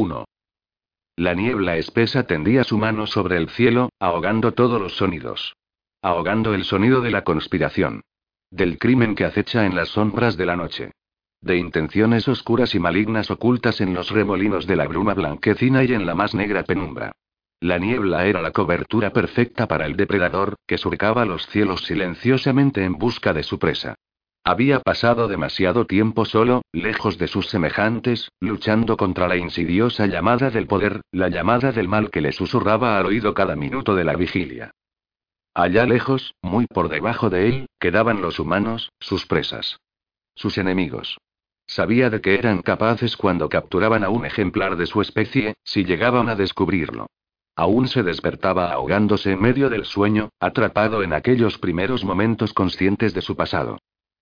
1. La niebla espesa tendía su mano sobre el cielo, ahogando todos los sonidos. Ahogando el sonido de la conspiración. Del crimen que acecha en las sombras de la noche. De intenciones oscuras y malignas ocultas en los remolinos de la bruma blanquecina y en la más negra penumbra. La niebla era la cobertura perfecta para el depredador, que surcaba los cielos silenciosamente en busca de su presa. Había pasado demasiado tiempo solo, lejos de sus semejantes, luchando contra la insidiosa llamada del poder, la llamada del mal que le susurraba al oído cada minuto de la vigilia. Allá lejos, muy por debajo de él, quedaban los humanos, sus presas. Sus enemigos. Sabía de que eran capaces cuando capturaban a un ejemplar de su especie, si llegaban a descubrirlo. Aún se despertaba ahogándose en medio del sueño, atrapado en aquellos primeros momentos conscientes de su pasado.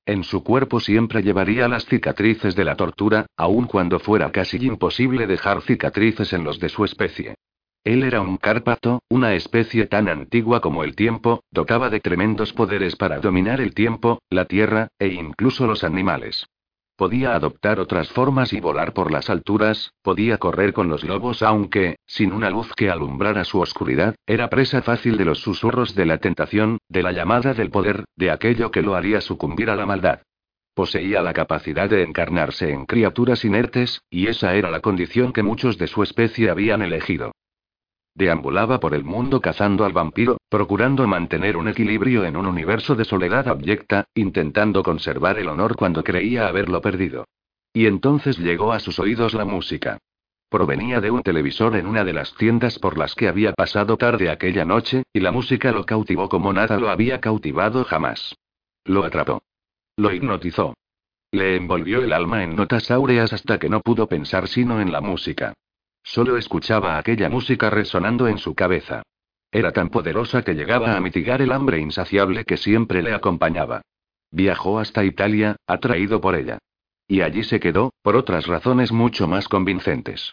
En su cuerpo siempre llevaría las cicatrices de la tortura, aun cuando fuera casi imposible dejar cicatrices en los de su especie. Él era un cárpato, una especie tan antigua como el tiempo, dotaba de tremendos poderes para dominar el tiempo, la tierra, e incluso los animales. Podía adoptar otras formas y volar por las alturas, podía correr con los lobos aunque, sin una luz que alumbrara su oscuridad, era presa fácil de los susurros de la tentación, de la llamada del poder, de aquello que lo haría sucumbir a la maldad. Poseía la capacidad de encarnarse en criaturas inertes, y esa era la condición que muchos de su especie habían elegido. Deambulaba por el mundo cazando al vampiro, procurando mantener un equilibrio en un universo de soledad abyecta, intentando conservar el honor cuando creía haberlo perdido. Y entonces llegó a sus oídos la música. Provenía de un televisor en una de las tiendas por las que había pasado tarde aquella noche, y la música lo cautivó como nada lo había cautivado jamás. Lo atrapó. Lo hipnotizó. Le envolvió el alma en notas áureas hasta que no pudo pensar sino en la música. Solo escuchaba aquella música resonando en su cabeza. Era tan poderosa que llegaba a mitigar el hambre insaciable que siempre le acompañaba. Viajó hasta Italia, atraído por ella. Y allí se quedó, por otras razones mucho más convincentes.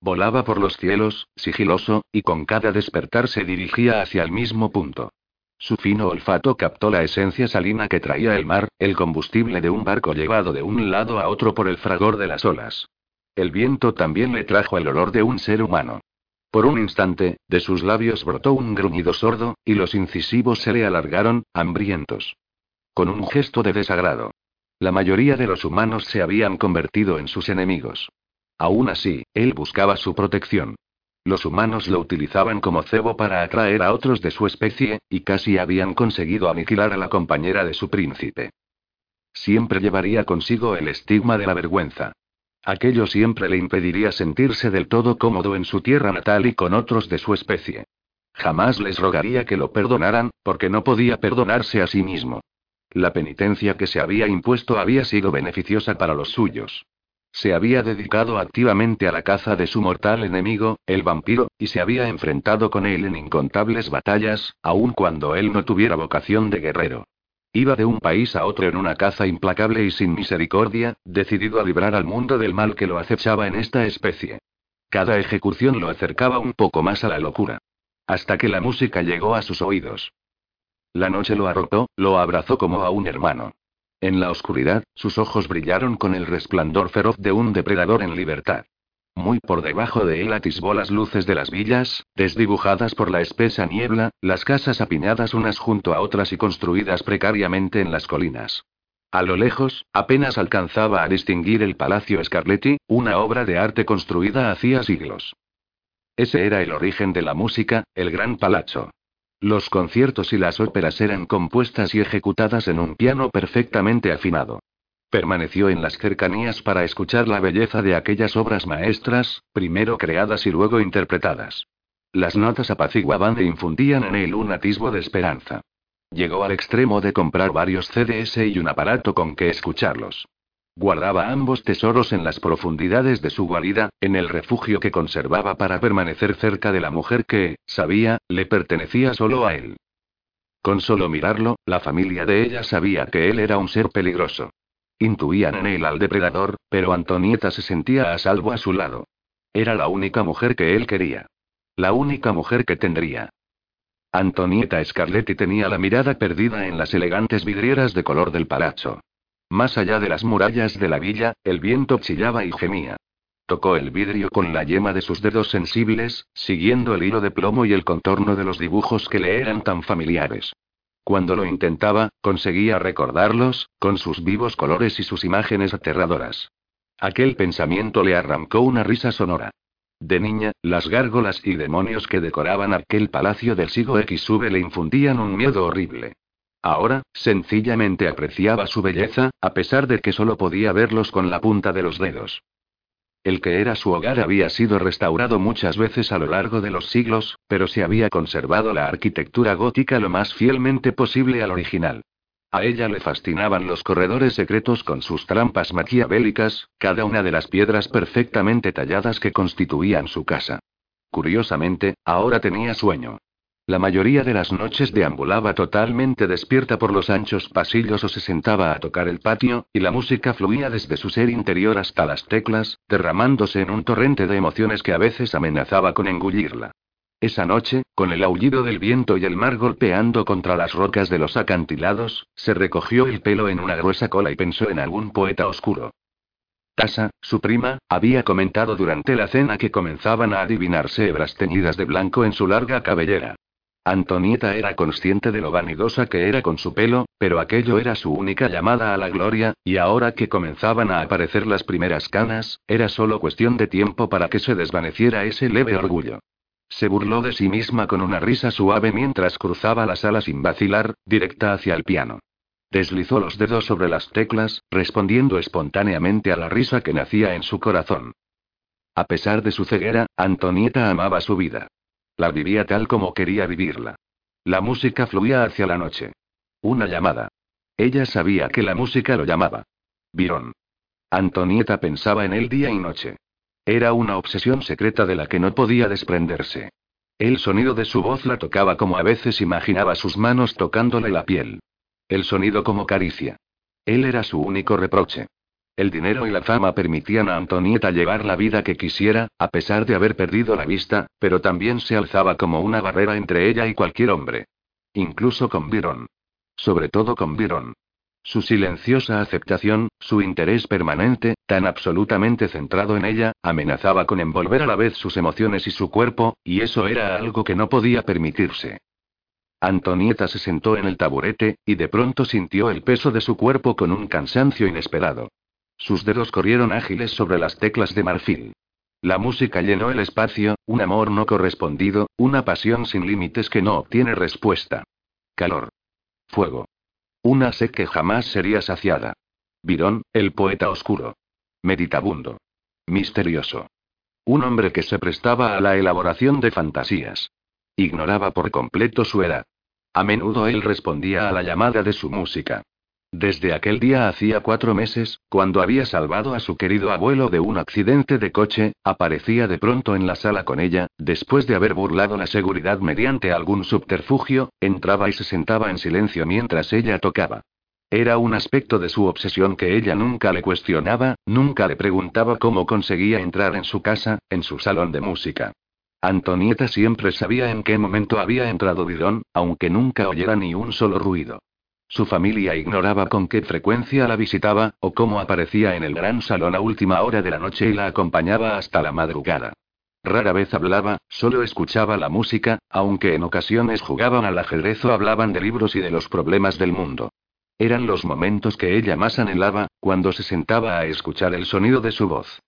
Volaba por los cielos, sigiloso, y con cada despertar se dirigía hacia el mismo punto. Su fino olfato captó la esencia salina que traía el mar, el combustible de un barco llevado de un lado a otro por el fragor de las olas. El viento también le trajo el olor de un ser humano. Por un instante, de sus labios brotó un gruñido sordo, y los incisivos se le alargaron, hambrientos. Con un gesto de desagrado. La mayoría de los humanos se habían convertido en sus enemigos. Aún así, él buscaba su protección. Los humanos lo utilizaban como cebo para atraer a otros de su especie, y casi habían conseguido aniquilar a la compañera de su príncipe. Siempre llevaría consigo el estigma de la vergüenza. Aquello siempre le impediría sentirse del todo cómodo en su tierra natal y con otros de su especie. Jamás les rogaría que lo perdonaran, porque no podía perdonarse a sí mismo. La penitencia que se había impuesto había sido beneficiosa para los suyos. Se había dedicado activamente a la caza de su mortal enemigo, el vampiro, y se había enfrentado con él en incontables batallas, aun cuando él no tuviera vocación de guerrero. Iba de un país a otro en una caza implacable y sin misericordia, decidido a librar al mundo del mal que lo acechaba en esta especie. Cada ejecución lo acercaba un poco más a la locura. Hasta que la música llegó a sus oídos. La noche lo arropó, lo abrazó como a un hermano. En la oscuridad, sus ojos brillaron con el resplandor feroz de un depredador en libertad. Muy por debajo de él atisbó las luces de las villas, desdibujadas por la espesa niebla, las casas apiñadas unas junto a otras y construidas precariamente en las colinas. A lo lejos, apenas alcanzaba a distinguir el Palacio Scarletti, una obra de arte construida hacía siglos. Ese era el origen de la música, el gran palazzo. Los conciertos y las óperas eran compuestas y ejecutadas en un piano perfectamente afinado. Permaneció en las cercanías para escuchar la belleza de aquellas obras maestras, primero creadas y luego interpretadas. Las notas apaciguaban e infundían en él un atisbo de esperanza. Llegó al extremo de comprar varios CDS y un aparato con que escucharlos. Guardaba ambos tesoros en las profundidades de su guarida, en el refugio que conservaba para permanecer cerca de la mujer que, sabía, le pertenecía solo a él. Con solo mirarlo, la familia de ella sabía que él era un ser peligroso. Intuían en él al depredador, pero Antonieta se sentía a salvo a su lado. Era la única mujer que él quería. La única mujer que tendría. Antonieta Scarletti tenía la mirada perdida en las elegantes vidrieras de color del palazzo. Más allá de las murallas de la villa, el viento chillaba y gemía. tocó el vidrio con la yema de sus dedos sensibles, siguiendo el hilo de plomo y el contorno de los dibujos que le eran tan familiares. Cuando lo intentaba, conseguía recordarlos, con sus vivos colores y sus imágenes aterradoras. Aquel pensamiento le arrancó una risa sonora. De niña, las gárgolas y demonios que decoraban aquel palacio del siglo XV le infundían un miedo horrible. Ahora, sencillamente apreciaba su belleza, a pesar de que solo podía verlos con la punta de los dedos. El que era su hogar había sido restaurado muchas veces a lo largo de los siglos, pero se había conservado la arquitectura gótica lo más fielmente posible al original. A ella le fascinaban los corredores secretos con sus trampas maquiavélicas, cada una de las piedras perfectamente talladas que constituían su casa. Curiosamente, ahora tenía sueño. La mayoría de las noches deambulaba totalmente despierta por los anchos pasillos o se sentaba a tocar el patio, y la música fluía desde su ser interior hasta las teclas, derramándose en un torrente de emociones que a veces amenazaba con engullirla. Esa noche, con el aullido del viento y el mar golpeando contra las rocas de los acantilados, se recogió el pelo en una gruesa cola y pensó en algún poeta oscuro. Tasa, su prima, había comentado durante la cena que comenzaban a adivinarse hebras teñidas de blanco en su larga cabellera. Antonieta era consciente de lo vanidosa que era con su pelo, pero aquello era su única llamada a la gloria, y ahora que comenzaban a aparecer las primeras canas, era solo cuestión de tiempo para que se desvaneciera ese leve orgullo. Se burló de sí misma con una risa suave mientras cruzaba la sala sin vacilar, directa hacia el piano. Deslizó los dedos sobre las teclas, respondiendo espontáneamente a la risa que nacía en su corazón. A pesar de su ceguera, Antonieta amaba su vida. La vivía tal como quería vivirla. La música fluía hacia la noche. Una llamada. Ella sabía que la música lo llamaba. Virón. Antonieta pensaba en él día y noche. Era una obsesión secreta de la que no podía desprenderse. El sonido de su voz la tocaba como a veces imaginaba sus manos tocándole la piel. El sonido como caricia. Él era su único reproche. El dinero y la fama permitían a Antonieta llevar la vida que quisiera, a pesar de haber perdido la vista, pero también se alzaba como una barrera entre ella y cualquier hombre. Incluso con Byron. Sobre todo con Byron. Su silenciosa aceptación, su interés permanente, tan absolutamente centrado en ella, amenazaba con envolver a la vez sus emociones y su cuerpo, y eso era algo que no podía permitirse. Antonieta se sentó en el taburete, y de pronto sintió el peso de su cuerpo con un cansancio inesperado. Sus dedos corrieron ágiles sobre las teclas de marfil. La música llenó el espacio, un amor no correspondido, una pasión sin límites que no obtiene respuesta. Calor. Fuego. Una sed que jamás sería saciada. Virón, el poeta oscuro. Meditabundo. Misterioso. Un hombre que se prestaba a la elaboración de fantasías. Ignoraba por completo su edad. A menudo él respondía a la llamada de su música. Desde aquel día hacía cuatro meses, cuando había salvado a su querido abuelo de un accidente de coche, aparecía de pronto en la sala con ella, después de haber burlado la seguridad mediante algún subterfugio, entraba y se sentaba en silencio mientras ella tocaba. Era un aspecto de su obsesión que ella nunca le cuestionaba, nunca le preguntaba cómo conseguía entrar en su casa, en su salón de música. Antonieta siempre sabía en qué momento había entrado Bidón, aunque nunca oyera ni un solo ruido. Su familia ignoraba con qué frecuencia la visitaba, o cómo aparecía en el gran salón a última hora de la noche y la acompañaba hasta la madrugada. Rara vez hablaba, solo escuchaba la música, aunque en ocasiones jugaban al ajedrez o hablaban de libros y de los problemas del mundo. Eran los momentos que ella más anhelaba, cuando se sentaba a escuchar el sonido de su voz.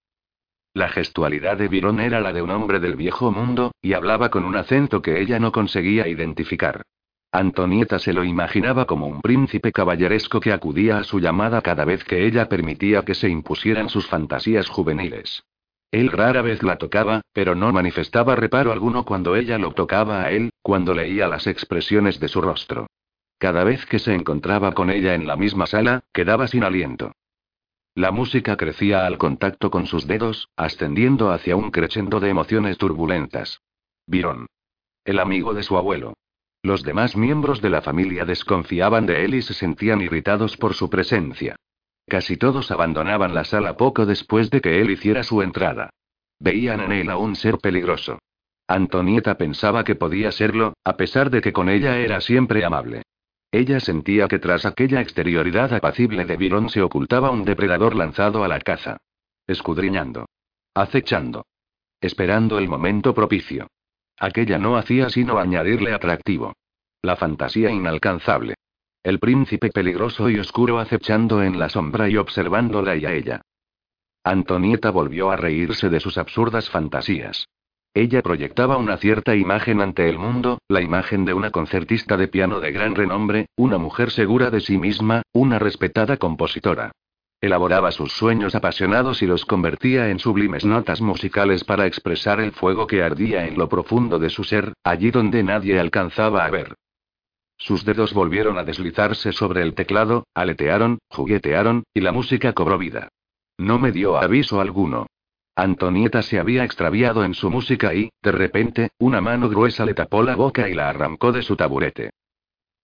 La gestualidad de Virón era la de un hombre del viejo mundo, y hablaba con un acento que ella no conseguía identificar. Antonieta se lo imaginaba como un príncipe caballeresco que acudía a su llamada cada vez que ella permitía que se impusieran sus fantasías juveniles. Él rara vez la tocaba, pero no manifestaba reparo alguno cuando ella lo tocaba a él, cuando leía las expresiones de su rostro. Cada vez que se encontraba con ella en la misma sala, quedaba sin aliento. La música crecía al contacto con sus dedos, ascendiendo hacia un crescendo de emociones turbulentas. Virón. El amigo de su abuelo. Los demás miembros de la familia desconfiaban de él y se sentían irritados por su presencia. Casi todos abandonaban la sala poco después de que él hiciera su entrada. Veían en él a un ser peligroso. Antonieta pensaba que podía serlo, a pesar de que con ella era siempre amable. Ella sentía que tras aquella exterioridad apacible de Virón se ocultaba un depredador lanzado a la caza. Escudriñando. acechando. Esperando el momento propicio. Aquella no hacía sino añadirle atractivo. La fantasía inalcanzable. El príncipe peligroso y oscuro acechando en la sombra y observándola y a ella. Antonieta volvió a reírse de sus absurdas fantasías. Ella proyectaba una cierta imagen ante el mundo, la imagen de una concertista de piano de gran renombre, una mujer segura de sí misma, una respetada compositora. Elaboraba sus sueños apasionados y los convertía en sublimes notas musicales para expresar el fuego que ardía en lo profundo de su ser, allí donde nadie alcanzaba a ver. Sus dedos volvieron a deslizarse sobre el teclado, aletearon, juguetearon, y la música cobró vida. No me dio aviso alguno. Antonieta se había extraviado en su música y, de repente, una mano gruesa le tapó la boca y la arrancó de su taburete.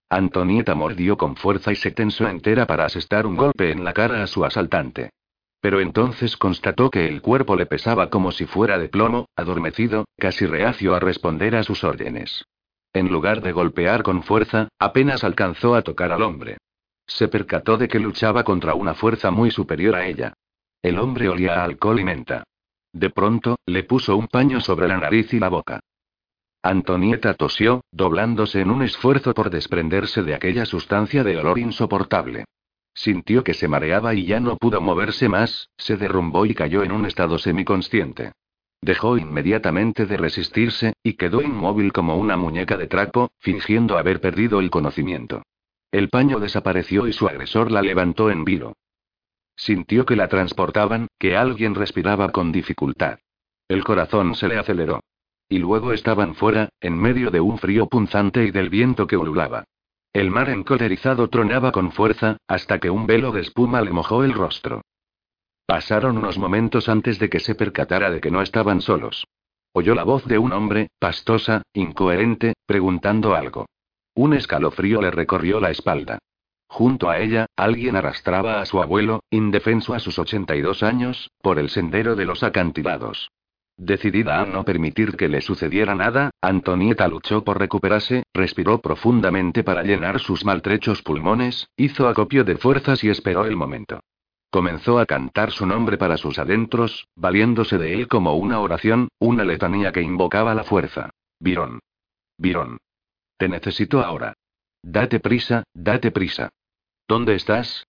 Antonieta mordió con fuerza y se tensó entera para asestar un golpe en la cara a su asaltante. Pero entonces constató que el cuerpo le pesaba como si fuera de plomo, adormecido, casi reacio a responder a sus órdenes. En lugar de golpear con fuerza, apenas alcanzó a tocar al hombre. Se percató de que luchaba contra una fuerza muy superior a ella. El hombre olía a alcohol y menta. De pronto, le puso un paño sobre la nariz y la boca. Antonieta tosió, doblándose en un esfuerzo por desprenderse de aquella sustancia de olor insoportable. Sintió que se mareaba y ya no pudo moverse más, se derrumbó y cayó en un estado semiconsciente. Dejó inmediatamente de resistirse, y quedó inmóvil como una muñeca de trapo, fingiendo haber perdido el conocimiento. El paño desapareció y su agresor la levantó en vilo. Sintió que la transportaban, que alguien respiraba con dificultad. El corazón se le aceleró. Y luego estaban fuera, en medio de un frío punzante y del viento que ululaba. El mar encolerizado tronaba con fuerza, hasta que un velo de espuma le mojó el rostro. Pasaron unos momentos antes de que se percatara de que no estaban solos. Oyó la voz de un hombre, pastosa, incoherente, preguntando algo. Un escalofrío le recorrió la espalda. Junto a ella, alguien arrastraba a su abuelo, indefenso a sus 82 años, por el sendero de los acantilados. Decidida a no permitir que le sucediera nada, Antonieta luchó por recuperarse, respiró profundamente para llenar sus maltrechos pulmones, hizo acopio de fuerzas y esperó el momento. Comenzó a cantar su nombre para sus adentros, valiéndose de él como una oración, una letanía que invocaba la fuerza. Virón. Virón. Te necesito ahora. Date prisa, date prisa. ¿Dónde estás?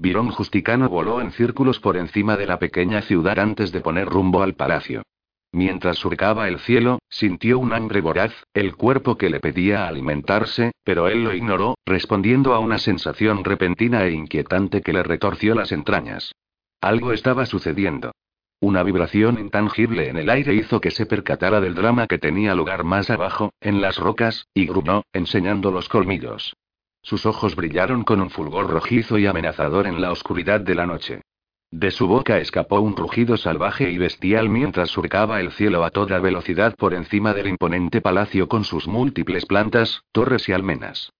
Virón Justicano voló en círculos por encima de la pequeña ciudad antes de poner rumbo al palacio. Mientras surcaba el cielo, sintió un hambre voraz, el cuerpo que le pedía alimentarse, pero él lo ignoró, respondiendo a una sensación repentina e inquietante que le retorció las entrañas. Algo estaba sucediendo. Una vibración intangible en el aire hizo que se percatara del drama que tenía lugar más abajo, en las rocas, y gruñó, enseñando los colmillos. Sus ojos brillaron con un fulgor rojizo y amenazador en la oscuridad de la noche. De su boca escapó un rugido salvaje y bestial mientras surcaba el cielo a toda velocidad por encima del imponente palacio con sus múltiples plantas, torres y almenas.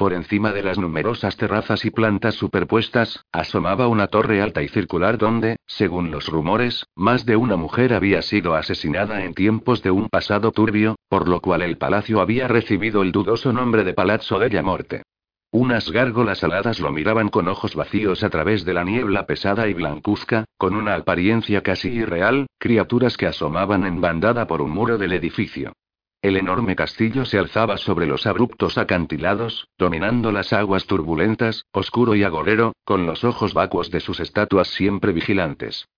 Por encima de las numerosas terrazas y plantas superpuestas, asomaba una torre alta y circular donde, según los rumores, más de una mujer había sido asesinada en tiempos de un pasado turbio, por lo cual el palacio había recibido el dudoso nombre de Palazzo della Morte. Unas gárgolas aladas lo miraban con ojos vacíos a través de la niebla pesada y blancuzca, con una apariencia casi irreal, criaturas que asomaban en bandada por un muro del edificio. El enorme castillo se alzaba sobre los abruptos acantilados, dominando las aguas turbulentas, oscuro y agorero, con los ojos vacuos de sus estatuas siempre vigilantes.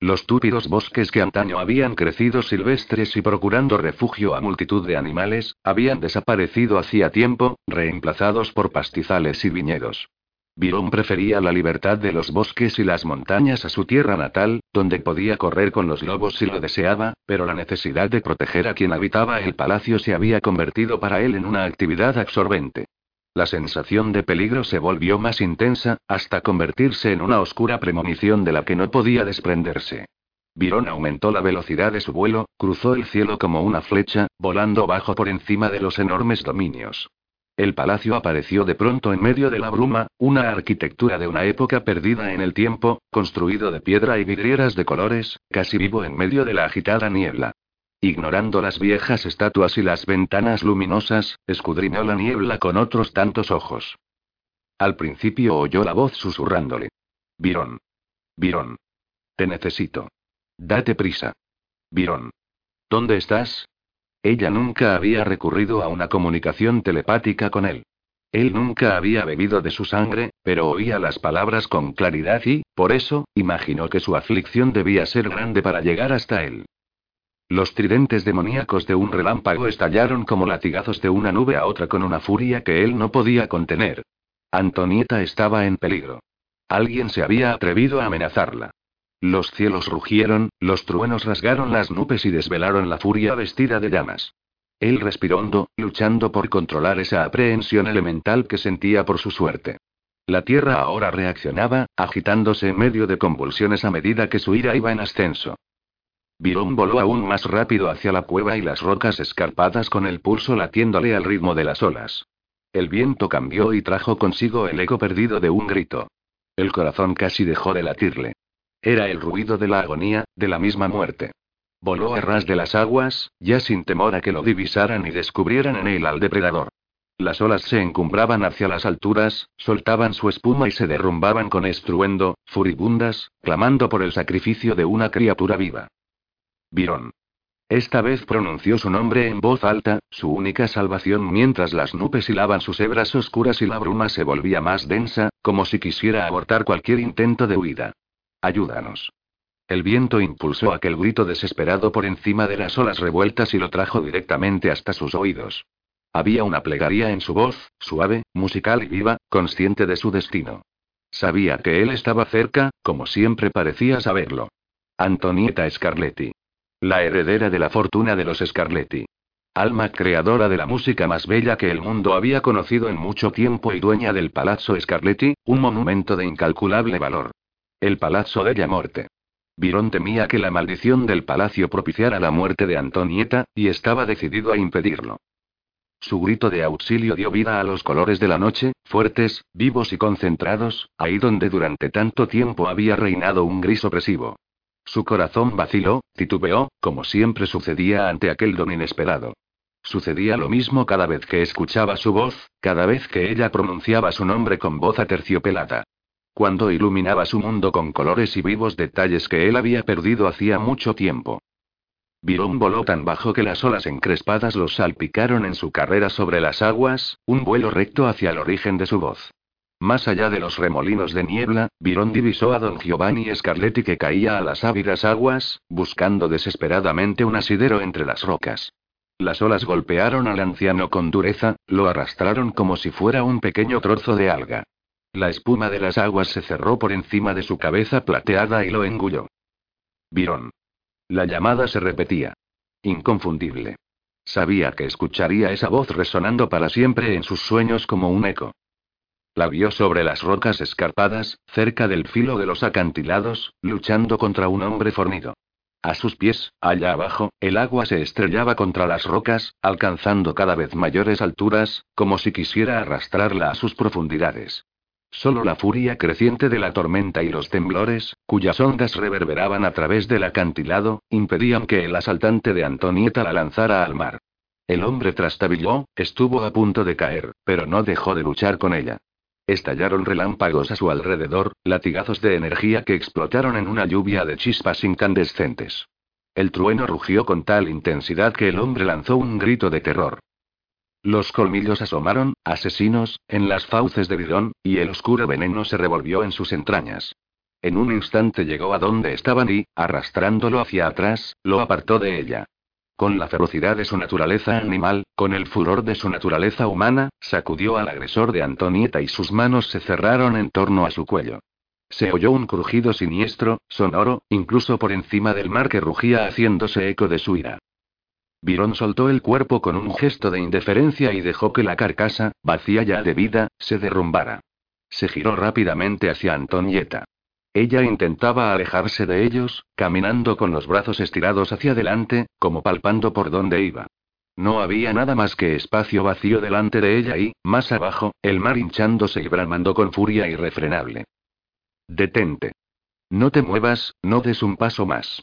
Los túpidos bosques que antaño habían crecido silvestres y procurando refugio a multitud de animales, habían desaparecido hacía tiempo, reemplazados por pastizales y viñedos. Virón prefería la libertad de los bosques y las montañas a su tierra natal, donde podía correr con los lobos si lo deseaba, pero la necesidad de proteger a quien habitaba el palacio se había convertido para él en una actividad absorbente. La sensación de peligro se volvió más intensa, hasta convertirse en una oscura premonición de la que no podía desprenderse. Virón aumentó la velocidad de su vuelo, cruzó el cielo como una flecha, volando bajo por encima de los enormes dominios. El palacio apareció de pronto en medio de la bruma, una arquitectura de una época perdida en el tiempo, construido de piedra y vidrieras de colores, casi vivo en medio de la agitada niebla. Ignorando las viejas estatuas y las ventanas luminosas, escudriñó la niebla con otros tantos ojos. Al principio oyó la voz susurrándole. Virón. Virón. Te necesito. Date prisa. Virón. ¿Dónde estás? Ella nunca había recurrido a una comunicación telepática con él. Él nunca había bebido de su sangre, pero oía las palabras con claridad y, por eso, imaginó que su aflicción debía ser grande para llegar hasta él. Los tridentes demoníacos de un relámpago estallaron como latigazos de una nube a otra con una furia que él no podía contener. Antonieta estaba en peligro. Alguien se había atrevido a amenazarla. Los cielos rugieron, los truenos rasgaron las nubes y desvelaron la furia vestida de llamas. Él respiró hondo, luchando por controlar esa aprehensión elemental que sentía por su suerte. La tierra ahora reaccionaba, agitándose en medio de convulsiones a medida que su ira iba en ascenso. Virón voló aún más rápido hacia la cueva y las rocas escarpadas con el pulso latiéndole al ritmo de las olas. El viento cambió y trajo consigo el eco perdido de un grito. El corazón casi dejó de latirle. Era el ruido de la agonía, de la misma muerte. Voló a ras de las aguas, ya sin temor a que lo divisaran y descubrieran en él al depredador. Las olas se encumbraban hacia las alturas, soltaban su espuma y se derrumbaban con estruendo, furibundas, clamando por el sacrificio de una criatura viva. Virón. Esta vez pronunció su nombre en voz alta, su única salvación mientras las nubes hilaban sus hebras oscuras y la bruma se volvía más densa, como si quisiera abortar cualquier intento de huida. Ayúdanos. El viento impulsó aquel grito desesperado por encima de las olas revueltas y lo trajo directamente hasta sus oídos. Había una plegaria en su voz, suave, musical y viva, consciente de su destino. Sabía que él estaba cerca, como siempre parecía saberlo. Antonieta Scarletti. La heredera de la fortuna de los Scarletti. Alma creadora de la música más bella que el mundo había conocido en mucho tiempo y dueña del Palazzo Scarletti, un monumento de incalculable valor. El Palazzo de la Morte. Virón temía que la maldición del palacio propiciara la muerte de Antonieta, y estaba decidido a impedirlo. Su grito de auxilio dio vida a los colores de la noche, fuertes, vivos y concentrados, ahí donde durante tanto tiempo había reinado un gris opresivo. Su corazón vaciló, titubeó, como siempre sucedía ante aquel don inesperado. Sucedía lo mismo cada vez que escuchaba su voz, cada vez que ella pronunciaba su nombre con voz aterciopelada. Cuando iluminaba su mundo con colores y vivos detalles que él había perdido hacía mucho tiempo. Virón voló tan bajo que las olas encrespadas lo salpicaron en su carrera sobre las aguas, un vuelo recto hacia el origen de su voz. Más allá de los remolinos de niebla, Virón divisó a don Giovanni Scarletti que caía a las ávidas aguas, buscando desesperadamente un asidero entre las rocas. Las olas golpearon al anciano con dureza, lo arrastraron como si fuera un pequeño trozo de alga. La espuma de las aguas se cerró por encima de su cabeza plateada y lo engulló. Virón. La llamada se repetía. Inconfundible. Sabía que escucharía esa voz resonando para siempre en sus sueños como un eco. La vio sobre las rocas escarpadas, cerca del filo de los acantilados, luchando contra un hombre fornido. A sus pies, allá abajo, el agua se estrellaba contra las rocas, alcanzando cada vez mayores alturas, como si quisiera arrastrarla a sus profundidades. Solo la furia creciente de la tormenta y los temblores, cuyas ondas reverberaban a través del acantilado, impedían que el asaltante de Antonieta la lanzara al mar. El hombre trastabilló, estuvo a punto de caer, pero no dejó de luchar con ella. Estallaron relámpagos a su alrededor, latigazos de energía que explotaron en una lluvia de chispas incandescentes. El trueno rugió con tal intensidad que el hombre lanzó un grito de terror. Los colmillos asomaron, asesinos, en las fauces de Bidón, y el oscuro veneno se revolvió en sus entrañas. En un instante llegó a donde estaban y, arrastrándolo hacia atrás, lo apartó de ella. Con la ferocidad de su naturaleza animal, con el furor de su naturaleza humana, sacudió al agresor de Antonieta y sus manos se cerraron en torno a su cuello. Se oyó un crujido siniestro, sonoro, incluso por encima del mar que rugía haciéndose eco de su ira. Virón soltó el cuerpo con un gesto de indiferencia y dejó que la carcasa, vacía ya de vida, se derrumbara. Se giró rápidamente hacia Antonieta. Ella intentaba alejarse de ellos, caminando con los brazos estirados hacia adelante, como palpando por dónde iba. No había nada más que espacio vacío delante de ella y, más abajo, el mar hinchándose y bramando con furia irrefrenable. Detente. No te muevas, no des un paso más.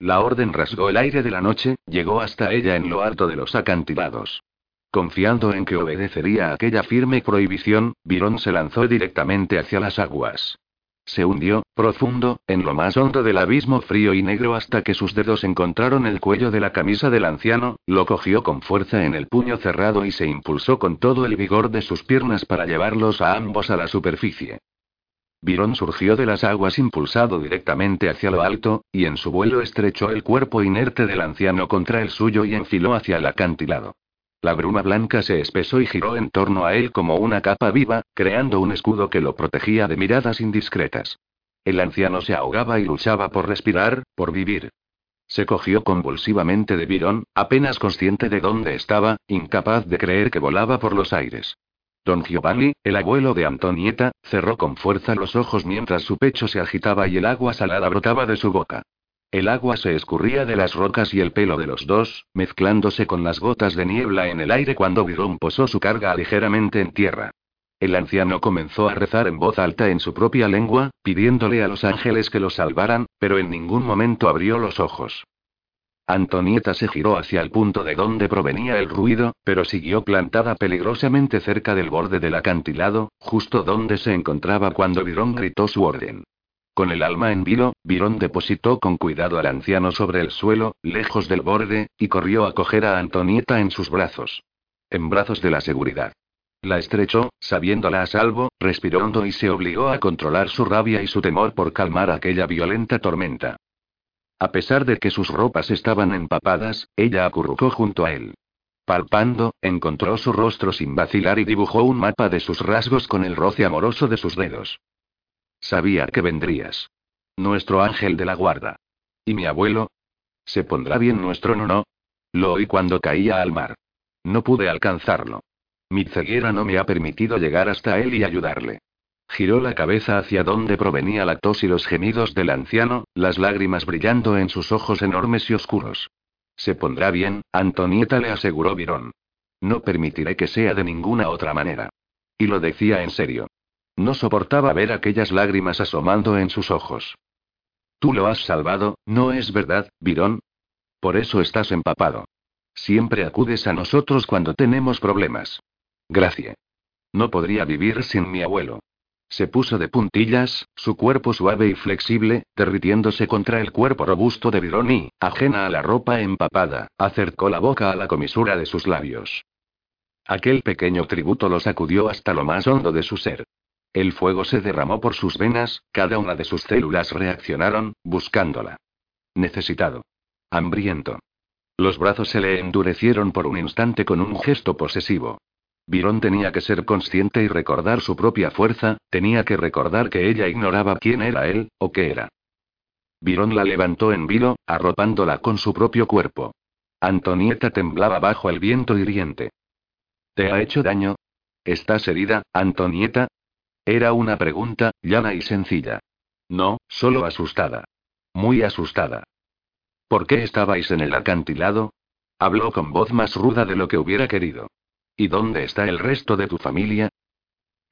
La orden rasgó el aire de la noche, llegó hasta ella en lo alto de los acantilados. Confiando en que obedecería aquella firme prohibición, Virón se lanzó directamente hacia las aguas. Se hundió, profundo, en lo más hondo del abismo frío y negro hasta que sus dedos encontraron el cuello de la camisa del anciano, lo cogió con fuerza en el puño cerrado y se impulsó con todo el vigor de sus piernas para llevarlos a ambos a la superficie. Virón surgió de las aguas impulsado directamente hacia lo alto, y en su vuelo estrechó el cuerpo inerte del anciano contra el suyo y enfiló hacia el acantilado. La bruma blanca se espesó y giró en torno a él como una capa viva, creando un escudo que lo protegía de miradas indiscretas. El anciano se ahogaba y luchaba por respirar, por vivir. Se cogió convulsivamente de Virón, apenas consciente de dónde estaba, incapaz de creer que volaba por los aires. Don Giovanni, el abuelo de Antonieta, cerró con fuerza los ojos mientras su pecho se agitaba y el agua salada brotaba de su boca. El agua se escurría de las rocas y el pelo de los dos, mezclándose con las gotas de niebla en el aire cuando Virón posó su carga ligeramente en tierra. El anciano comenzó a rezar en voz alta en su propia lengua, pidiéndole a los ángeles que lo salvaran, pero en ningún momento abrió los ojos. Antonieta se giró hacia el punto de donde provenía el ruido, pero siguió plantada peligrosamente cerca del borde del acantilado, justo donde se encontraba cuando Virón gritó su orden. Con el alma en vilo, Virón depositó con cuidado al anciano sobre el suelo, lejos del borde, y corrió a coger a Antonieta en sus brazos. En brazos de la seguridad. La estrechó, sabiéndola a salvo, respiró hondo y se obligó a controlar su rabia y su temor por calmar aquella violenta tormenta. A pesar de que sus ropas estaban empapadas, ella acurrucó junto a él. Palpando, encontró su rostro sin vacilar y dibujó un mapa de sus rasgos con el roce amoroso de sus dedos. Sabía que vendrías. Nuestro ángel de la guarda. ¿Y mi abuelo? ¿Se pondrá bien nuestro no? Lo oí cuando caía al mar. No pude alcanzarlo. Mi ceguera no me ha permitido llegar hasta él y ayudarle. Giró la cabeza hacia donde provenía la tos y los gemidos del anciano, las lágrimas brillando en sus ojos enormes y oscuros. Se pondrá bien, Antonieta le aseguró Virón. No permitiré que sea de ninguna otra manera. Y lo decía en serio. No soportaba ver aquellas lágrimas asomando en sus ojos. Tú lo has salvado, ¿no es verdad, Virón? Por eso estás empapado. Siempre acudes a nosotros cuando tenemos problemas. Gracias. No podría vivir sin mi abuelo. Se puso de puntillas, su cuerpo suave y flexible, derritiéndose contra el cuerpo robusto de Vironi, ajena a la ropa empapada, acercó la boca a la comisura de sus labios. Aquel pequeño tributo lo sacudió hasta lo más hondo de su ser. El fuego se derramó por sus venas, cada una de sus células reaccionaron, buscándola. Necesitado. Hambriento. Los brazos se le endurecieron por un instante con un gesto posesivo. Virón tenía que ser consciente y recordar su propia fuerza, tenía que recordar que ella ignoraba quién era él, o qué era. Virón la levantó en vilo, arropándola con su propio cuerpo. Antonieta temblaba bajo el viento hiriente. ¿Te ha hecho daño? ¿Estás herida, Antonieta? Era una pregunta, llana y sencilla. No, solo asustada. Muy asustada. ¿Por qué estabais en el acantilado? Habló con voz más ruda de lo que hubiera querido. ¿Y dónde está el resto de tu familia?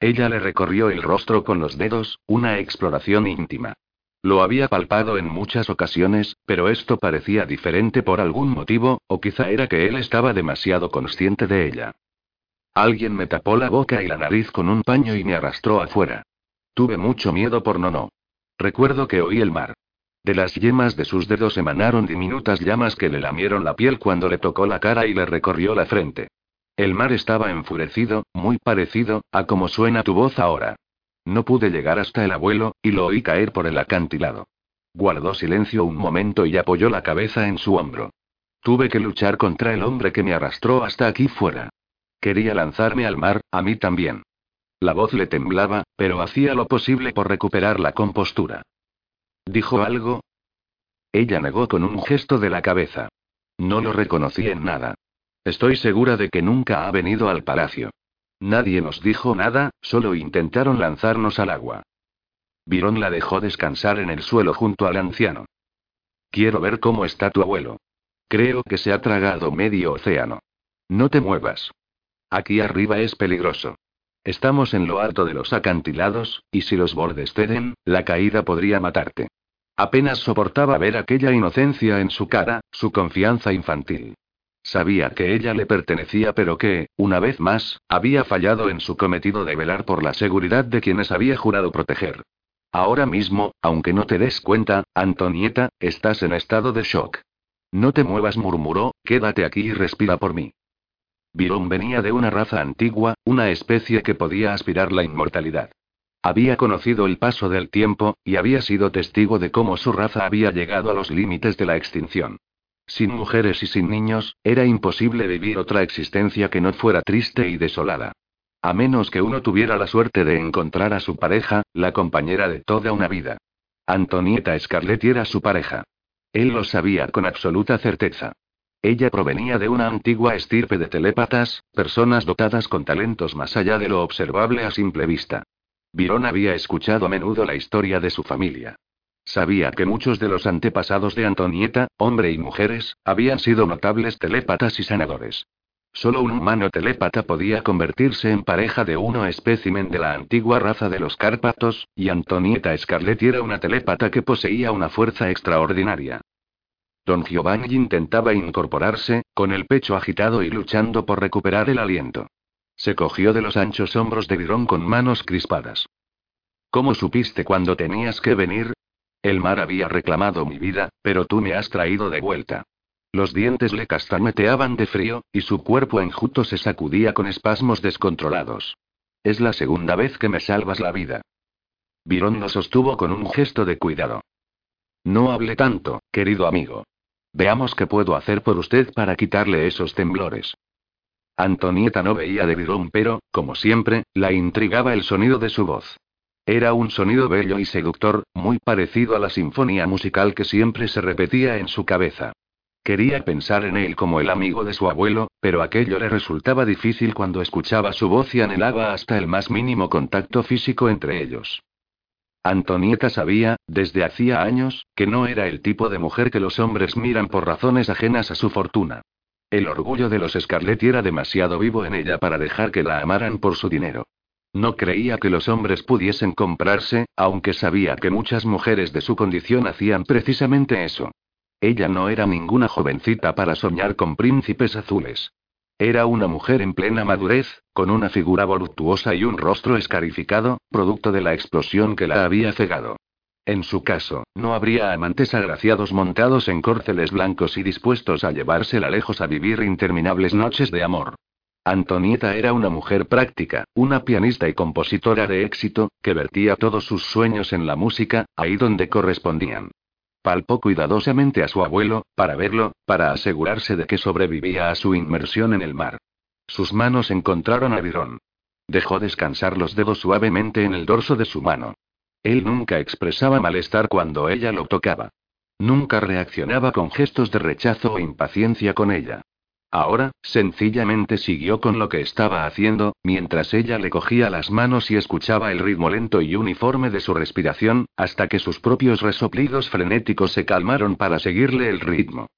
Ella le recorrió el rostro con los dedos, una exploración íntima. Lo había palpado en muchas ocasiones, pero esto parecía diferente por algún motivo, o quizá era que él estaba demasiado consciente de ella. Alguien me tapó la boca y la nariz con un paño y me arrastró afuera. Tuve mucho miedo por no. Recuerdo que oí el mar. De las yemas de sus dedos emanaron diminutas llamas que le lamieron la piel cuando le tocó la cara y le recorrió la frente. El mar estaba enfurecido, muy parecido, a como suena tu voz ahora. No pude llegar hasta el abuelo, y lo oí caer por el acantilado. Guardó silencio un momento y apoyó la cabeza en su hombro. Tuve que luchar contra el hombre que me arrastró hasta aquí fuera. Quería lanzarme al mar, a mí también. La voz le temblaba, pero hacía lo posible por recuperar la compostura. ¿Dijo algo? Ella negó con un gesto de la cabeza. No lo reconocí en nada. Estoy segura de que nunca ha venido al palacio. Nadie nos dijo nada, solo intentaron lanzarnos al agua. Virón la dejó descansar en el suelo junto al anciano. Quiero ver cómo está tu abuelo. Creo que se ha tragado medio océano. No te muevas. Aquí arriba es peligroso. Estamos en lo alto de los acantilados, y si los bordes ceden, la caída podría matarte. Apenas soportaba ver aquella inocencia en su cara, su confianza infantil. Sabía que ella le pertenecía, pero que, una vez más, había fallado en su cometido de velar por la seguridad de quienes había jurado proteger. Ahora mismo, aunque no te des cuenta, Antonieta, estás en estado de shock. No te muevas, murmuró, quédate aquí y respira por mí. Virón venía de una raza antigua, una especie que podía aspirar la inmortalidad. Había conocido el paso del tiempo, y había sido testigo de cómo su raza había llegado a los límites de la extinción. Sin mujeres y sin niños, era imposible vivir otra existencia que no fuera triste y desolada. A menos que uno tuviera la suerte de encontrar a su pareja, la compañera de toda una vida. Antonieta Scarlett era su pareja. Él lo sabía con absoluta certeza. Ella provenía de una antigua estirpe de telépatas, personas dotadas con talentos más allá de lo observable a simple vista. Virón había escuchado a menudo la historia de su familia. Sabía que muchos de los antepasados de Antonieta, hombre y mujeres, habían sido notables telépatas y sanadores. Solo un humano telépata podía convertirse en pareja de uno espécimen de la antigua raza de los Cárpatos, y Antonieta Scarlett era una telépata que poseía una fuerza extraordinaria. Don Giovanni intentaba incorporarse, con el pecho agitado y luchando por recuperar el aliento. Se cogió de los anchos hombros de Virón con manos crispadas. ¿Cómo supiste cuando tenías que venir? El mar había reclamado mi vida, pero tú me has traído de vuelta. Los dientes le castañeteaban de frío, y su cuerpo enjuto se sacudía con espasmos descontrolados. Es la segunda vez que me salvas la vida. Virón lo sostuvo con un gesto de cuidado. No hable tanto, querido amigo. Veamos qué puedo hacer por usted para quitarle esos temblores. Antonieta no veía de Virón, pero, como siempre, la intrigaba el sonido de su voz. Era un sonido bello y seductor, muy parecido a la sinfonía musical que siempre se repetía en su cabeza. Quería pensar en él como el amigo de su abuelo, pero aquello le resultaba difícil cuando escuchaba su voz y anhelaba hasta el más mínimo contacto físico entre ellos. Antonieta sabía, desde hacía años, que no era el tipo de mujer que los hombres miran por razones ajenas a su fortuna. El orgullo de los Scarlett era demasiado vivo en ella para dejar que la amaran por su dinero. No creía que los hombres pudiesen comprarse, aunque sabía que muchas mujeres de su condición hacían precisamente eso. Ella no era ninguna jovencita para soñar con príncipes azules. Era una mujer en plena madurez, con una figura voluptuosa y un rostro escarificado, producto de la explosión que la había cegado. En su caso, no habría amantes agraciados montados en córceles blancos y dispuestos a llevársela lejos a vivir interminables noches de amor. Antonieta era una mujer práctica, una pianista y compositora de éxito, que vertía todos sus sueños en la música, ahí donde correspondían. Palpó cuidadosamente a su abuelo, para verlo, para asegurarse de que sobrevivía a su inmersión en el mar. Sus manos encontraron a Virón. Dejó descansar los dedos suavemente en el dorso de su mano. Él nunca expresaba malestar cuando ella lo tocaba. Nunca reaccionaba con gestos de rechazo o impaciencia con ella. Ahora, sencillamente siguió con lo que estaba haciendo, mientras ella le cogía las manos y escuchaba el ritmo lento y uniforme de su respiración, hasta que sus propios resoplidos frenéticos se calmaron para seguirle el ritmo.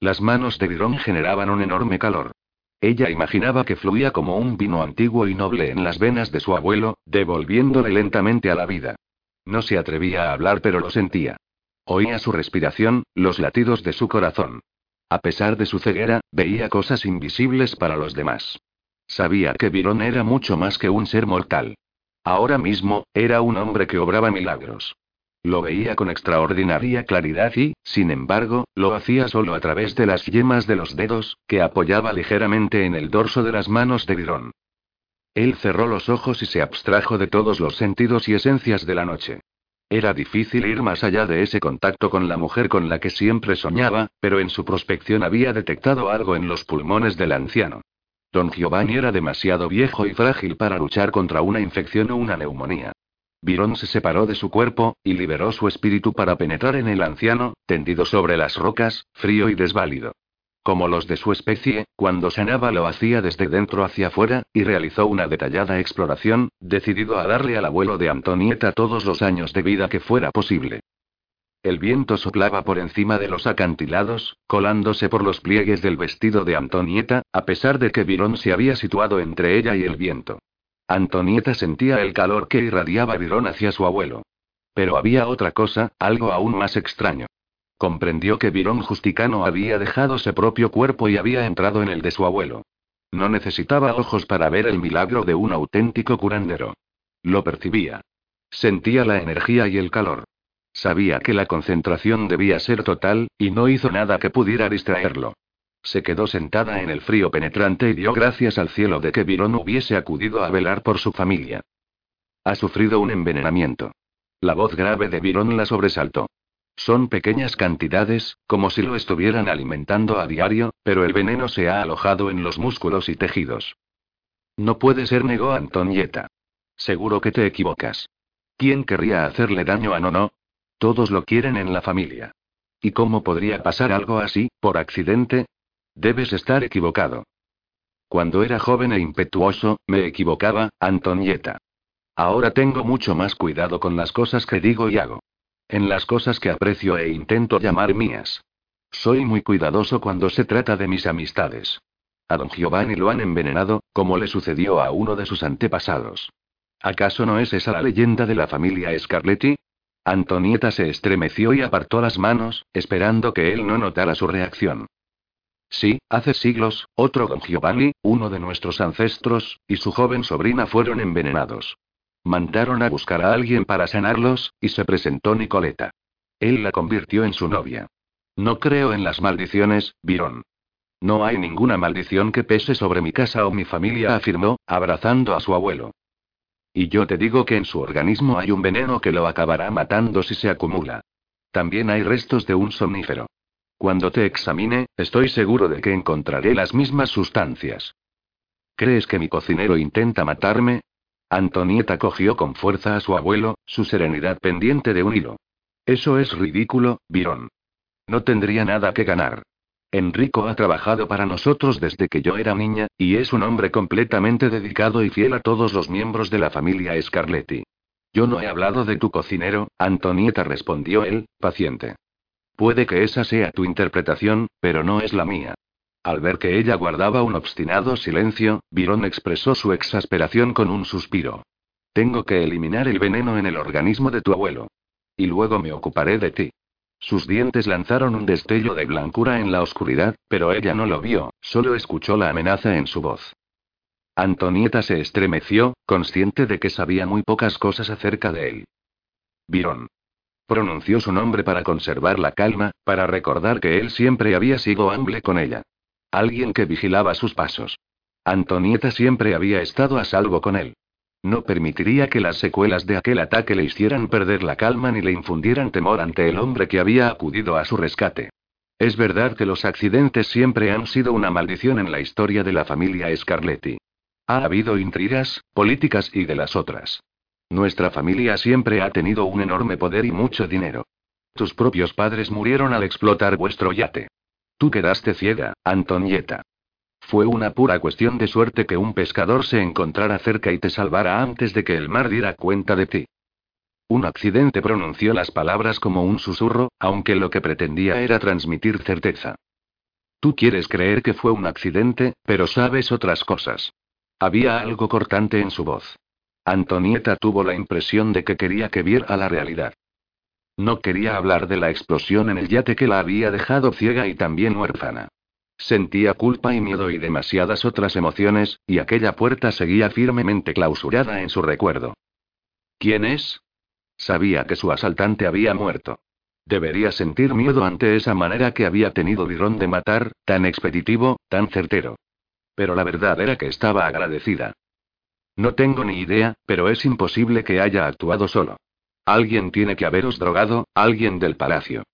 Las manos de Virón generaban un enorme calor. Ella imaginaba que fluía como un vino antiguo y noble en las venas de su abuelo, devolviéndole lentamente a la vida. No se atrevía a hablar, pero lo sentía. Oía su respiración, los latidos de su corazón. A pesar de su ceguera, veía cosas invisibles para los demás. Sabía que Virón era mucho más que un ser mortal. Ahora mismo, era un hombre que obraba milagros. Lo veía con extraordinaria claridad y, sin embargo, lo hacía solo a través de las yemas de los dedos, que apoyaba ligeramente en el dorso de las manos de Virón. Él cerró los ojos y se abstrajo de todos los sentidos y esencias de la noche. Era difícil ir más allá de ese contacto con la mujer con la que siempre soñaba, pero en su prospección había detectado algo en los pulmones del anciano. Don Giovanni era demasiado viejo y frágil para luchar contra una infección o una neumonía. Virón se separó de su cuerpo, y liberó su espíritu para penetrar en el anciano, tendido sobre las rocas, frío y desválido. Como los de su especie, cuando sanaba lo hacía desde dentro hacia afuera, y realizó una detallada exploración, decidido a darle al abuelo de Antonieta todos los años de vida que fuera posible. El viento soplaba por encima de los acantilados, colándose por los pliegues del vestido de Antonieta, a pesar de que Virón se había situado entre ella y el viento. Antonieta sentía el calor que irradiaba Virón hacia su abuelo. Pero había otra cosa, algo aún más extraño. Comprendió que Virón Justicano había dejado su propio cuerpo y había entrado en el de su abuelo. No necesitaba ojos para ver el milagro de un auténtico curandero. Lo percibía. Sentía la energía y el calor. Sabía que la concentración debía ser total, y no hizo nada que pudiera distraerlo. Se quedó sentada en el frío penetrante y dio gracias al cielo de que Virón hubiese acudido a velar por su familia. Ha sufrido un envenenamiento. La voz grave de Virón la sobresaltó. Son pequeñas cantidades, como si lo estuvieran alimentando a diario, pero el veneno se ha alojado en los músculos y tejidos. No puede ser, negó Antonieta. Seguro que te equivocas. ¿Quién querría hacerle daño a Nono? Todos lo quieren en la familia. ¿Y cómo podría pasar algo así, por accidente? Debes estar equivocado. Cuando era joven e impetuoso, me equivocaba, Antonieta. Ahora tengo mucho más cuidado con las cosas que digo y hago. En las cosas que aprecio e intento llamar mías. Soy muy cuidadoso cuando se trata de mis amistades. A don Giovanni lo han envenenado, como le sucedió a uno de sus antepasados. ¿Acaso no es esa la leyenda de la familia Scarletti? Antonieta se estremeció y apartó las manos, esperando que él no notara su reacción. Sí, hace siglos, otro don Giovanni, uno de nuestros ancestros, y su joven sobrina fueron envenenados. Mandaron a buscar a alguien para sanarlos, y se presentó Nicoleta. Él la convirtió en su novia. No creo en las maldiciones, Virón. No hay ninguna maldición que pese sobre mi casa o mi familia, afirmó, abrazando a su abuelo. Y yo te digo que en su organismo hay un veneno que lo acabará matando si se acumula. También hay restos de un somnífero. Cuando te examine, estoy seguro de que encontraré las mismas sustancias. ¿Crees que mi cocinero intenta matarme? Antonieta cogió con fuerza a su abuelo, su serenidad pendiente de un hilo. Eso es ridículo, Virón. No tendría nada que ganar. Enrico ha trabajado para nosotros desde que yo era niña, y es un hombre completamente dedicado y fiel a todos los miembros de la familia Scarletti. Yo no he hablado de tu cocinero, Antonieta respondió él, paciente. Puede que esa sea tu interpretación, pero no es la mía. Al ver que ella guardaba un obstinado silencio, Virón expresó su exasperación con un suspiro. Tengo que eliminar el veneno en el organismo de tu abuelo. Y luego me ocuparé de ti. Sus dientes lanzaron un destello de blancura en la oscuridad, pero ella no lo vio, solo escuchó la amenaza en su voz. Antonieta se estremeció, consciente de que sabía muy pocas cosas acerca de él. Virón. Pronunció su nombre para conservar la calma, para recordar que él siempre había sido hamble con ella. Alguien que vigilaba sus pasos. Antonieta siempre había estado a salvo con él. No permitiría que las secuelas de aquel ataque le hicieran perder la calma ni le infundieran temor ante el hombre que había acudido a su rescate. Es verdad que los accidentes siempre han sido una maldición en la historia de la familia Scarletti. Ha habido intrigas, políticas y de las otras. Nuestra familia siempre ha tenido un enorme poder y mucho dinero. Tus propios padres murieron al explotar vuestro yate. Tú quedaste ciega, Antonieta. Fue una pura cuestión de suerte que un pescador se encontrara cerca y te salvara antes de que el mar diera cuenta de ti. Un accidente pronunció las palabras como un susurro, aunque lo que pretendía era transmitir certeza. Tú quieres creer que fue un accidente, pero sabes otras cosas. Había algo cortante en su voz. Antonieta tuvo la impresión de que quería que viera la realidad. No quería hablar de la explosión en el yate que la había dejado ciega y también huérfana. Sentía culpa y miedo y demasiadas otras emociones, y aquella puerta seguía firmemente clausurada en su recuerdo. ¿Quién es? Sabía que su asaltante había muerto. Debería sentir miedo ante esa manera que había tenido Dirón de matar, tan expeditivo, tan certero. Pero la verdad era que estaba agradecida. No tengo ni idea, pero es imposible que haya actuado solo. Alguien tiene que haberos drogado, alguien del palacio.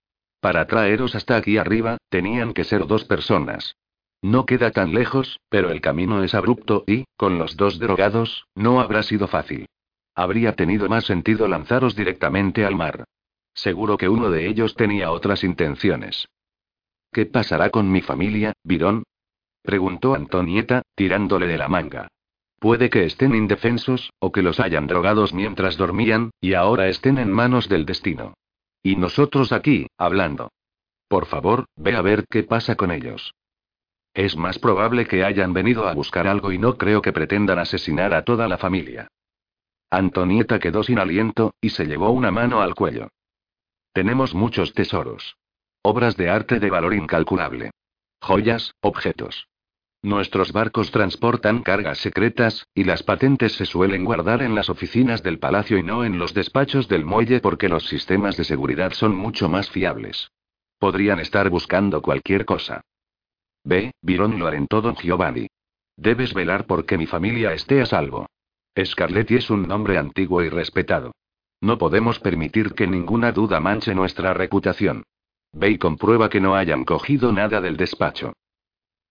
Para traeros hasta aquí arriba, tenían que ser dos personas. No queda tan lejos, pero el camino es abrupto y, con los dos drogados, no habrá sido fácil. Habría tenido más sentido lanzaros directamente al mar. Seguro que uno de ellos tenía otras intenciones. ¿Qué pasará con mi familia, Virón? preguntó Antonieta, tirándole de la manga. Puede que estén indefensos, o que los hayan drogados mientras dormían, y ahora estén en manos del destino. Y nosotros aquí, hablando. Por favor, ve a ver qué pasa con ellos. Es más probable que hayan venido a buscar algo y no creo que pretendan asesinar a toda la familia. Antonieta quedó sin aliento, y se llevó una mano al cuello. Tenemos muchos tesoros. Obras de arte de valor incalculable. Joyas, objetos. Nuestros barcos transportan cargas secretas, y las patentes se suelen guardar en las oficinas del palacio y no en los despachos del muelle porque los sistemas de seguridad son mucho más fiables. Podrían estar buscando cualquier cosa. Ve, Virón lo harén todo, Giovanni. Debes velar porque mi familia esté a salvo. Scarletti es un nombre antiguo y respetado. No podemos permitir que ninguna duda manche nuestra reputación. Ve y comprueba que no hayan cogido nada del despacho.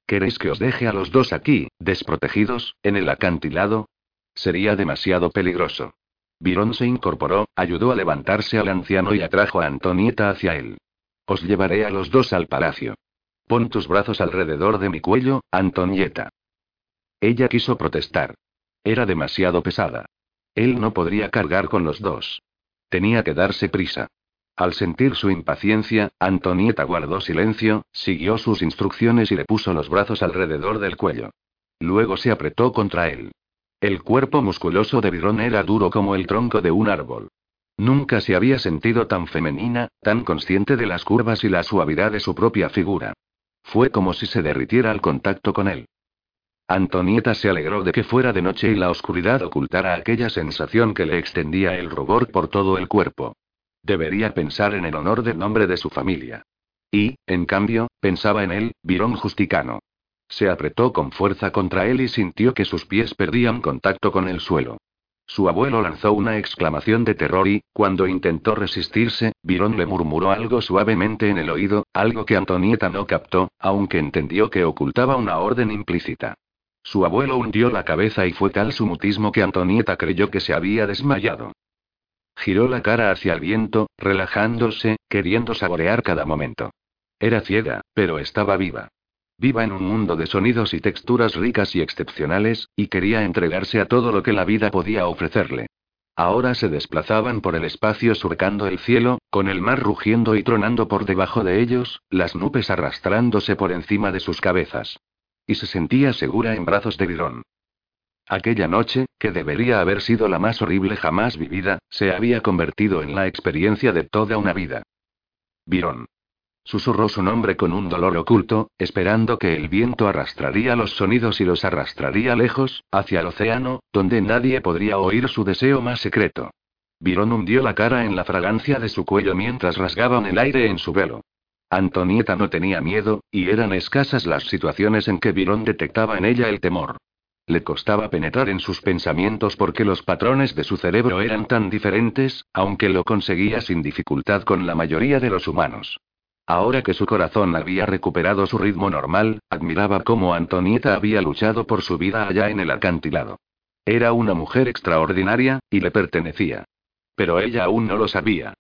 ¿Queréis que os deje a los dos aquí, desprotegidos, en el acantilado? Sería demasiado peligroso. Virón se incorporó, ayudó a levantarse al anciano y atrajo a Antonieta hacia él. Os llevaré a los dos al palacio. Pon tus brazos alrededor de mi cuello, Antonieta. Ella quiso protestar. Era demasiado pesada. Él no podría cargar con los dos. Tenía que darse prisa. Al sentir su impaciencia, Antonieta guardó silencio, siguió sus instrucciones y le puso los brazos alrededor del cuello. Luego se apretó contra él. El cuerpo musculoso de Virón era duro como el tronco de un árbol. Nunca se había sentido tan femenina, tan consciente de las curvas y la suavidad de su propia figura. Fue como si se derritiera al contacto con él. Antonieta se alegró de que fuera de noche y la oscuridad ocultara aquella sensación que le extendía el rubor por todo el cuerpo. Debería pensar en el honor del nombre de su familia. Y, en cambio, pensaba en él, Virón Justicano. Se apretó con fuerza contra él y sintió que sus pies perdían contacto con el suelo. Su abuelo lanzó una exclamación de terror y, cuando intentó resistirse, Virón le murmuró algo suavemente en el oído, algo que Antonieta no captó, aunque entendió que ocultaba una orden implícita. Su abuelo hundió la cabeza y fue tal su mutismo que Antonieta creyó que se había desmayado. Giró la cara hacia el viento, relajándose, queriendo saborear cada momento. Era ciega, pero estaba viva. Viva en un mundo de sonidos y texturas ricas y excepcionales, y quería entregarse a todo lo que la vida podía ofrecerle. Ahora se desplazaban por el espacio surcando el cielo, con el mar rugiendo y tronando por debajo de ellos, las nubes arrastrándose por encima de sus cabezas. Y se sentía segura en brazos de Virón. Aquella noche, que debería haber sido la más horrible jamás vivida, se había convertido en la experiencia de toda una vida. Virón. Susurró su nombre con un dolor oculto, esperando que el viento arrastraría los sonidos y los arrastraría lejos, hacia el océano, donde nadie podría oír su deseo más secreto. Virón hundió la cara en la fragancia de su cuello mientras rasgaban el aire en su velo. Antonieta no tenía miedo, y eran escasas las situaciones en que Virón detectaba en ella el temor. Le costaba penetrar en sus pensamientos porque los patrones de su cerebro eran tan diferentes, aunque lo conseguía sin dificultad con la mayoría de los humanos. Ahora que su corazón había recuperado su ritmo normal, admiraba cómo Antonieta había luchado por su vida allá en el acantilado. Era una mujer extraordinaria, y le pertenecía. Pero ella aún no lo sabía.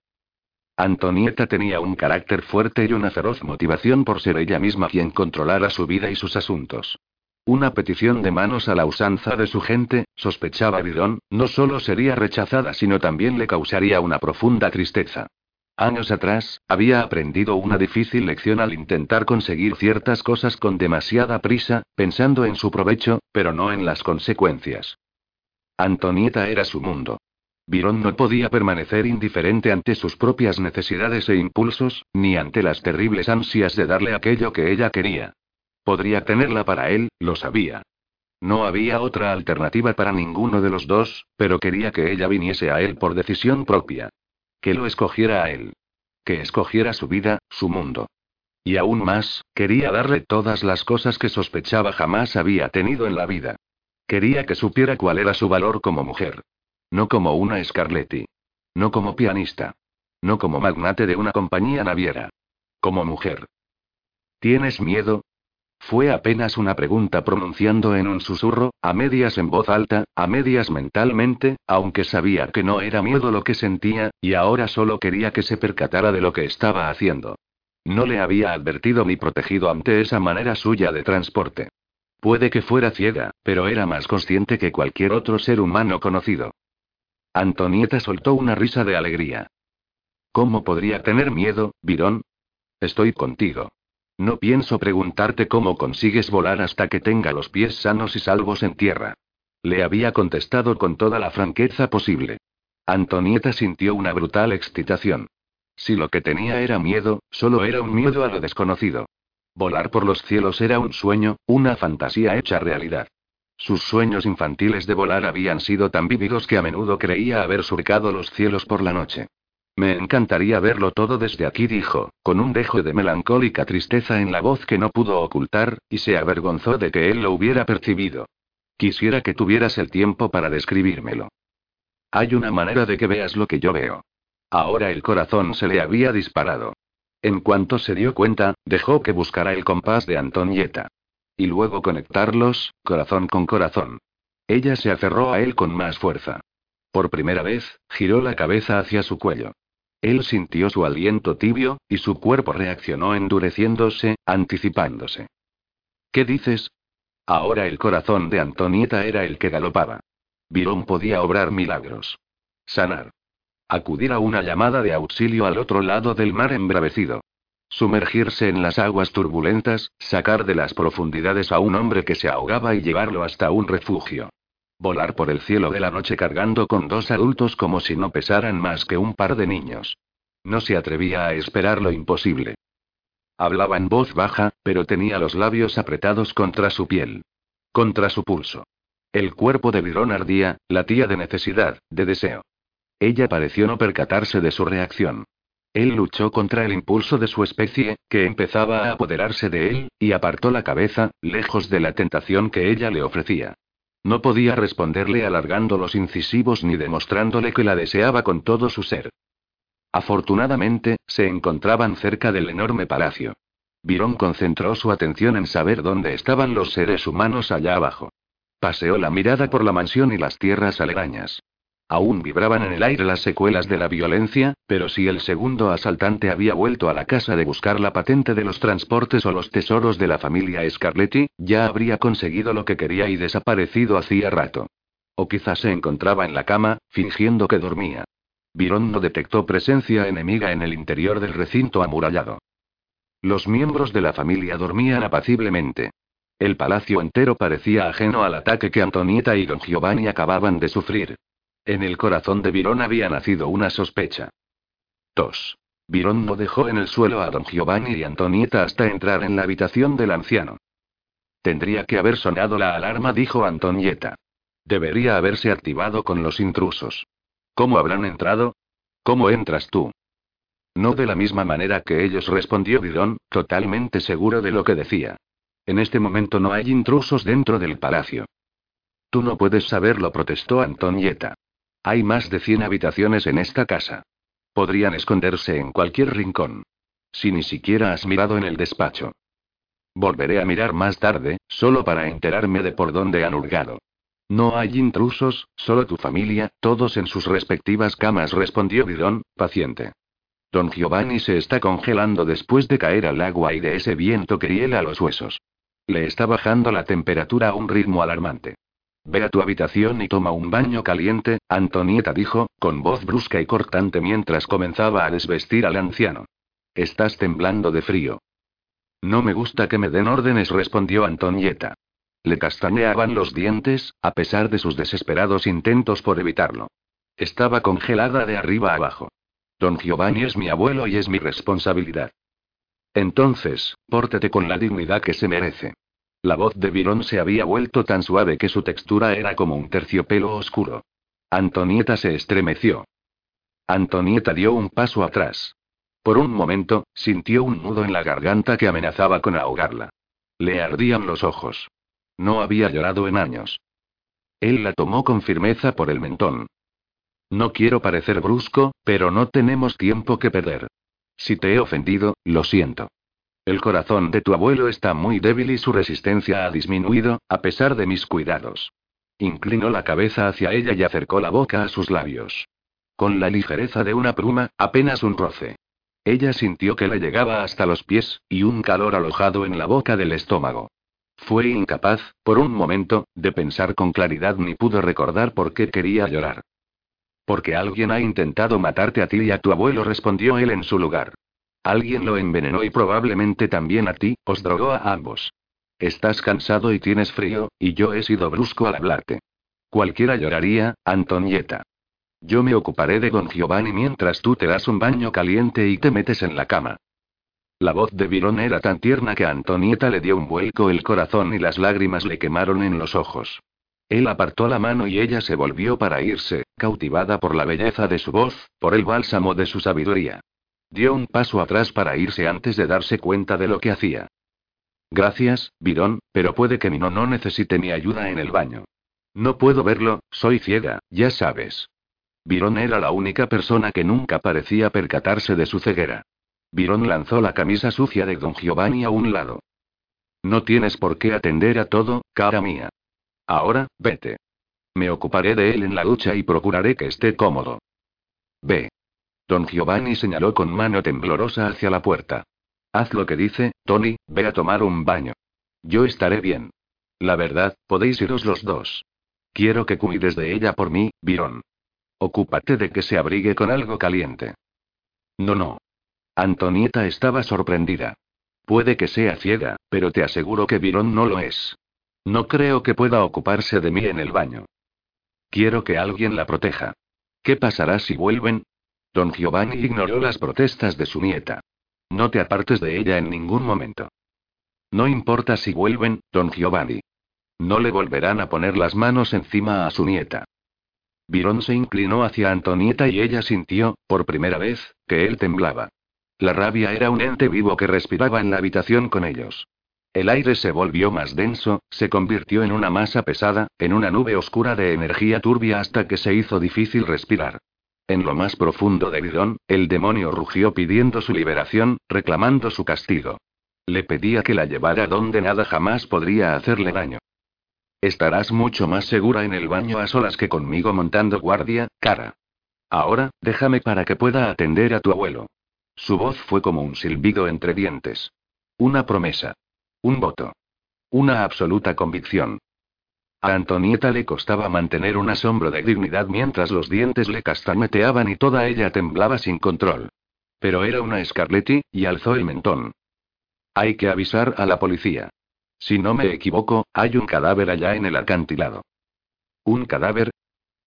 Antonieta tenía un carácter fuerte y una feroz motivación por ser ella misma quien controlara su vida y sus asuntos. Una petición de manos a la usanza de su gente, sospechaba Bidón, no solo sería rechazada sino también le causaría una profunda tristeza. Años atrás, había aprendido una difícil lección al intentar conseguir ciertas cosas con demasiada prisa, pensando en su provecho, pero no en las consecuencias. Antonieta era su mundo. Virón no podía permanecer indiferente ante sus propias necesidades e impulsos, ni ante las terribles ansias de darle aquello que ella quería. Podría tenerla para él, lo sabía. No había otra alternativa para ninguno de los dos, pero quería que ella viniese a él por decisión propia. Que lo escogiera a él. Que escogiera su vida, su mundo. Y aún más, quería darle todas las cosas que sospechaba jamás había tenido en la vida. Quería que supiera cuál era su valor como mujer. No como una Scarletti. No como pianista. No como magnate de una compañía naviera. Como mujer. ¿Tienes miedo? Fue apenas una pregunta pronunciando en un susurro, a medias en voz alta, a medias mentalmente, aunque sabía que no era miedo lo que sentía, y ahora solo quería que se percatara de lo que estaba haciendo. No le había advertido ni protegido ante esa manera suya de transporte. Puede que fuera ciega, pero era más consciente que cualquier otro ser humano conocido. Antonieta soltó una risa de alegría. ¿Cómo podría tener miedo, Virón? Estoy contigo. No pienso preguntarte cómo consigues volar hasta que tenga los pies sanos y salvos en tierra. Le había contestado con toda la franqueza posible. Antonieta sintió una brutal excitación. Si lo que tenía era miedo, solo era un miedo a lo desconocido. Volar por los cielos era un sueño, una fantasía hecha realidad. Sus sueños infantiles de volar habían sido tan vívidos que a menudo creía haber surcado los cielos por la noche. Me encantaría verlo todo desde aquí, dijo, con un dejo de melancólica tristeza en la voz que no pudo ocultar, y se avergonzó de que él lo hubiera percibido. Quisiera que tuvieras el tiempo para describírmelo. Hay una manera de que veas lo que yo veo. Ahora el corazón se le había disparado. En cuanto se dio cuenta, dejó que buscara el compás de Antonieta. Y luego conectarlos, corazón con corazón. Ella se aferró a él con más fuerza. Por primera vez, giró la cabeza hacia su cuello. Él sintió su aliento tibio, y su cuerpo reaccionó endureciéndose, anticipándose. ¿Qué dices? Ahora el corazón de Antonieta era el que galopaba. Virón podía obrar milagros. Sanar. Acudir a una llamada de auxilio al otro lado del mar embravecido. Sumergirse en las aguas turbulentas, sacar de las profundidades a un hombre que se ahogaba y llevarlo hasta un refugio. Volar por el cielo de la noche cargando con dos adultos como si no pesaran más que un par de niños. No se atrevía a esperar lo imposible. Hablaba en voz baja, pero tenía los labios apretados contra su piel. Contra su pulso. El cuerpo de Virón ardía, latía de necesidad, de deseo. Ella pareció no percatarse de su reacción. Él luchó contra el impulso de su especie, que empezaba a apoderarse de él, y apartó la cabeza, lejos de la tentación que ella le ofrecía. No podía responderle alargando los incisivos ni demostrándole que la deseaba con todo su ser. Afortunadamente, se encontraban cerca del enorme palacio. Virón concentró su atención en saber dónde estaban los seres humanos allá abajo. Paseó la mirada por la mansión y las tierras aledañas. Aún vibraban en el aire las secuelas de la violencia, pero si el segundo asaltante había vuelto a la casa de buscar la patente de los transportes o los tesoros de la familia Scarletti, ya habría conseguido lo que quería y desaparecido hacía rato. O quizás se encontraba en la cama, fingiendo que dormía. Virón no detectó presencia enemiga en el interior del recinto amurallado. Los miembros de la familia dormían apaciblemente. El palacio entero parecía ajeno al ataque que Antonieta y don Giovanni acababan de sufrir. En el corazón de Virón había nacido una sospecha. 2. Virón no dejó en el suelo a don Giovanni y Antonieta hasta entrar en la habitación del anciano. Tendría que haber sonado la alarma, dijo Antonieta. Debería haberse activado con los intrusos. ¿Cómo habrán entrado? ¿Cómo entras tú? No de la misma manera que ellos, respondió Virón, totalmente seguro de lo que decía. En este momento no hay intrusos dentro del palacio. Tú no puedes saberlo, protestó Antonieta. Hay más de 100 habitaciones en esta casa. Podrían esconderse en cualquier rincón. Si ni siquiera has mirado en el despacho. Volveré a mirar más tarde, solo para enterarme de por dónde han hurgado. No hay intrusos, solo tu familia, todos en sus respectivas camas, respondió Bidón, paciente. Don Giovanni se está congelando después de caer al agua y de ese viento que hiela los huesos. Le está bajando la temperatura a un ritmo alarmante. Ve a tu habitación y toma un baño caliente, Antonieta dijo, con voz brusca y cortante mientras comenzaba a desvestir al anciano. Estás temblando de frío. No me gusta que me den órdenes, respondió Antonieta. Le castañeaban los dientes, a pesar de sus desesperados intentos por evitarlo. Estaba congelada de arriba abajo. Don Giovanni es mi abuelo y es mi responsabilidad. Entonces, pórtete con la dignidad que se merece. La voz de Virón se había vuelto tan suave que su textura era como un terciopelo oscuro. Antonieta se estremeció. Antonieta dio un paso atrás. Por un momento, sintió un nudo en la garganta que amenazaba con ahogarla. Le ardían los ojos. No había llorado en años. Él la tomó con firmeza por el mentón. No quiero parecer brusco, pero no tenemos tiempo que perder. Si te he ofendido, lo siento. El corazón de tu abuelo está muy débil y su resistencia ha disminuido, a pesar de mis cuidados. Inclinó la cabeza hacia ella y acercó la boca a sus labios. Con la ligereza de una pluma, apenas un roce. Ella sintió que le llegaba hasta los pies, y un calor alojado en la boca del estómago. Fue incapaz, por un momento, de pensar con claridad ni pudo recordar por qué quería llorar. Porque alguien ha intentado matarte a ti y a tu abuelo, respondió él en su lugar. Alguien lo envenenó y probablemente también a ti, os drogó a ambos. Estás cansado y tienes frío, y yo he sido brusco al hablarte. Cualquiera lloraría, Antonieta. Yo me ocuparé de don Giovanni mientras tú te das un baño caliente y te metes en la cama. La voz de Virón era tan tierna que Antonieta le dio un vuelco el corazón y las lágrimas le quemaron en los ojos. Él apartó la mano y ella se volvió para irse, cautivada por la belleza de su voz, por el bálsamo de su sabiduría. Dio un paso atrás para irse antes de darse cuenta de lo que hacía. Gracias, Virón, pero puede que mi no no necesite mi ayuda en el baño. No puedo verlo, soy ciega, ya sabes. Virón era la única persona que nunca parecía percatarse de su ceguera. Virón lanzó la camisa sucia de don Giovanni a un lado. No tienes por qué atender a todo, cara mía. Ahora, vete. Me ocuparé de él en la ducha y procuraré que esté cómodo. Ve. Don Giovanni señaló con mano temblorosa hacia la puerta. Haz lo que dice, Tony, ve a tomar un baño. Yo estaré bien. La verdad, podéis iros los dos. Quiero que cuides de ella por mí, Virón. Ocúpate de que se abrigue con algo caliente. No, no. Antonieta estaba sorprendida. Puede que sea ciega, pero te aseguro que Virón no lo es. No creo que pueda ocuparse de mí en el baño. Quiero que alguien la proteja. ¿Qué pasará si vuelven? Don Giovanni ignoró las protestas de su nieta. No te apartes de ella en ningún momento. No importa si vuelven, don Giovanni. No le volverán a poner las manos encima a su nieta. Virón se inclinó hacia Antonieta y ella sintió, por primera vez, que él temblaba. La rabia era un ente vivo que respiraba en la habitación con ellos. El aire se volvió más denso, se convirtió en una masa pesada, en una nube oscura de energía turbia hasta que se hizo difícil respirar. En lo más profundo de Virón, el demonio rugió pidiendo su liberación, reclamando su castigo. Le pedía que la llevara donde nada jamás podría hacerle daño. Estarás mucho más segura en el baño a solas que conmigo montando guardia, cara. Ahora, déjame para que pueda atender a tu abuelo. Su voz fue como un silbido entre dientes. Una promesa. Un voto. Una absoluta convicción. A Antonieta le costaba mantener un asombro de dignidad mientras los dientes le castañeteaban y toda ella temblaba sin control. Pero era una Scarletti, y alzó el mentón. Hay que avisar a la policía. Si no me equivoco, hay un cadáver allá en el acantilado. ¿Un cadáver?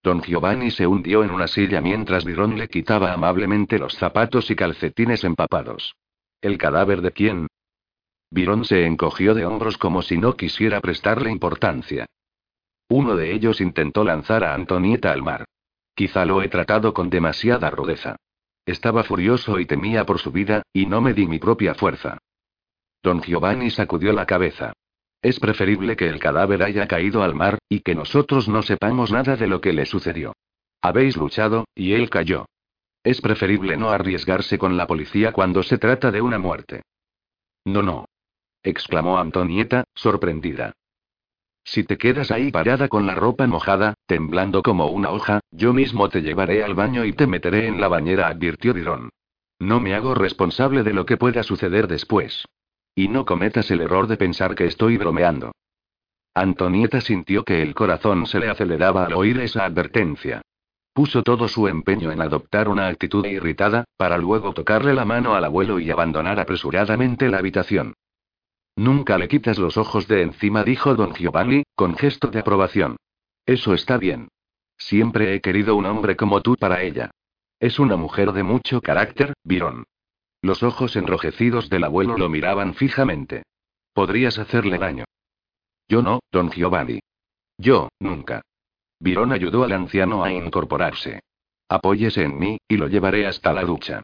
Don Giovanni se hundió en una silla mientras Virón le quitaba amablemente los zapatos y calcetines empapados. ¿El cadáver de quién? Virón se encogió de hombros como si no quisiera prestarle importancia. Uno de ellos intentó lanzar a Antonieta al mar. Quizá lo he tratado con demasiada rudeza. Estaba furioso y temía por su vida, y no me di mi propia fuerza. Don Giovanni sacudió la cabeza. Es preferible que el cadáver haya caído al mar, y que nosotros no sepamos nada de lo que le sucedió. Habéis luchado, y él cayó. Es preferible no arriesgarse con la policía cuando se trata de una muerte. No, no. exclamó Antonieta, sorprendida. Si te quedas ahí parada con la ropa mojada, temblando como una hoja, yo mismo te llevaré al baño y te meteré en la bañera, advirtió Dirón. No me hago responsable de lo que pueda suceder después. Y no cometas el error de pensar que estoy bromeando. Antonieta sintió que el corazón se le aceleraba al oír esa advertencia. Puso todo su empeño en adoptar una actitud irritada, para luego tocarle la mano al abuelo y abandonar apresuradamente la habitación. Nunca le quitas los ojos de encima, dijo don Giovanni, con gesto de aprobación. Eso está bien. Siempre he querido un hombre como tú para ella. Es una mujer de mucho carácter, Virón. Los ojos enrojecidos del abuelo lo miraban fijamente. Podrías hacerle daño. Yo no, don Giovanni. Yo, nunca. Virón ayudó al anciano a incorporarse. Apóyese en mí, y lo llevaré hasta la ducha.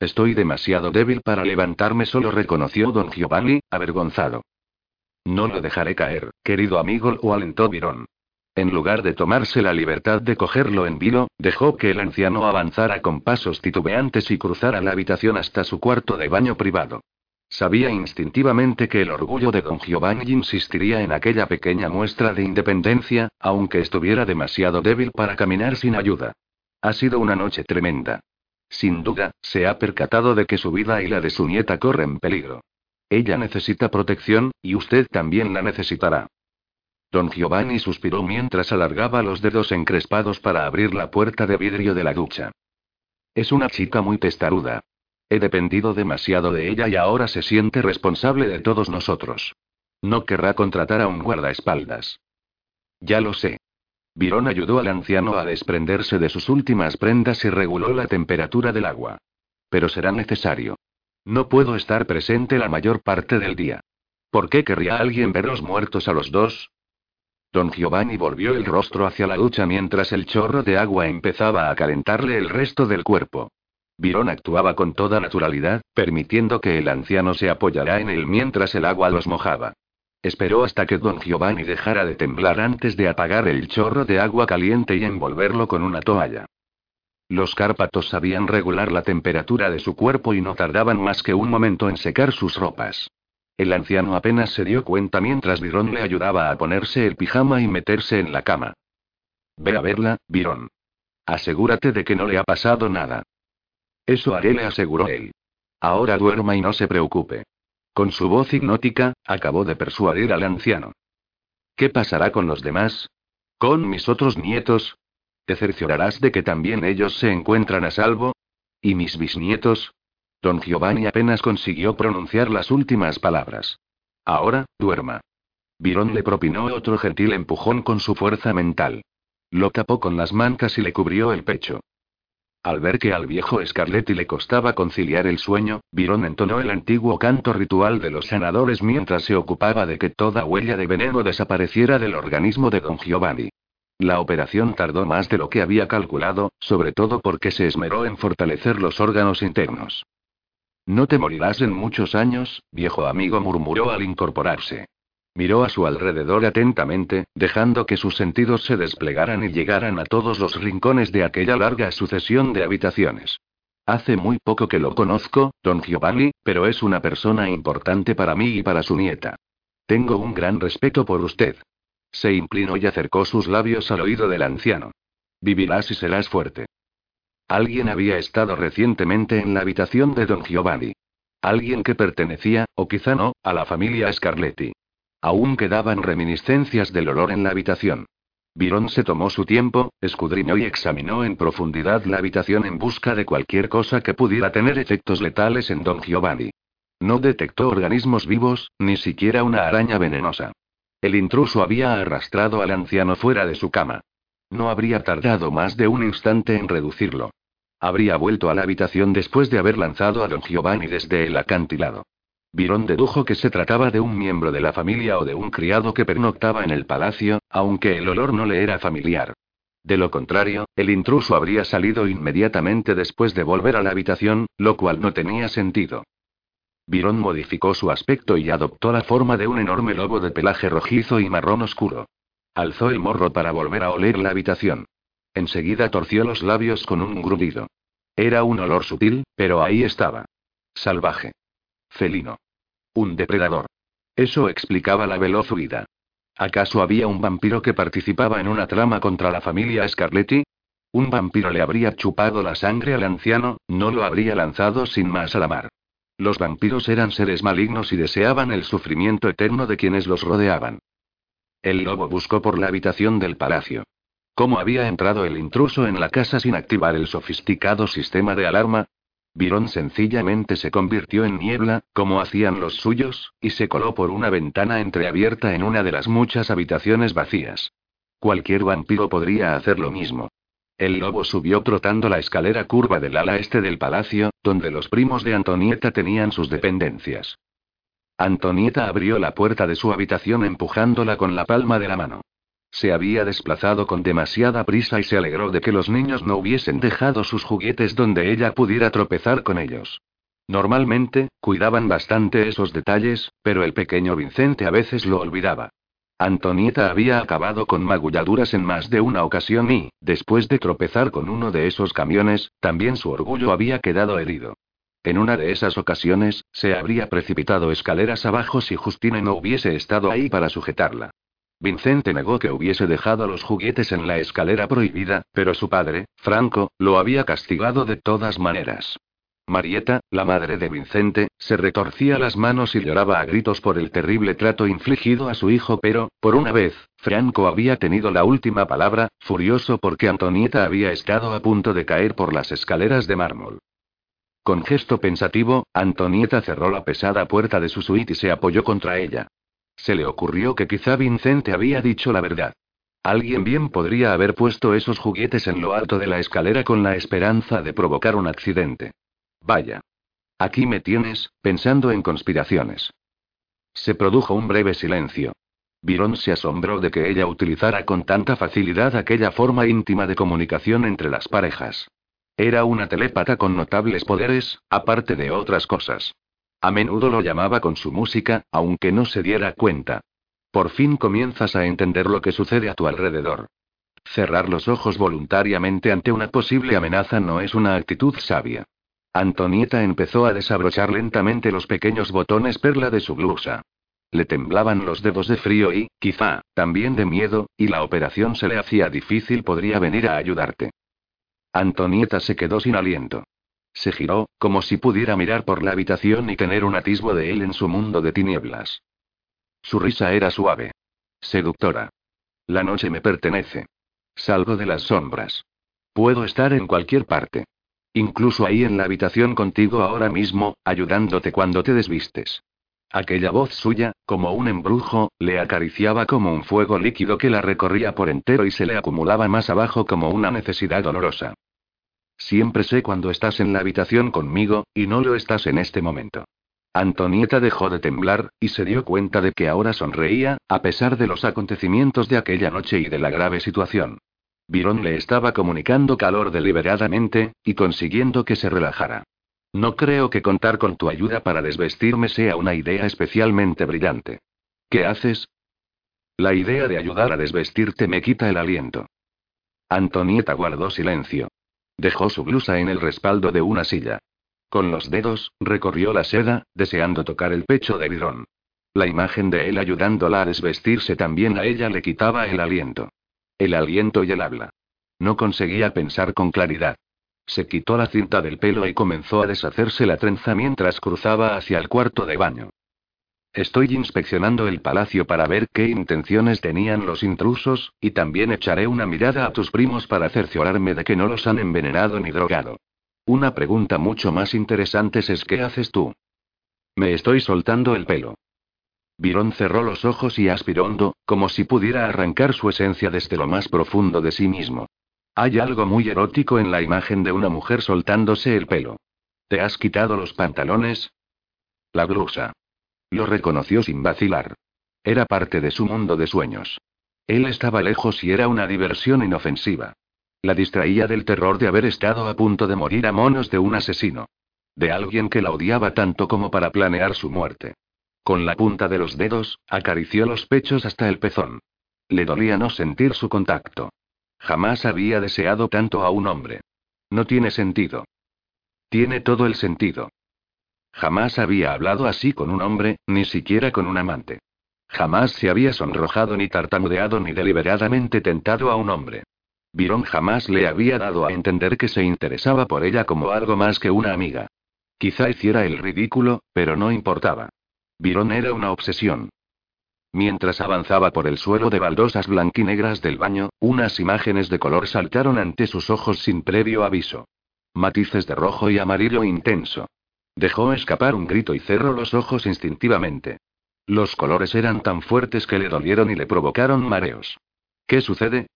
Estoy demasiado débil para levantarme solo, reconoció don Giovanni, avergonzado. No lo dejaré caer, querido amigo, lo alentó Virón. En lugar de tomarse la libertad de cogerlo en vilo, dejó que el anciano avanzara con pasos titubeantes y cruzara la habitación hasta su cuarto de baño privado. Sabía instintivamente que el orgullo de don Giovanni insistiría en aquella pequeña muestra de independencia, aunque estuviera demasiado débil para caminar sin ayuda. Ha sido una noche tremenda. Sin duda, se ha percatado de que su vida y la de su nieta corren peligro. Ella necesita protección, y usted también la necesitará. Don Giovanni suspiró mientras alargaba los dedos encrespados para abrir la puerta de vidrio de la ducha. Es una chica muy testaruda. He dependido demasiado de ella y ahora se siente responsable de todos nosotros. No querrá contratar a un guardaespaldas. Ya lo sé. Virón ayudó al anciano a desprenderse de sus últimas prendas y reguló la temperatura del agua. Pero será necesario. No puedo estar presente la mayor parte del día. ¿Por qué querría alguien verlos muertos a los dos? Don Giovanni volvió el rostro hacia la ducha mientras el chorro de agua empezaba a calentarle el resto del cuerpo. Virón actuaba con toda naturalidad, permitiendo que el anciano se apoyara en él mientras el agua los mojaba. Esperó hasta que don Giovanni dejara de temblar antes de apagar el chorro de agua caliente y envolverlo con una toalla. Los cárpatos sabían regular la temperatura de su cuerpo y no tardaban más que un momento en secar sus ropas. El anciano apenas se dio cuenta mientras Virón le ayudaba a ponerse el pijama y meterse en la cama. Ve a verla, Virón. Asegúrate de que no le ha pasado nada. Eso haré, le aseguró él. Ahora duerma y no se preocupe. Con su voz hipnótica, acabó de persuadir al anciano. ¿Qué pasará con los demás? ¿Con mis otros nietos? ¿Te cerciorarás de que también ellos se encuentran a salvo? ¿Y mis bisnietos? Don Giovanni apenas consiguió pronunciar las últimas palabras. Ahora, duerma. Virón le propinó otro gentil empujón con su fuerza mental. Lo tapó con las mancas y le cubrió el pecho. Al ver que al viejo Scarletti le costaba conciliar el sueño, Virón entonó el antiguo canto ritual de los sanadores mientras se ocupaba de que toda huella de veneno desapareciera del organismo de don Giovanni. La operación tardó más de lo que había calculado, sobre todo porque se esmeró en fortalecer los órganos internos. No te morirás en muchos años, viejo amigo murmuró al incorporarse. Miró a su alrededor atentamente, dejando que sus sentidos se desplegaran y llegaran a todos los rincones de aquella larga sucesión de habitaciones. Hace muy poco que lo conozco, don Giovanni, pero es una persona importante para mí y para su nieta. Tengo un gran respeto por usted. Se inclinó y acercó sus labios al oído del anciano. Vivirás y serás fuerte. Alguien había estado recientemente en la habitación de don Giovanni. Alguien que pertenecía, o quizá no, a la familia Scarletti. Aún quedaban reminiscencias del olor en la habitación. Virón se tomó su tiempo, escudriñó y examinó en profundidad la habitación en busca de cualquier cosa que pudiera tener efectos letales en don Giovanni. No detectó organismos vivos, ni siquiera una araña venenosa. El intruso había arrastrado al anciano fuera de su cama. No habría tardado más de un instante en reducirlo. Habría vuelto a la habitación después de haber lanzado a don Giovanni desde el acantilado. Virón dedujo que se trataba de un miembro de la familia o de un criado que pernoctaba en el palacio, aunque el olor no le era familiar. De lo contrario, el intruso habría salido inmediatamente después de volver a la habitación, lo cual no tenía sentido. Virón modificó su aspecto y adoptó la forma de un enorme lobo de pelaje rojizo y marrón oscuro. Alzó el morro para volver a oler la habitación. Enseguida torció los labios con un grudido. Era un olor sutil, pero ahí estaba. Salvaje. Felino. Un depredador. Eso explicaba la veloz huida. ¿Acaso había un vampiro que participaba en una trama contra la familia Scarletti? Un vampiro le habría chupado la sangre al anciano, no lo habría lanzado sin más a la mar. Los vampiros eran seres malignos y deseaban el sufrimiento eterno de quienes los rodeaban. El lobo buscó por la habitación del palacio. ¿Cómo había entrado el intruso en la casa sin activar el sofisticado sistema de alarma? Virón sencillamente se convirtió en niebla, como hacían los suyos, y se coló por una ventana entreabierta en una de las muchas habitaciones vacías. Cualquier vampiro podría hacer lo mismo. El lobo subió trotando la escalera curva del ala este del palacio, donde los primos de Antonieta tenían sus dependencias. Antonieta abrió la puerta de su habitación empujándola con la palma de la mano. Se había desplazado con demasiada prisa y se alegró de que los niños no hubiesen dejado sus juguetes donde ella pudiera tropezar con ellos. Normalmente, cuidaban bastante esos detalles, pero el pequeño Vicente a veces lo olvidaba. Antonieta había acabado con magulladuras en más de una ocasión y, después de tropezar con uno de esos camiones, también su orgullo había quedado herido. En una de esas ocasiones, se habría precipitado escaleras abajo si Justine no hubiese estado ahí para sujetarla. Vincente negó que hubiese dejado los juguetes en la escalera prohibida, pero su padre, Franco, lo había castigado de todas maneras. Marieta, la madre de Vincente, se retorcía las manos y lloraba a gritos por el terrible trato infligido a su hijo, pero, por una vez, Franco había tenido la última palabra, furioso porque Antonieta había estado a punto de caer por las escaleras de mármol. Con gesto pensativo, Antonieta cerró la pesada puerta de su suite y se apoyó contra ella. Se le ocurrió que quizá Vincente había dicho la verdad. Alguien bien podría haber puesto esos juguetes en lo alto de la escalera con la esperanza de provocar un accidente. Vaya. Aquí me tienes, pensando en conspiraciones. Se produjo un breve silencio. Byron se asombró de que ella utilizara con tanta facilidad aquella forma íntima de comunicación entre las parejas. Era una telépata con notables poderes, aparte de otras cosas. A menudo lo llamaba con su música, aunque no se diera cuenta. Por fin comienzas a entender lo que sucede a tu alrededor. Cerrar los ojos voluntariamente ante una posible amenaza no es una actitud sabia. Antonieta empezó a desabrochar lentamente los pequeños botones perla de su blusa. Le temblaban los dedos de frío y, quizá, también de miedo, y la operación se le hacía difícil, podría venir a ayudarte. Antonieta se quedó sin aliento. Se giró, como si pudiera mirar por la habitación y tener un atisbo de él en su mundo de tinieblas. Su risa era suave. Seductora. La noche me pertenece. Salgo de las sombras. Puedo estar en cualquier parte. Incluso ahí en la habitación contigo ahora mismo, ayudándote cuando te desvistes. Aquella voz suya, como un embrujo, le acariciaba como un fuego líquido que la recorría por entero y se le acumulaba más abajo como una necesidad dolorosa. Siempre sé cuando estás en la habitación conmigo, y no lo estás en este momento. Antonieta dejó de temblar, y se dio cuenta de que ahora sonreía, a pesar de los acontecimientos de aquella noche y de la grave situación. Virón le estaba comunicando calor deliberadamente, y consiguiendo que se relajara. No creo que contar con tu ayuda para desvestirme sea una idea especialmente brillante. ¿Qué haces? La idea de ayudar a desvestirte me quita el aliento. Antonieta guardó silencio. Dejó su blusa en el respaldo de una silla. Con los dedos, recorrió la seda, deseando tocar el pecho de Virón. La imagen de él ayudándola a desvestirse también a ella le quitaba el aliento. El aliento y el habla. No conseguía pensar con claridad. Se quitó la cinta del pelo y comenzó a deshacerse la trenza mientras cruzaba hacia el cuarto de baño. Estoy inspeccionando el palacio para ver qué intenciones tenían los intrusos, y también echaré una mirada a tus primos para cerciorarme de que no los han envenenado ni drogado. Una pregunta mucho más interesante es ¿qué haces tú? Me estoy soltando el pelo. Virón cerró los ojos y aspiró hondo, como si pudiera arrancar su esencia desde lo más profundo de sí mismo. Hay algo muy erótico en la imagen de una mujer soltándose el pelo. ¿Te has quitado los pantalones? La blusa. Lo reconoció sin vacilar. Era parte de su mundo de sueños. Él estaba lejos y era una diversión inofensiva. La distraía del terror de haber estado a punto de morir a monos de un asesino. De alguien que la odiaba tanto como para planear su muerte. Con la punta de los dedos, acarició los pechos hasta el pezón. Le dolía no sentir su contacto. Jamás había deseado tanto a un hombre. No tiene sentido. Tiene todo el sentido. Jamás había hablado así con un hombre, ni siquiera con un amante. Jamás se había sonrojado ni tartamudeado ni deliberadamente tentado a un hombre. Virón jamás le había dado a entender que se interesaba por ella como algo más que una amiga. Quizá hiciera el ridículo, pero no importaba. Virón era una obsesión. Mientras avanzaba por el suelo de baldosas blanquinegras del baño, unas imágenes de color saltaron ante sus ojos sin previo aviso. Matices de rojo y amarillo intenso. Dejó escapar un grito y cerró los ojos instintivamente. Los colores eran tan fuertes que le dolieron y le provocaron mareos. ¿Qué sucede?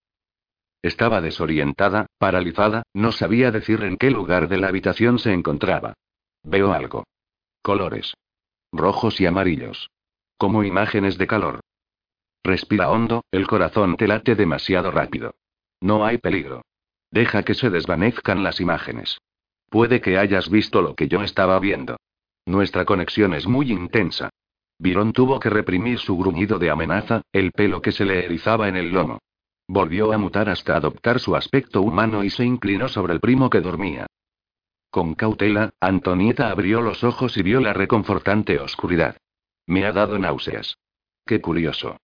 Estaba desorientada, paralizada, no sabía decir en qué lugar de la habitación se encontraba. Veo algo. Colores. Rojos y amarillos. Como imágenes de calor. Respira hondo, el corazón te late demasiado rápido. No hay peligro. Deja que se desvanezcan las imágenes. Puede que hayas visto lo que yo estaba viendo. Nuestra conexión es muy intensa. Virón tuvo que reprimir su gruñido de amenaza, el pelo que se le erizaba en el lomo. Volvió a mutar hasta adoptar su aspecto humano y se inclinó sobre el primo que dormía. Con cautela, Antonieta abrió los ojos y vio la reconfortante oscuridad. Me ha dado náuseas. Qué curioso.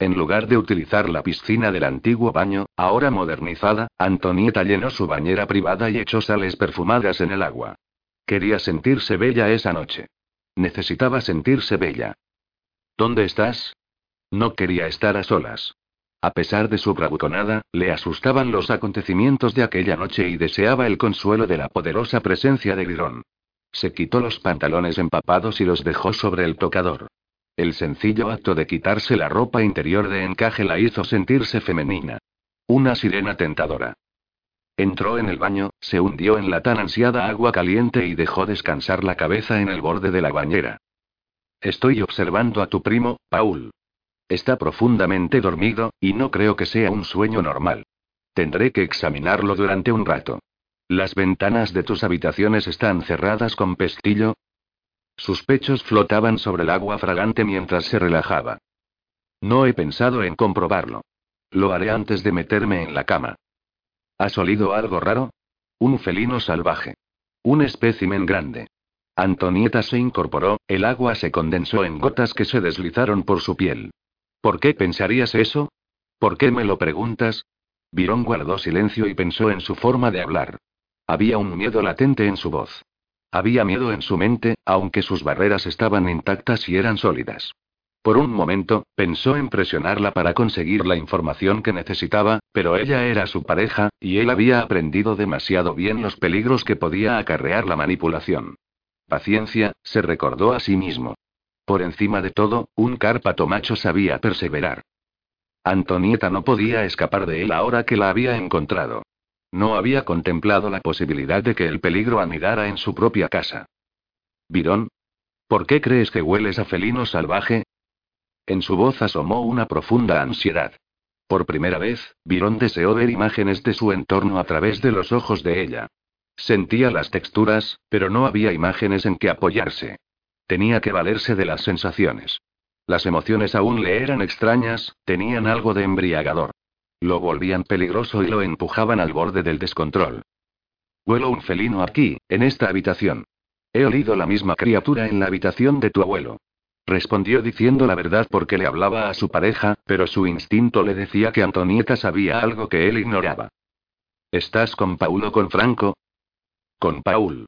En lugar de utilizar la piscina del antiguo baño, ahora modernizada, Antonieta llenó su bañera privada y echó sales perfumadas en el agua. Quería sentirse bella esa noche. Necesitaba sentirse bella. ¿Dónde estás? No quería estar a solas. A pesar de su bravuconada, le asustaban los acontecimientos de aquella noche y deseaba el consuelo de la poderosa presencia de Lirón. Se quitó los pantalones empapados y los dejó sobre el tocador. El sencillo acto de quitarse la ropa interior de encaje la hizo sentirse femenina. Una sirena tentadora. Entró en el baño, se hundió en la tan ansiada agua caliente y dejó descansar la cabeza en el borde de la bañera. Estoy observando a tu primo, Paul. Está profundamente dormido, y no creo que sea un sueño normal. Tendré que examinarlo durante un rato. ¿Las ventanas de tus habitaciones están cerradas con pestillo? Sus pechos flotaban sobre el agua fragante mientras se relajaba. No he pensado en comprobarlo. Lo haré antes de meterme en la cama. ¿Has olido algo raro? Un felino salvaje. Un espécimen grande. Antonieta se incorporó, el agua se condensó en gotas que se deslizaron por su piel. ¿Por qué pensarías eso? ¿Por qué me lo preguntas? Virón guardó silencio y pensó en su forma de hablar. Había un miedo latente en su voz. Había miedo en su mente, aunque sus barreras estaban intactas y eran sólidas. Por un momento, pensó en presionarla para conseguir la información que necesitaba, pero ella era su pareja, y él había aprendido demasiado bien los peligros que podía acarrear la manipulación. Paciencia, se recordó a sí mismo. Por encima de todo, un cárpato macho sabía perseverar. Antonieta no podía escapar de él ahora que la había encontrado. No había contemplado la posibilidad de que el peligro anidara en su propia casa. Virón. ¿Por qué crees que hueles a felino salvaje? En su voz asomó una profunda ansiedad. Por primera vez, Virón deseó ver imágenes de su entorno a través de los ojos de ella. Sentía las texturas, pero no había imágenes en que apoyarse. Tenía que valerse de las sensaciones. Las emociones aún le eran extrañas, tenían algo de embriagador. Lo volvían peligroso y lo empujaban al borde del descontrol. Huelo un felino aquí, en esta habitación. He olido la misma criatura en la habitación de tu abuelo. Respondió diciendo la verdad porque le hablaba a su pareja, pero su instinto le decía que Antonieta sabía algo que él ignoraba. ¿Estás con Paul o con Franco? Con Paul.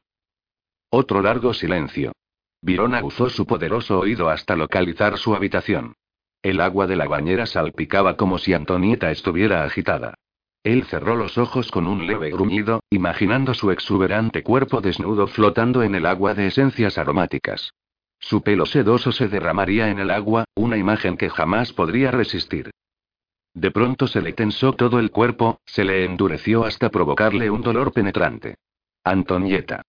Otro largo silencio. Virona usó su poderoso oído hasta localizar su habitación. El agua de la bañera salpicaba como si Antonieta estuviera agitada. Él cerró los ojos con un leve gruñido, imaginando su exuberante cuerpo desnudo flotando en el agua de esencias aromáticas. Su pelo sedoso se derramaría en el agua, una imagen que jamás podría resistir. De pronto se le tensó todo el cuerpo, se le endureció hasta provocarle un dolor penetrante. Antonieta.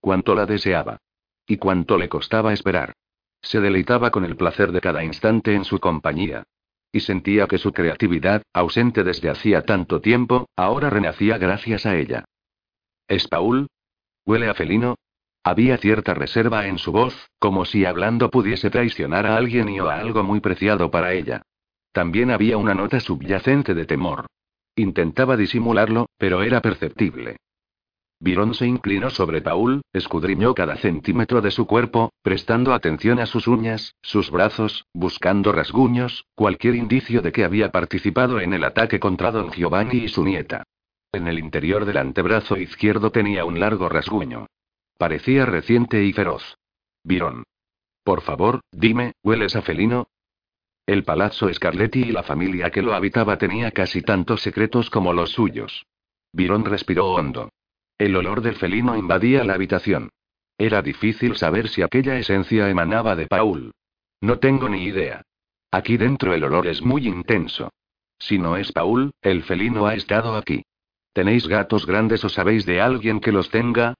Cuánto la deseaba. Y cuánto le costaba esperar. Se deleitaba con el placer de cada instante en su compañía. Y sentía que su creatividad, ausente desde hacía tanto tiempo, ahora renacía gracias a ella. ¿Es Paul? ¿Huele a felino? Había cierta reserva en su voz, como si hablando pudiese traicionar a alguien y o a algo muy preciado para ella. También había una nota subyacente de temor. Intentaba disimularlo, pero era perceptible. Virón se inclinó sobre Paul, escudriñó cada centímetro de su cuerpo, prestando atención a sus uñas, sus brazos, buscando rasguños, cualquier indicio de que había participado en el ataque contra don Giovanni y su nieta. En el interior del antebrazo izquierdo tenía un largo rasguño. Parecía reciente y feroz. Virón. Por favor, dime, ¿hueles a felino? El palazzo Scarletti y la familia que lo habitaba tenía casi tantos secretos como los suyos. Virón respiró hondo. El olor del felino invadía la habitación. Era difícil saber si aquella esencia emanaba de Paul. No tengo ni idea. Aquí dentro el olor es muy intenso. Si no es Paul, el felino ha estado aquí. ¿Tenéis gatos grandes o sabéis de alguien que los tenga?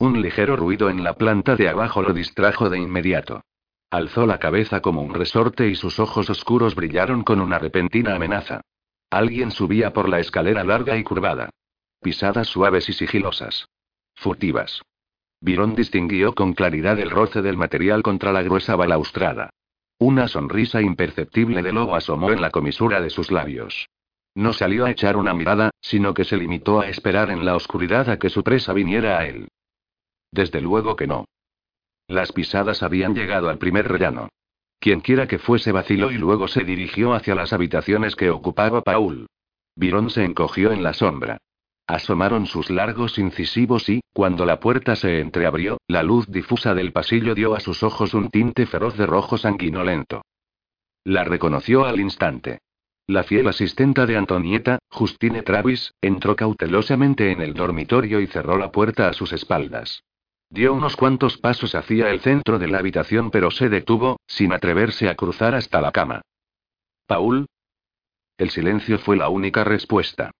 Un ligero ruido en la planta de abajo lo distrajo de inmediato. Alzó la cabeza como un resorte y sus ojos oscuros brillaron con una repentina amenaza. Alguien subía por la escalera larga y curvada. Pisadas suaves y sigilosas. Furtivas. Virón distinguió con claridad el roce del material contra la gruesa balaustrada. Una sonrisa imperceptible de lobo asomó en la comisura de sus labios. No salió a echar una mirada, sino que se limitó a esperar en la oscuridad a que su presa viniera a él. Desde luego que no. Las pisadas habían llegado al primer rellano. Quienquiera que fuese vaciló y luego se dirigió hacia las habitaciones que ocupaba Paul. Virón se encogió en la sombra. Asomaron sus largos incisivos y, cuando la puerta se entreabrió, la luz difusa del pasillo dio a sus ojos un tinte feroz de rojo sanguinolento. La reconoció al instante. La fiel asistenta de Antonieta, Justine Travis, entró cautelosamente en el dormitorio y cerró la puerta a sus espaldas. Dio unos cuantos pasos hacia el centro de la habitación pero se detuvo, sin atreverse a cruzar hasta la cama. ¿Paul? El silencio fue la única respuesta.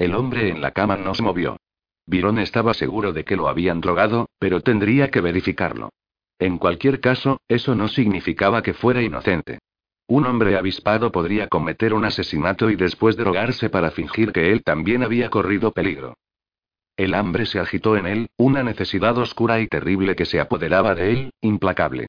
El hombre en la cama no se movió. Virón estaba seguro de que lo habían drogado, pero tendría que verificarlo. En cualquier caso, eso no significaba que fuera inocente. Un hombre avispado podría cometer un asesinato y después drogarse para fingir que él también había corrido peligro. El hambre se agitó en él, una necesidad oscura y terrible que se apoderaba de él, implacable.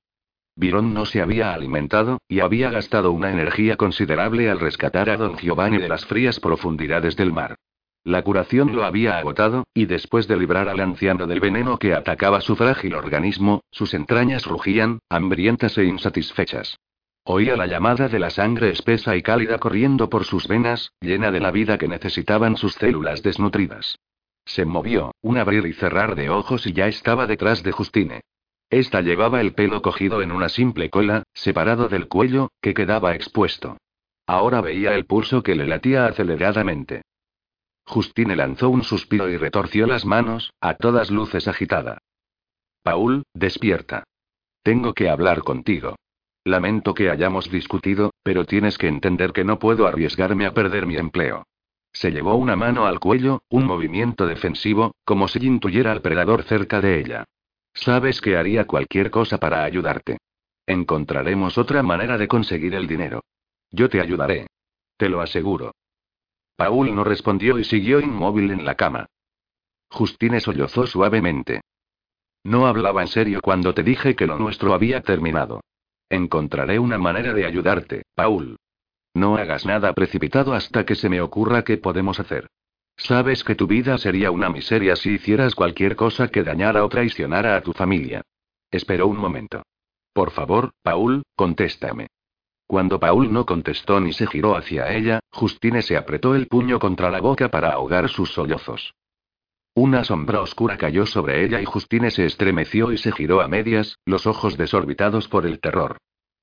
Virón no se había alimentado, y había gastado una energía considerable al rescatar a don Giovanni de las frías profundidades del mar. La curación lo había agotado, y después de librar al anciano del veneno que atacaba su frágil organismo, sus entrañas rugían, hambrientas e insatisfechas. Oía la llamada de la sangre espesa y cálida corriendo por sus venas, llena de la vida que necesitaban sus células desnutridas. Se movió, un abrir y cerrar de ojos y ya estaba detrás de Justine. Esta llevaba el pelo cogido en una simple cola, separado del cuello, que quedaba expuesto. Ahora veía el pulso que le latía aceleradamente. Justine lanzó un suspiro y retorció las manos, a todas luces agitada. Paul, despierta. Tengo que hablar contigo. Lamento que hayamos discutido, pero tienes que entender que no puedo arriesgarme a perder mi empleo. Se llevó una mano al cuello, un movimiento defensivo, como si intuyera al predador cerca de ella. Sabes que haría cualquier cosa para ayudarte. Encontraremos otra manera de conseguir el dinero. Yo te ayudaré. Te lo aseguro. Paul no respondió y siguió inmóvil en la cama. Justine sollozó suavemente. No hablaba en serio cuando te dije que lo nuestro había terminado. Encontraré una manera de ayudarte, Paul. No hagas nada precipitado hasta que se me ocurra qué podemos hacer. Sabes que tu vida sería una miseria si hicieras cualquier cosa que dañara o traicionara a tu familia. Esperó un momento. Por favor, Paul, contéstame. Cuando Paul no contestó ni se giró hacia ella, Justine se apretó el puño contra la boca para ahogar sus sollozos. Una sombra oscura cayó sobre ella y Justine se estremeció y se giró a medias, los ojos desorbitados por el terror.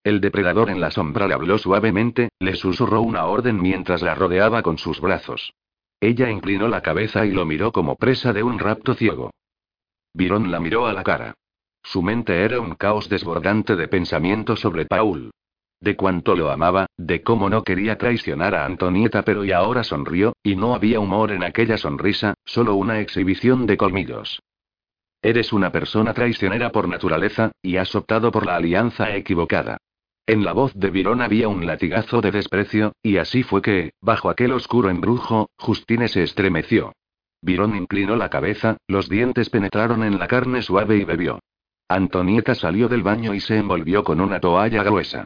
El depredador en la sombra le habló suavemente, le susurró una orden mientras la rodeaba con sus brazos. Ella inclinó la cabeza y lo miró como presa de un rapto ciego. Virón la miró a la cara. Su mente era un caos desbordante de pensamientos sobre Paul. De cuánto lo amaba, de cómo no quería traicionar a Antonieta, pero y ahora sonrió, y no había humor en aquella sonrisa, solo una exhibición de colmillos. Eres una persona traicionera por naturaleza, y has optado por la alianza equivocada. En la voz de Virón había un latigazo de desprecio, y así fue que, bajo aquel oscuro embrujo, Justine se estremeció. Virón inclinó la cabeza, los dientes penetraron en la carne suave y bebió. Antonieta salió del baño y se envolvió con una toalla gruesa.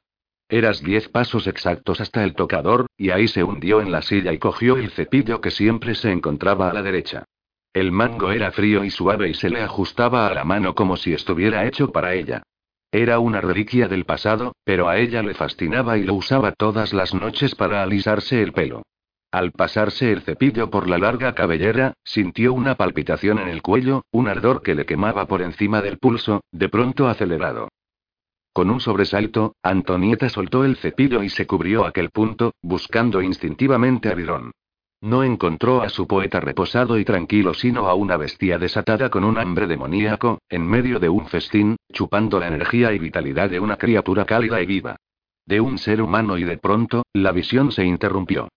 Eras diez pasos exactos hasta el tocador, y ahí se hundió en la silla y cogió el cepillo que siempre se encontraba a la derecha. El mango era frío y suave y se le ajustaba a la mano como si estuviera hecho para ella. Era una reliquia del pasado, pero a ella le fascinaba y lo usaba todas las noches para alisarse el pelo. Al pasarse el cepillo por la larga cabellera, sintió una palpitación en el cuello, un ardor que le quemaba por encima del pulso, de pronto acelerado. Con un sobresalto, Antonieta soltó el cepillo y se cubrió aquel punto, buscando instintivamente a Virón. No encontró a su poeta reposado y tranquilo, sino a una bestia desatada con un hambre demoníaco, en medio de un festín, chupando la energía y vitalidad de una criatura cálida y viva. De un ser humano y de pronto, la visión se interrumpió.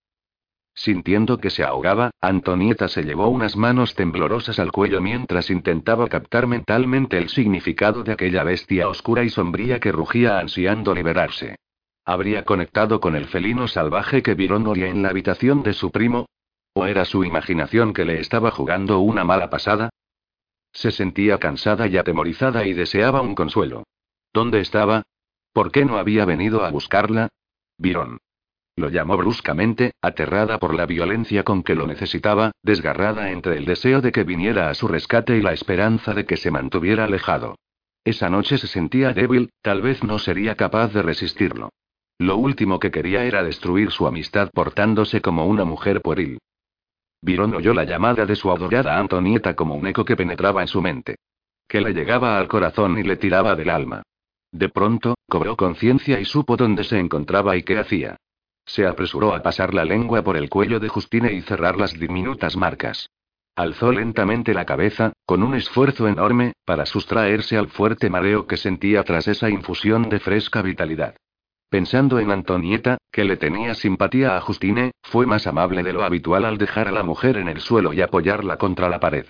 Sintiendo que se ahogaba, Antonieta se llevó unas manos temblorosas al cuello mientras intentaba captar mentalmente el significado de aquella bestia oscura y sombría que rugía ansiando liberarse. ¿Habría conectado con el felino salvaje que Virón olía en la habitación de su primo? ¿O era su imaginación que le estaba jugando una mala pasada? Se sentía cansada y atemorizada y deseaba un consuelo. ¿Dónde estaba? ¿Por qué no había venido a buscarla? Virón. Lo llamó bruscamente, aterrada por la violencia con que lo necesitaba, desgarrada entre el deseo de que viniera a su rescate y la esperanza de que se mantuviera alejado. Esa noche se sentía débil, tal vez no sería capaz de resistirlo. Lo último que quería era destruir su amistad portándose como una mujer pueril. Virón oyó la llamada de su adorada Antonieta como un eco que penetraba en su mente. Que le llegaba al corazón y le tiraba del alma. De pronto, cobró conciencia y supo dónde se encontraba y qué hacía. Se apresuró a pasar la lengua por el cuello de Justine y cerrar las diminutas marcas. Alzó lentamente la cabeza, con un esfuerzo enorme, para sustraerse al fuerte mareo que sentía tras esa infusión de fresca vitalidad. Pensando en Antonieta, que le tenía simpatía a Justine, fue más amable de lo habitual al dejar a la mujer en el suelo y apoyarla contra la pared.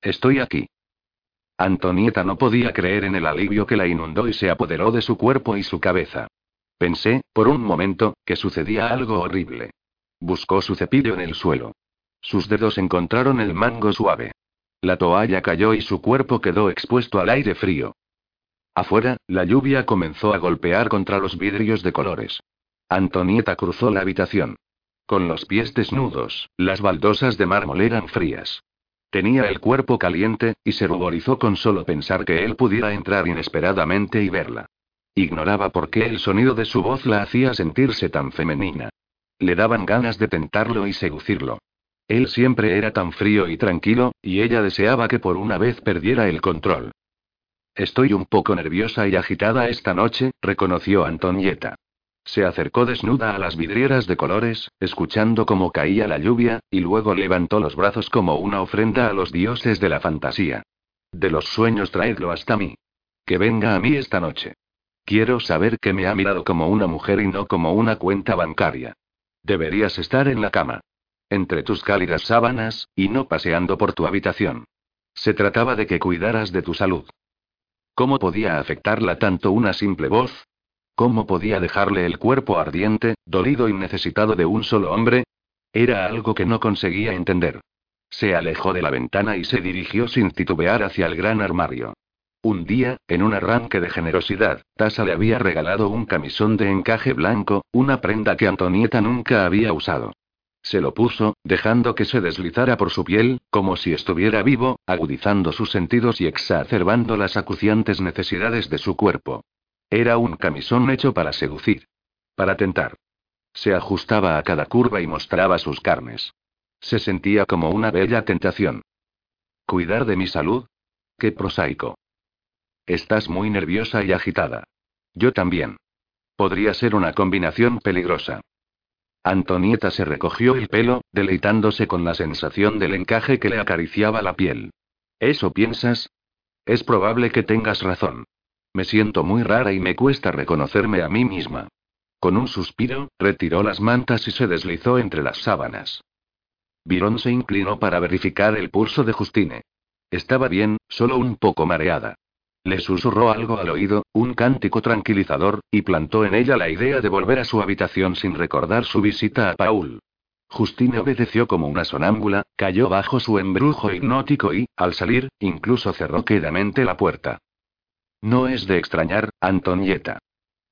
Estoy aquí. Antonieta no podía creer en el alivio que la inundó y se apoderó de su cuerpo y su cabeza. Pensé, por un momento, que sucedía algo horrible. Buscó su cepillo en el suelo. Sus dedos encontraron el mango suave. La toalla cayó y su cuerpo quedó expuesto al aire frío. Afuera, la lluvia comenzó a golpear contra los vidrios de colores. Antonieta cruzó la habitación. Con los pies desnudos, las baldosas de mármol eran frías. Tenía el cuerpo caliente, y se ruborizó con solo pensar que él pudiera entrar inesperadamente y verla. Ignoraba por qué el sonido de su voz la hacía sentirse tan femenina. Le daban ganas de tentarlo y seducirlo. Él siempre era tan frío y tranquilo, y ella deseaba que por una vez perdiera el control. Estoy un poco nerviosa y agitada esta noche, reconoció Antonieta. Se acercó desnuda a las vidrieras de colores, escuchando cómo caía la lluvia, y luego levantó los brazos como una ofrenda a los dioses de la fantasía. De los sueños traedlo hasta mí. Que venga a mí esta noche. Quiero saber que me ha mirado como una mujer y no como una cuenta bancaria. Deberías estar en la cama. Entre tus cálidas sábanas, y no paseando por tu habitación. Se trataba de que cuidaras de tu salud. ¿Cómo podía afectarla tanto una simple voz? ¿Cómo podía dejarle el cuerpo ardiente, dolido y necesitado de un solo hombre? Era algo que no conseguía entender. Se alejó de la ventana y se dirigió sin titubear hacia el gran armario. Un día, en un arranque de generosidad, Tasa le había regalado un camisón de encaje blanco, una prenda que Antonieta nunca había usado. Se lo puso, dejando que se deslizara por su piel, como si estuviera vivo, agudizando sus sentidos y exacerbando las acuciantes necesidades de su cuerpo. Era un camisón hecho para seducir. Para tentar. Se ajustaba a cada curva y mostraba sus carnes. Se sentía como una bella tentación. ¿Cuidar de mi salud? Qué prosaico. Estás muy nerviosa y agitada. Yo también. Podría ser una combinación peligrosa. Antonieta se recogió el pelo, deleitándose con la sensación del encaje que le acariciaba la piel. ¿Eso piensas? Es probable que tengas razón. Me siento muy rara y me cuesta reconocerme a mí misma. Con un suspiro, retiró las mantas y se deslizó entre las sábanas. Virón se inclinó para verificar el pulso de Justine. Estaba bien, solo un poco mareada. Le susurró algo al oído, un cántico tranquilizador, y plantó en ella la idea de volver a su habitación sin recordar su visita a Paul. Justine obedeció como una sonámbula, cayó bajo su embrujo hipnótico y, al salir, incluso cerró quedamente la puerta. No es de extrañar, Antonieta.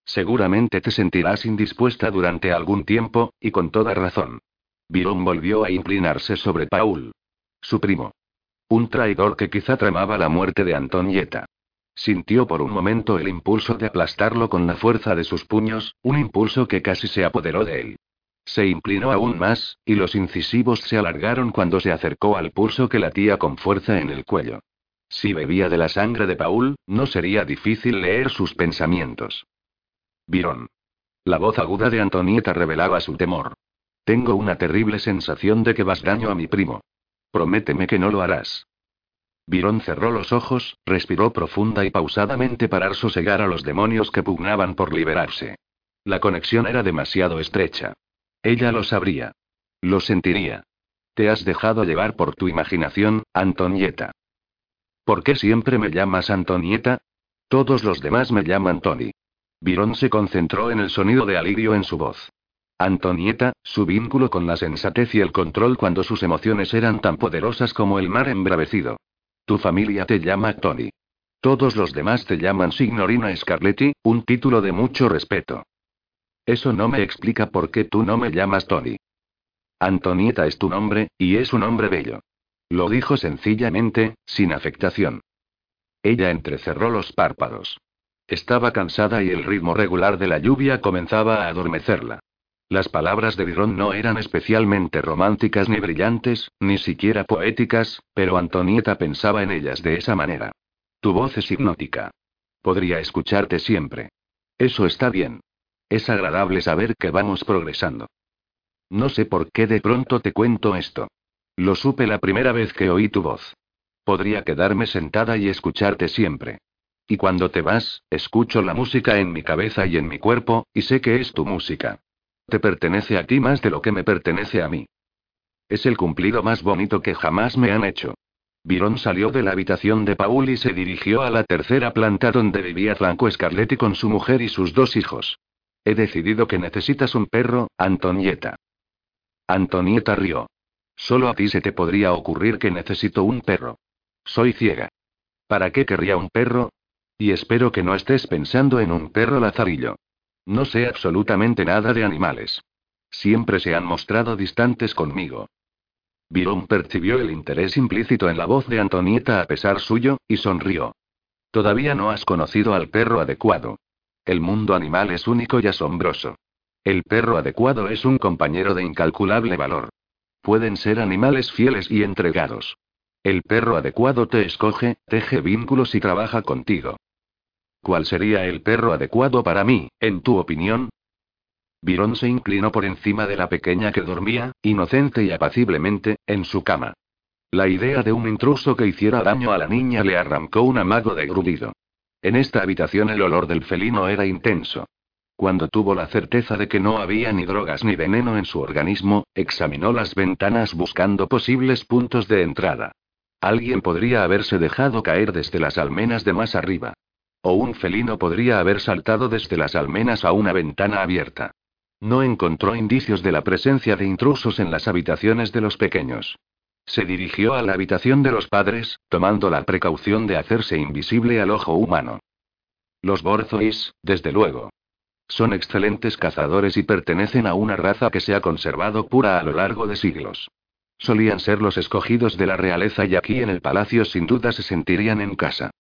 Seguramente te sentirás indispuesta durante algún tiempo, y con toda razón. Virón volvió a inclinarse sobre Paul. Su primo. Un traidor que quizá tramaba la muerte de Antonieta. Sintió por un momento el impulso de aplastarlo con la fuerza de sus puños, un impulso que casi se apoderó de él. Se inclinó aún más, y los incisivos se alargaron cuando se acercó al pulso que latía con fuerza en el cuello. Si bebía de la sangre de Paul, no sería difícil leer sus pensamientos. Virón. La voz aguda de Antonieta revelaba su temor. Tengo una terrible sensación de que vas daño a mi primo. Prométeme que no lo harás. Virón cerró los ojos, respiró profunda y pausadamente para sosegar a los demonios que pugnaban por liberarse. La conexión era demasiado estrecha. Ella lo sabría. Lo sentiría. Te has dejado llevar por tu imaginación, Antonieta. ¿Por qué siempre me llamas Antonieta? Todos los demás me llaman Tony. Virón se concentró en el sonido de alivio en su voz. Antonieta, su vínculo con la sensatez y el control cuando sus emociones eran tan poderosas como el mar embravecido. Tu familia te llama Tony. Todos los demás te llaman Signorina Scarletti, un título de mucho respeto. Eso no me explica por qué tú no me llamas Tony. Antonieta es tu nombre, y es un nombre bello. Lo dijo sencillamente, sin afectación. Ella entrecerró los párpados. Estaba cansada y el ritmo regular de la lluvia comenzaba a adormecerla. Las palabras de Virón no eran especialmente románticas ni brillantes, ni siquiera poéticas, pero Antonieta pensaba en ellas de esa manera. Tu voz es hipnótica. Podría escucharte siempre. Eso está bien. Es agradable saber que vamos progresando. No sé por qué de pronto te cuento esto. Lo supe la primera vez que oí tu voz. Podría quedarme sentada y escucharte siempre. Y cuando te vas, escucho la música en mi cabeza y en mi cuerpo, y sé que es tu música. Te pertenece a ti más de lo que me pertenece a mí. Es el cumplido más bonito que jamás me han hecho. Byron salió de la habitación de Paul y se dirigió a la tercera planta donde vivía Franco Scarletti con su mujer y sus dos hijos. He decidido que necesitas un perro, Antonieta. Antonieta rió. Solo a ti se te podría ocurrir que necesito un perro. Soy ciega. ¿Para qué querría un perro? Y espero que no estés pensando en un perro lazarillo. No sé absolutamente nada de animales. Siempre se han mostrado distantes conmigo. Byron percibió el interés implícito en la voz de Antonieta a pesar suyo, y sonrió. Todavía no has conocido al perro adecuado. El mundo animal es único y asombroso. El perro adecuado es un compañero de incalculable valor. Pueden ser animales fieles y entregados. El perro adecuado te escoge, teje vínculos y trabaja contigo. ¿Cuál sería el perro adecuado para mí, en tu opinión? Byron se inclinó por encima de la pequeña que dormía, inocente y apaciblemente, en su cama. La idea de un intruso que hiciera daño a la niña le arrancó un amago de grudido. En esta habitación el olor del felino era intenso. Cuando tuvo la certeza de que no había ni drogas ni veneno en su organismo, examinó las ventanas buscando posibles puntos de entrada. Alguien podría haberse dejado caer desde las almenas de más arriba. O un felino podría haber saltado desde las almenas a una ventana abierta. No encontró indicios de la presencia de intrusos en las habitaciones de los pequeños. Se dirigió a la habitación de los padres, tomando la precaución de hacerse invisible al ojo humano. Los Borzois, desde luego. Son excelentes cazadores y pertenecen a una raza que se ha conservado pura a lo largo de siglos. Solían ser los escogidos de la realeza y aquí en el palacio sin duda se sentirían en casa.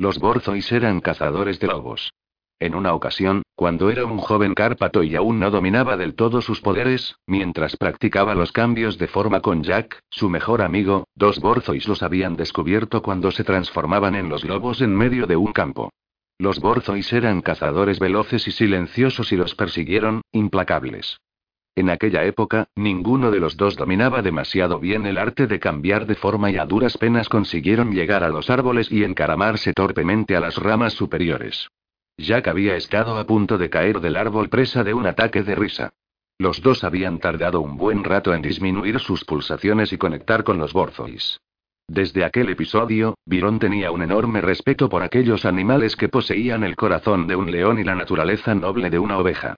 Los Borzois eran cazadores de lobos. En una ocasión, cuando era un joven Cárpato y aún no dominaba del todo sus poderes, mientras practicaba los cambios de forma con Jack, su mejor amigo, dos Borzois los habían descubierto cuando se transformaban en los lobos en medio de un campo. Los Borzois eran cazadores veloces y silenciosos y los persiguieron, implacables. En aquella época, ninguno de los dos dominaba demasiado bien el arte de cambiar de forma y a duras penas consiguieron llegar a los árboles y encaramarse torpemente a las ramas superiores. Jack había estado a punto de caer del árbol presa de un ataque de risa. Los dos habían tardado un buen rato en disminuir sus pulsaciones y conectar con los Borzois. Desde aquel episodio, Byron tenía un enorme respeto por aquellos animales que poseían el corazón de un león y la naturaleza noble de una oveja.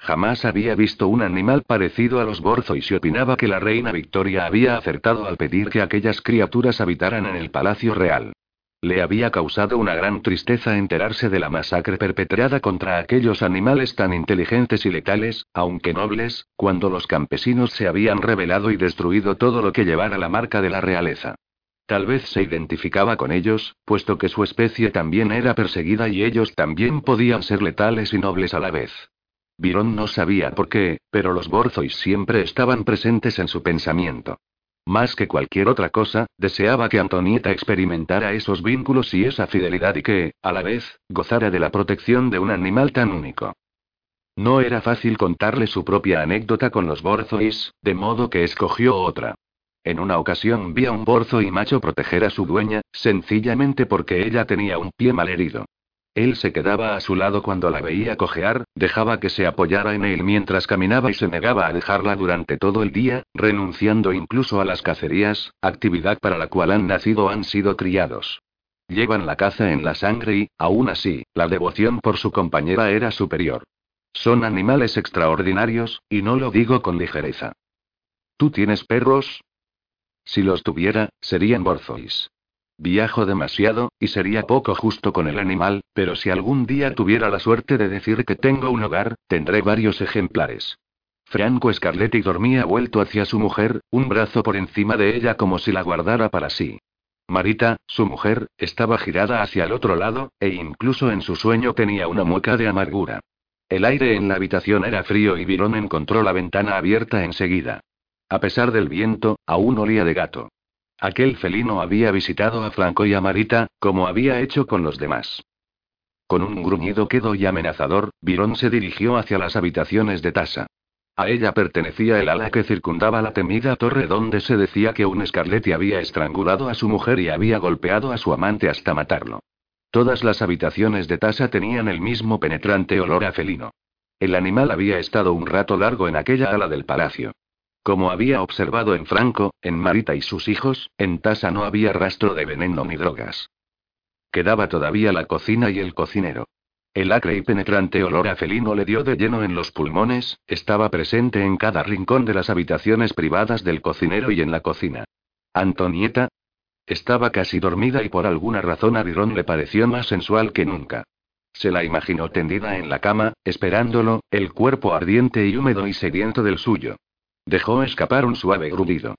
Jamás había visto un animal parecido a los Borzois y opinaba que la reina Victoria había acertado al pedir que aquellas criaturas habitaran en el palacio real. Le había causado una gran tristeza enterarse de la masacre perpetrada contra aquellos animales tan inteligentes y letales, aunque nobles, cuando los campesinos se habían rebelado y destruido todo lo que llevara la marca de la realeza. Tal vez se identificaba con ellos, puesto que su especie también era perseguida y ellos también podían ser letales y nobles a la vez. Byron no sabía por qué, pero los Borzois siempre estaban presentes en su pensamiento. Más que cualquier otra cosa, deseaba que Antonieta experimentara esos vínculos y esa fidelidad y que, a la vez, gozara de la protección de un animal tan único. No era fácil contarle su propia anécdota con los Borzois, de modo que escogió otra. En una ocasión vi a un borzo y macho proteger a su dueña, sencillamente porque ella tenía un pie malherido. Él se quedaba a su lado cuando la veía cojear, dejaba que se apoyara en él mientras caminaba y se negaba a dejarla durante todo el día, renunciando incluso a las cacerías, actividad para la cual han nacido o han sido criados. Llevan la caza en la sangre y, aún así, la devoción por su compañera era superior. Son animales extraordinarios, y no lo digo con ligereza. ¿Tú tienes perros? Si los tuviera, serían borzois. Viajo demasiado, y sería poco justo con el animal, pero si algún día tuviera la suerte de decir que tengo un hogar, tendré varios ejemplares. Franco Scarletti dormía vuelto hacia su mujer, un brazo por encima de ella como si la guardara para sí. Marita, su mujer, estaba girada hacia el otro lado, e incluso en su sueño tenía una mueca de amargura. El aire en la habitación era frío y Virón encontró la ventana abierta enseguida. A pesar del viento, aún olía de gato. Aquel felino había visitado a Franco y a Marita, como había hecho con los demás. Con un gruñido quedo y amenazador, Virón se dirigió hacia las habitaciones de Tasa. A ella pertenecía el ala que circundaba la temida torre donde se decía que un Scarletti había estrangulado a su mujer y había golpeado a su amante hasta matarlo. Todas las habitaciones de Tasa tenían el mismo penetrante olor a felino. El animal había estado un rato largo en aquella ala del palacio. Como había observado en Franco, en Marita y sus hijos, en Tasa no había rastro de veneno ni drogas. Quedaba todavía la cocina y el cocinero. El acre y penetrante olor a felino le dio de lleno en los pulmones, estaba presente en cada rincón de las habitaciones privadas del cocinero y en la cocina. Antonieta, estaba casi dormida y por alguna razón a Virón le pareció más sensual que nunca. Se la imaginó tendida en la cama, esperándolo, el cuerpo ardiente y húmedo y sediento del suyo. Dejó escapar un suave grudido.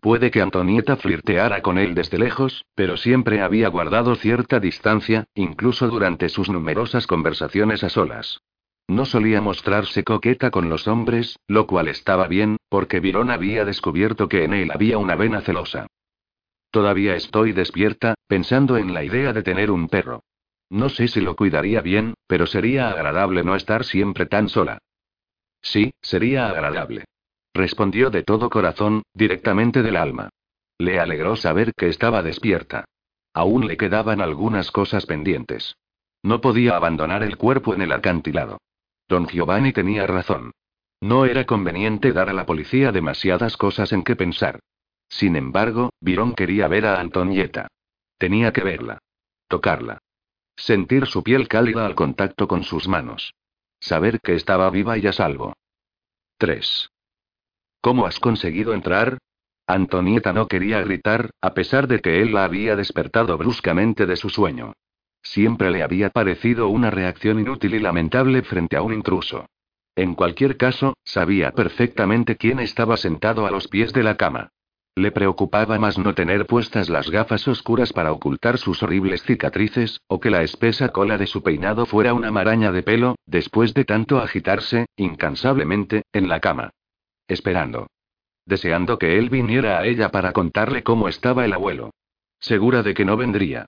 Puede que Antonieta flirteara con él desde lejos, pero siempre había guardado cierta distancia, incluso durante sus numerosas conversaciones a solas. No solía mostrarse coqueta con los hombres, lo cual estaba bien, porque Virón había descubierto que en él había una vena celosa. Todavía estoy despierta, pensando en la idea de tener un perro. No sé si lo cuidaría bien, pero sería agradable no estar siempre tan sola. Sí, sería agradable. Respondió de todo corazón, directamente del alma. Le alegró saber que estaba despierta. Aún le quedaban algunas cosas pendientes. No podía abandonar el cuerpo en el acantilado. Don Giovanni tenía razón. No era conveniente dar a la policía demasiadas cosas en que pensar. Sin embargo, Virón quería ver a Antonieta. Tenía que verla. Tocarla. Sentir su piel cálida al contacto con sus manos. Saber que estaba viva y a salvo. 3. ¿Cómo has conseguido entrar? Antonieta no quería gritar, a pesar de que él la había despertado bruscamente de su sueño. Siempre le había parecido una reacción inútil y lamentable frente a un intruso. En cualquier caso, sabía perfectamente quién estaba sentado a los pies de la cama. Le preocupaba más no tener puestas las gafas oscuras para ocultar sus horribles cicatrices, o que la espesa cola de su peinado fuera una maraña de pelo, después de tanto agitarse, incansablemente, en la cama. Esperando. Deseando que él viniera a ella para contarle cómo estaba el abuelo. Segura de que no vendría.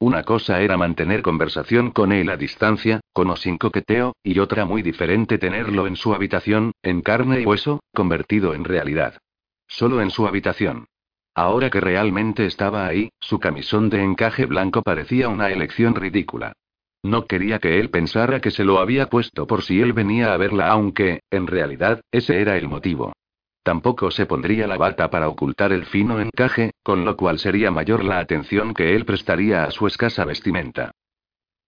Una cosa era mantener conversación con él a distancia, con o sin coqueteo, y otra muy diferente tenerlo en su habitación, en carne y hueso, convertido en realidad. Solo en su habitación. Ahora que realmente estaba ahí, su camisón de encaje blanco parecía una elección ridícula. No quería que él pensara que se lo había puesto por si él venía a verla, aunque, en realidad, ese era el motivo. Tampoco se pondría la bata para ocultar el fino encaje, con lo cual sería mayor la atención que él prestaría a su escasa vestimenta.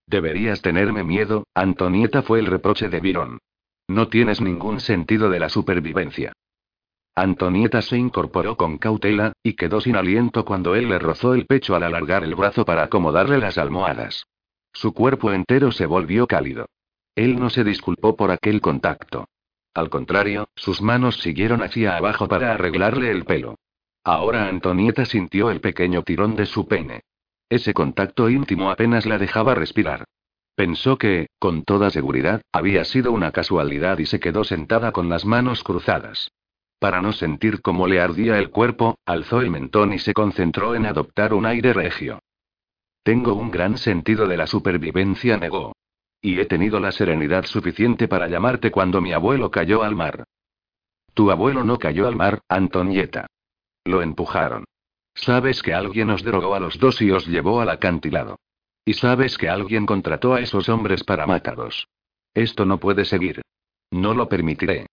Deberías tenerme miedo, Antonieta fue el reproche de Virón. No tienes ningún sentido de la supervivencia. Antonieta se incorporó con cautela, y quedó sin aliento cuando él le rozó el pecho al alargar el brazo para acomodarle las almohadas. Su cuerpo entero se volvió cálido. Él no se disculpó por aquel contacto. Al contrario, sus manos siguieron hacia abajo para arreglarle el pelo. Ahora Antonieta sintió el pequeño tirón de su pene. Ese contacto íntimo apenas la dejaba respirar. Pensó que, con toda seguridad, había sido una casualidad y se quedó sentada con las manos cruzadas. Para no sentir cómo le ardía el cuerpo, alzó el mentón y se concentró en adoptar un aire regio. Tengo un gran sentido de la supervivencia, negó. Y he tenido la serenidad suficiente para llamarte cuando mi abuelo cayó al mar. Tu abuelo no cayó al mar, Antonieta. Lo empujaron. Sabes que alguien os drogó a los dos y os llevó al acantilado. Y sabes que alguien contrató a esos hombres para mataros. Esto no puede seguir. No lo permitiré.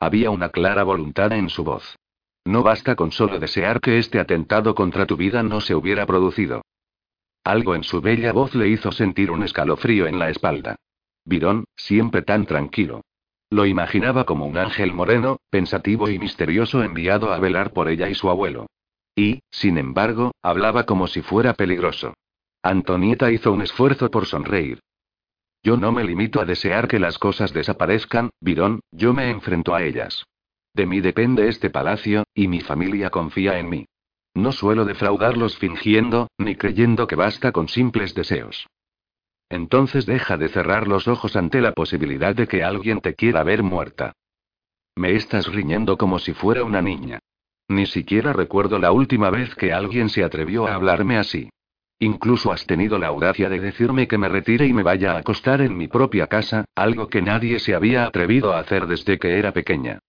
Había una clara voluntad en su voz. No basta con solo desear que este atentado contra tu vida no se hubiera producido. Algo en su bella voz le hizo sentir un escalofrío en la espalda. Virón, siempre tan tranquilo. Lo imaginaba como un ángel moreno, pensativo y misterioso enviado a velar por ella y su abuelo. Y, sin embargo, hablaba como si fuera peligroso. Antonieta hizo un esfuerzo por sonreír. Yo no me limito a desear que las cosas desaparezcan, Virón, yo me enfrento a ellas. De mí depende este palacio, y mi familia confía en mí. No suelo defraudarlos fingiendo, ni creyendo que basta con simples deseos. Entonces deja de cerrar los ojos ante la posibilidad de que alguien te quiera ver muerta. Me estás riñendo como si fuera una niña. Ni siquiera recuerdo la última vez que alguien se atrevió a hablarme así. Incluso has tenido la audacia de decirme que me retire y me vaya a acostar en mi propia casa, algo que nadie se había atrevido a hacer desde que era pequeña.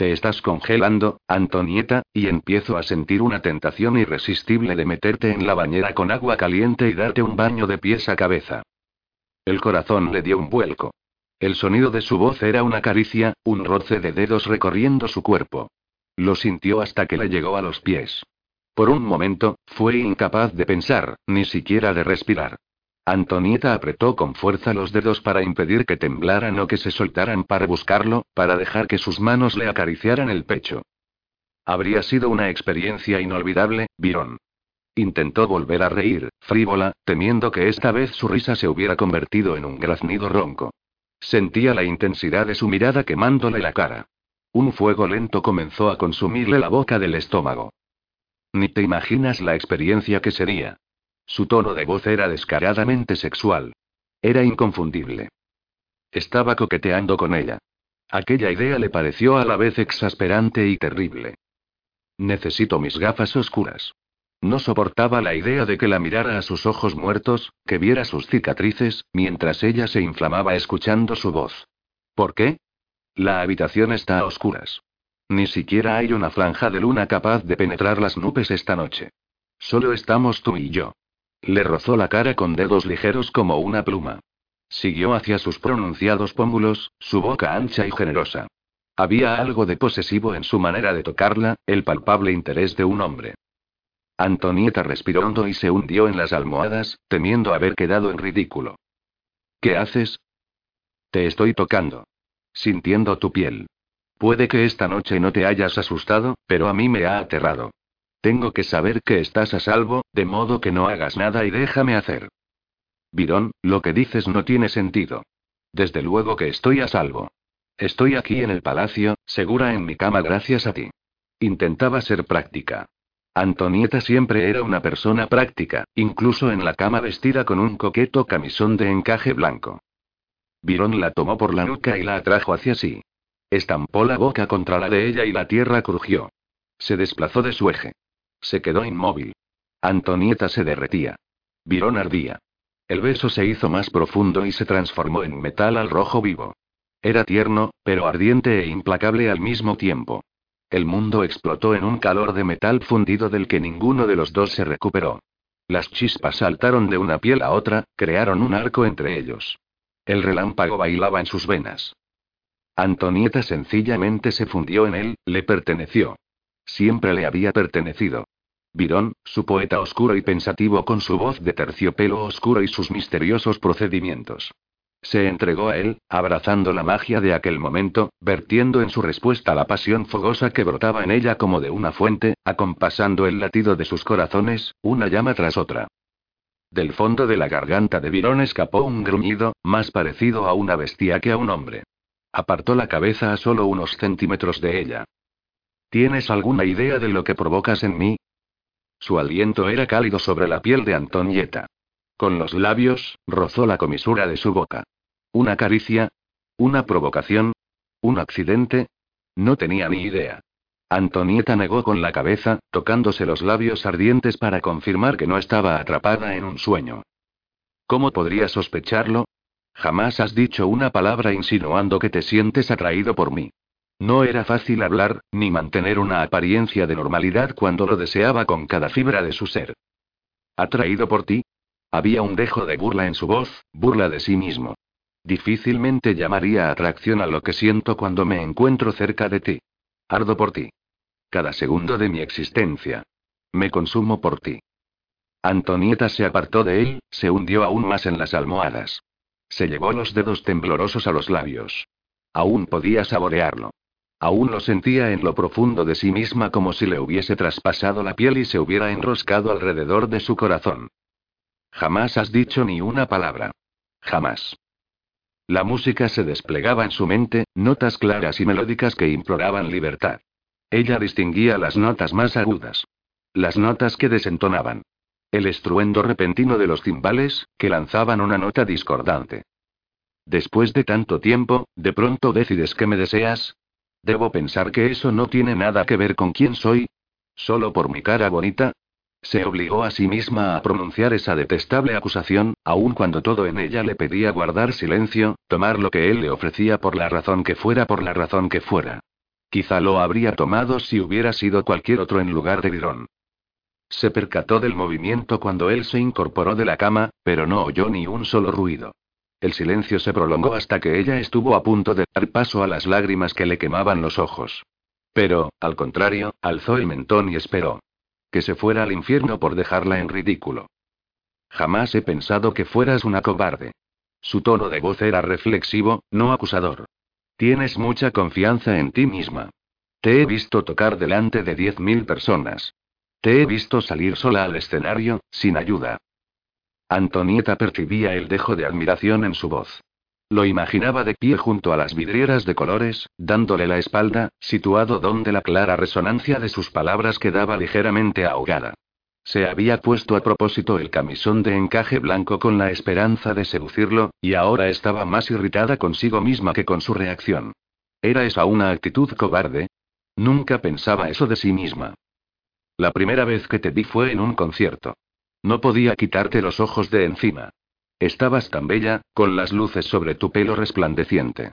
Te estás congelando, Antonieta, y empiezo a sentir una tentación irresistible de meterte en la bañera con agua caliente y darte un baño de pies a cabeza. El corazón le dio un vuelco. El sonido de su voz era una caricia, un roce de dedos recorriendo su cuerpo. Lo sintió hasta que le llegó a los pies. Por un momento, fue incapaz de pensar, ni siquiera de respirar. Antonieta apretó con fuerza los dedos para impedir que temblaran o que se soltaran para buscarlo, para dejar que sus manos le acariciaran el pecho. Habría sido una experiencia inolvidable, Virón. Intentó volver a reír, frívola, temiendo que esta vez su risa se hubiera convertido en un graznido ronco. Sentía la intensidad de su mirada quemándole la cara. Un fuego lento comenzó a consumirle la boca del estómago. Ni te imaginas la experiencia que sería. Su tono de voz era descaradamente sexual. Era inconfundible. Estaba coqueteando con ella. Aquella idea le pareció a la vez exasperante y terrible. Necesito mis gafas oscuras. No soportaba la idea de que la mirara a sus ojos muertos, que viera sus cicatrices, mientras ella se inflamaba escuchando su voz. ¿Por qué? La habitación está a oscuras. Ni siquiera hay una franja de luna capaz de penetrar las nubes esta noche. Solo estamos tú y yo. Le rozó la cara con dedos ligeros como una pluma. Siguió hacia sus pronunciados pómulos, su boca ancha y generosa. Había algo de posesivo en su manera de tocarla, el palpable interés de un hombre. Antonieta respiró hondo y se hundió en las almohadas, temiendo haber quedado en ridículo. ¿Qué haces? Te estoy tocando. Sintiendo tu piel. Puede que esta noche no te hayas asustado, pero a mí me ha aterrado. Tengo que saber que estás a salvo, de modo que no hagas nada y déjame hacer. Virón, lo que dices no tiene sentido. Desde luego que estoy a salvo. Estoy aquí en el palacio, segura en mi cama gracias a ti. Intentaba ser práctica. Antonieta siempre era una persona práctica, incluso en la cama vestida con un coqueto camisón de encaje blanco. Virón la tomó por la nuca y la atrajo hacia sí. Estampó la boca contra la de ella y la tierra crujió. Se desplazó de su eje. Se quedó inmóvil. Antonieta se derretía. Virón ardía. El beso se hizo más profundo y se transformó en metal al rojo vivo. Era tierno, pero ardiente e implacable al mismo tiempo. El mundo explotó en un calor de metal fundido del que ninguno de los dos se recuperó. Las chispas saltaron de una piel a otra, crearon un arco entre ellos. El relámpago bailaba en sus venas. Antonieta sencillamente se fundió en él, le perteneció. Siempre le había pertenecido. Virón, su poeta oscuro y pensativo con su voz de terciopelo oscuro y sus misteriosos procedimientos. Se entregó a él, abrazando la magia de aquel momento, vertiendo en su respuesta la pasión fogosa que brotaba en ella como de una fuente, acompasando el latido de sus corazones, una llama tras otra. Del fondo de la garganta de Virón escapó un gruñido, más parecido a una bestia que a un hombre. Apartó la cabeza a solo unos centímetros de ella. ¿Tienes alguna idea de lo que provocas en mí? Su aliento era cálido sobre la piel de Antonieta. Con los labios, rozó la comisura de su boca. ¿Una caricia? ¿Una provocación? ¿Un accidente? No tenía ni idea. Antonieta negó con la cabeza, tocándose los labios ardientes para confirmar que no estaba atrapada en un sueño. ¿Cómo podría sospecharlo? Jamás has dicho una palabra insinuando que te sientes atraído por mí. No era fácil hablar, ni mantener una apariencia de normalidad cuando lo deseaba con cada fibra de su ser. ¿Atraído por ti? Había un dejo de burla en su voz, burla de sí mismo. Difícilmente llamaría atracción a lo que siento cuando me encuentro cerca de ti. Ardo por ti. Cada segundo de mi existencia. Me consumo por ti. Antonieta se apartó de él, se hundió aún más en las almohadas. Se llevó los dedos temblorosos a los labios. Aún podía saborearlo. Aún lo sentía en lo profundo de sí misma como si le hubiese traspasado la piel y se hubiera enroscado alrededor de su corazón. Jamás has dicho ni una palabra. Jamás. La música se desplegaba en su mente, notas claras y melódicas que imploraban libertad. Ella distinguía las notas más agudas. Las notas que desentonaban. El estruendo repentino de los timbales, que lanzaban una nota discordante. Después de tanto tiempo, de pronto decides que me deseas, ¿Debo pensar que eso no tiene nada que ver con quién soy? ¿Solo por mi cara bonita? Se obligó a sí misma a pronunciar esa detestable acusación, aun cuando todo en ella le pedía guardar silencio, tomar lo que él le ofrecía por la razón que fuera, por la razón que fuera. Quizá lo habría tomado si hubiera sido cualquier otro en lugar de Virón. Se percató del movimiento cuando él se incorporó de la cama, pero no oyó ni un solo ruido. El silencio se prolongó hasta que ella estuvo a punto de dar paso a las lágrimas que le quemaban los ojos. Pero, al contrario, alzó el mentón y esperó. Que se fuera al infierno por dejarla en ridículo. Jamás he pensado que fueras una cobarde. Su tono de voz era reflexivo, no acusador. Tienes mucha confianza en ti misma. Te he visto tocar delante de diez mil personas. Te he visto salir sola al escenario, sin ayuda. Antonieta percibía el dejo de admiración en su voz. Lo imaginaba de pie junto a las vidrieras de colores, dándole la espalda, situado donde la clara resonancia de sus palabras quedaba ligeramente ahogada. Se había puesto a propósito el camisón de encaje blanco con la esperanza de seducirlo, y ahora estaba más irritada consigo misma que con su reacción. ¿Era esa una actitud cobarde? Nunca pensaba eso de sí misma. La primera vez que te vi fue en un concierto. No podía quitarte los ojos de encima. Estabas tan bella, con las luces sobre tu pelo resplandeciente.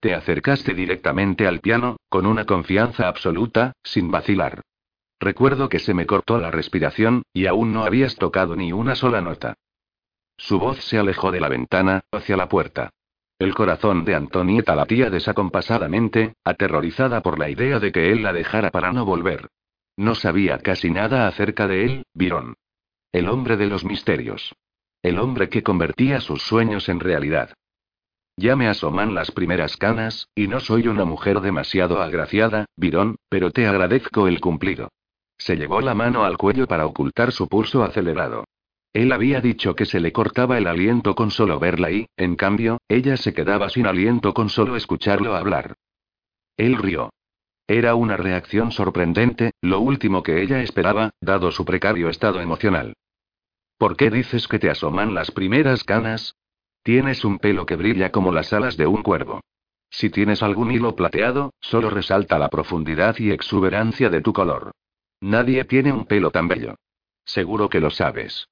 Te acercaste directamente al piano, con una confianza absoluta, sin vacilar. Recuerdo que se me cortó la respiración, y aún no habías tocado ni una sola nota. Su voz se alejó de la ventana, hacia la puerta. El corazón de Antonieta latía desacompasadamente, aterrorizada por la idea de que él la dejara para no volver. No sabía casi nada acerca de él, Virón. El hombre de los misterios. El hombre que convertía sus sueños en realidad. Ya me asoman las primeras canas, y no soy una mujer demasiado agraciada, Virón, pero te agradezco el cumplido. Se llevó la mano al cuello para ocultar su pulso acelerado. Él había dicho que se le cortaba el aliento con solo verla y, en cambio, ella se quedaba sin aliento con solo escucharlo hablar. Él rió. Era una reacción sorprendente, lo último que ella esperaba, dado su precario estado emocional. ¿Por qué dices que te asoman las primeras canas? Tienes un pelo que brilla como las alas de un cuervo. Si tienes algún hilo plateado, solo resalta la profundidad y exuberancia de tu color. Nadie tiene un pelo tan bello. Seguro que lo sabes.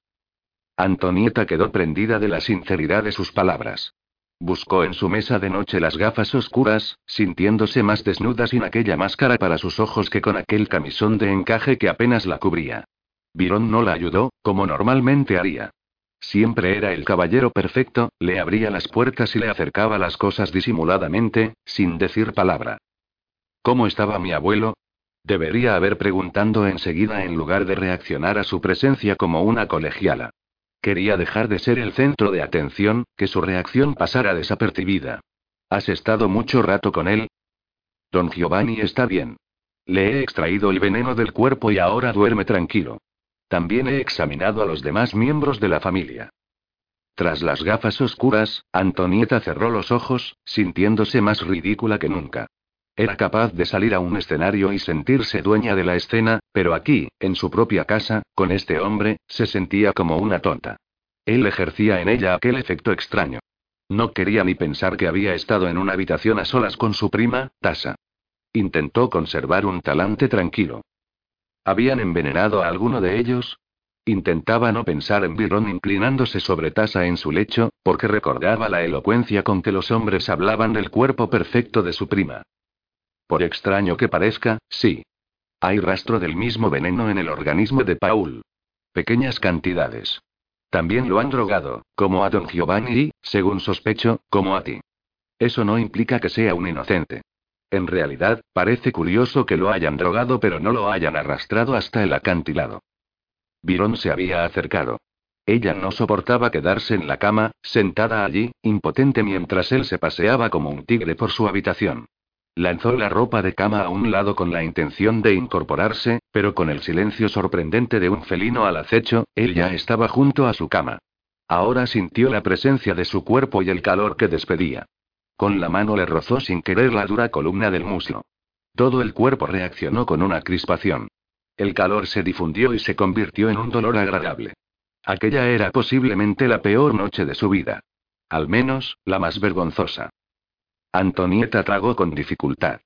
Antonieta quedó prendida de la sinceridad de sus palabras. Buscó en su mesa de noche las gafas oscuras, sintiéndose más desnuda sin aquella máscara para sus ojos que con aquel camisón de encaje que apenas la cubría. Virón no la ayudó, como normalmente haría. Siempre era el caballero perfecto, le abría las puertas y le acercaba las cosas disimuladamente, sin decir palabra. ¿Cómo estaba mi abuelo? Debería haber preguntando enseguida en lugar de reaccionar a su presencia como una colegiala. Quería dejar de ser el centro de atención, que su reacción pasara desapercibida. ¿Has estado mucho rato con él? Don Giovanni está bien. Le he extraído el veneno del cuerpo y ahora duerme tranquilo. También he examinado a los demás miembros de la familia. Tras las gafas oscuras, Antonieta cerró los ojos, sintiéndose más ridícula que nunca. Era capaz de salir a un escenario y sentirse dueña de la escena, pero aquí, en su propia casa, con este hombre, se sentía como una tonta. Él ejercía en ella aquel efecto extraño. No quería ni pensar que había estado en una habitación a solas con su prima, Tasa. Intentó conservar un talante tranquilo. ¿Habían envenenado a alguno de ellos? Intentaba no pensar en Byron inclinándose sobre Tasa en su lecho, porque recordaba la elocuencia con que los hombres hablaban del cuerpo perfecto de su prima. Por extraño que parezca, sí. Hay rastro del mismo veneno en el organismo de Paul. Pequeñas cantidades. También lo han drogado, como a don Giovanni y, según sospecho, como a ti. Eso no implica que sea un inocente. En realidad, parece curioso que lo hayan drogado pero no lo hayan arrastrado hasta el acantilado. Virón se había acercado. Ella no soportaba quedarse en la cama, sentada allí, impotente mientras él se paseaba como un tigre por su habitación. Lanzó la ropa de cama a un lado con la intención de incorporarse, pero con el silencio sorprendente de un felino al acecho, él ya estaba junto a su cama. Ahora sintió la presencia de su cuerpo y el calor que despedía. Con la mano le rozó sin querer la dura columna del muslo. Todo el cuerpo reaccionó con una crispación. El calor se difundió y se convirtió en un dolor agradable. Aquella era posiblemente la peor noche de su vida. Al menos, la más vergonzosa. Antonieta tragó con dificultad.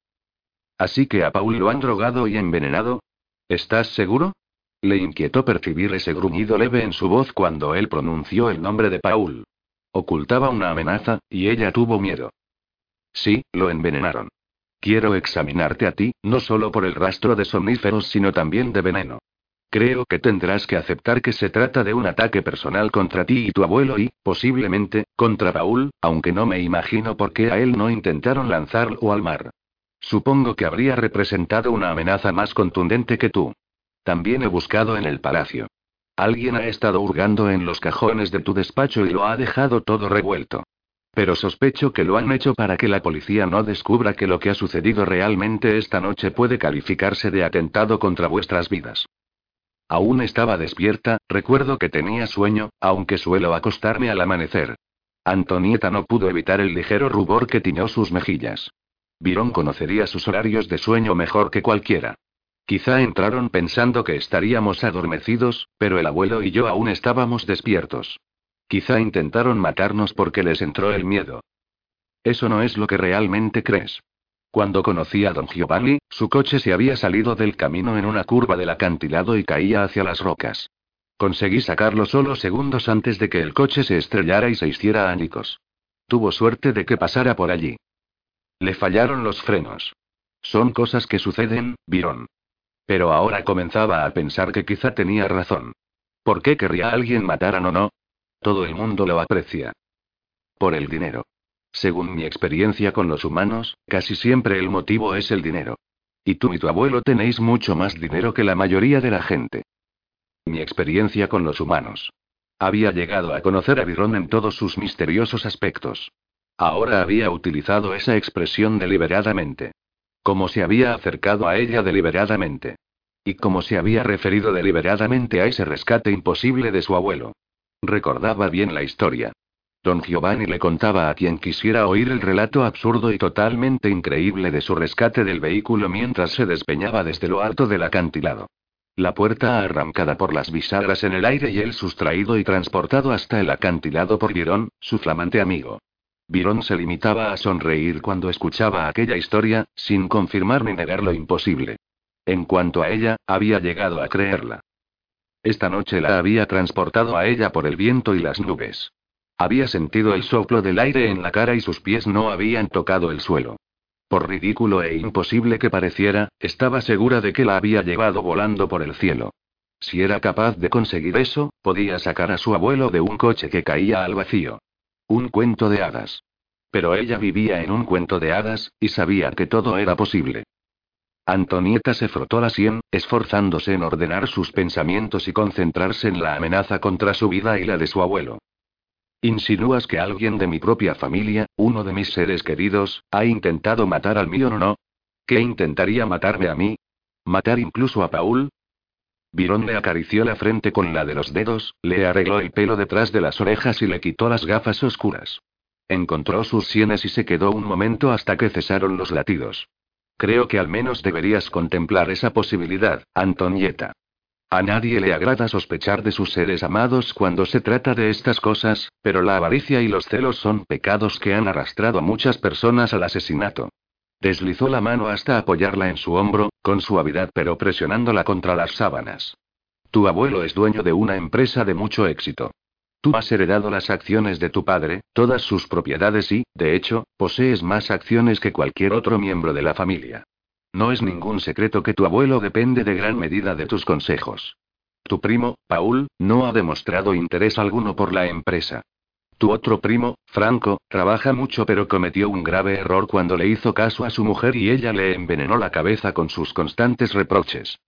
Así que a Paul lo han drogado y envenenado. ¿Estás seguro? Le inquietó percibir ese gruñido leve en su voz cuando él pronunció el nombre de Paul. Ocultaba una amenaza, y ella tuvo miedo. Sí, lo envenenaron. Quiero examinarte a ti, no solo por el rastro de somníferos, sino también de veneno. Creo que tendrás que aceptar que se trata de un ataque personal contra ti y tu abuelo y, posiblemente, contra Paul, aunque no me imagino por qué a él no intentaron lanzarlo al mar. Supongo que habría representado una amenaza más contundente que tú. También he buscado en el palacio. Alguien ha estado hurgando en los cajones de tu despacho y lo ha dejado todo revuelto. Pero sospecho que lo han hecho para que la policía no descubra que lo que ha sucedido realmente esta noche puede calificarse de atentado contra vuestras vidas. Aún estaba despierta, recuerdo que tenía sueño, aunque suelo acostarme al amanecer. Antonieta no pudo evitar el ligero rubor que tiñó sus mejillas. Virón conocería sus horarios de sueño mejor que cualquiera. Quizá entraron pensando que estaríamos adormecidos, pero el abuelo y yo aún estábamos despiertos. Quizá intentaron matarnos porque les entró el miedo. Eso no es lo que realmente crees. Cuando conocí a don Giovanni, su coche se había salido del camino en una curva del acantilado y caía hacia las rocas. Conseguí sacarlo solo segundos antes de que el coche se estrellara y se hiciera ánicos. Tuvo suerte de que pasara por allí. Le fallaron los frenos. Son cosas que suceden, Virón. Pero ahora comenzaba a pensar que quizá tenía razón. ¿Por qué querría alguien matar a Nono? Todo el mundo lo aprecia. Por el dinero. Según mi experiencia con los humanos, casi siempre el motivo es el dinero. Y tú y tu abuelo tenéis mucho más dinero que la mayoría de la gente. Mi experiencia con los humanos. Había llegado a conocer a Virón en todos sus misteriosos aspectos. Ahora había utilizado esa expresión deliberadamente. Como se había acercado a ella deliberadamente. Y como se había referido deliberadamente a ese rescate imposible de su abuelo. Recordaba bien la historia. Don Giovanni le contaba a quien quisiera oír el relato absurdo y totalmente increíble de su rescate del vehículo mientras se despeñaba desde lo alto del acantilado. La puerta arrancada por las bisagras en el aire y él sustraído y transportado hasta el acantilado por Virón, su flamante amigo. Virón se limitaba a sonreír cuando escuchaba aquella historia, sin confirmar ni negar lo imposible. En cuanto a ella, había llegado a creerla. Esta noche la había transportado a ella por el viento y las nubes. Había sentido el soplo del aire en la cara y sus pies no habían tocado el suelo. Por ridículo e imposible que pareciera, estaba segura de que la había llevado volando por el cielo. Si era capaz de conseguir eso, podía sacar a su abuelo de un coche que caía al vacío. Un cuento de hadas. Pero ella vivía en un cuento de hadas, y sabía que todo era posible. Antonieta se frotó la sien, esforzándose en ordenar sus pensamientos y concentrarse en la amenaza contra su vida y la de su abuelo. ¿Insinúas que alguien de mi propia familia, uno de mis seres queridos, ha intentado matar al mío o no? ¿Qué intentaría matarme a mí? ¿Matar incluso a Paul? Virón le acarició la frente con la de los dedos, le arregló el pelo detrás de las orejas y le quitó las gafas oscuras. Encontró sus sienes y se quedó un momento hasta que cesaron los latidos. Creo que al menos deberías contemplar esa posibilidad, Antonieta. A nadie le agrada sospechar de sus seres amados cuando se trata de estas cosas, pero la avaricia y los celos son pecados que han arrastrado a muchas personas al asesinato. Deslizó la mano hasta apoyarla en su hombro, con suavidad pero presionándola contra las sábanas. Tu abuelo es dueño de una empresa de mucho éxito. Tú has heredado las acciones de tu padre, todas sus propiedades y, de hecho, posees más acciones que cualquier otro miembro de la familia. No es ningún secreto que tu abuelo depende de gran medida de tus consejos. Tu primo, Paul, no ha demostrado interés alguno por la empresa. Tu otro primo, Franco, trabaja mucho pero cometió un grave error cuando le hizo caso a su mujer y ella le envenenó la cabeza con sus constantes reproches.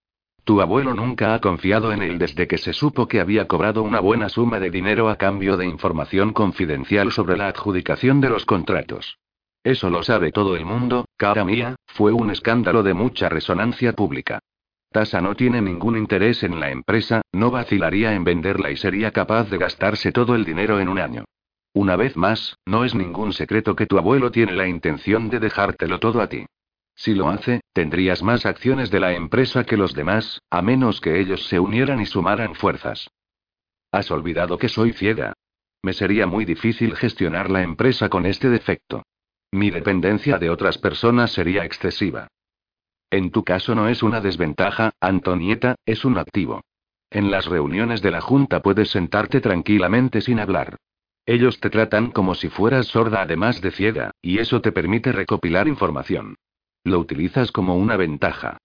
Tu abuelo nunca ha confiado en él desde que se supo que había cobrado una buena suma de dinero a cambio de información confidencial sobre la adjudicación de los contratos. Eso lo sabe todo el mundo, cara mía, fue un escándalo de mucha resonancia pública. Tasa no tiene ningún interés en la empresa, no vacilaría en venderla y sería capaz de gastarse todo el dinero en un año. Una vez más, no es ningún secreto que tu abuelo tiene la intención de dejártelo todo a ti. Si lo hace, tendrías más acciones de la empresa que los demás, a menos que ellos se unieran y sumaran fuerzas. Has olvidado que soy ciega. Me sería muy difícil gestionar la empresa con este defecto. Mi dependencia de otras personas sería excesiva. En tu caso no es una desventaja, Antonieta, es un activo. En las reuniones de la Junta puedes sentarte tranquilamente sin hablar. Ellos te tratan como si fueras sorda además de ciega, y eso te permite recopilar información. Lo utilizas como una ventaja.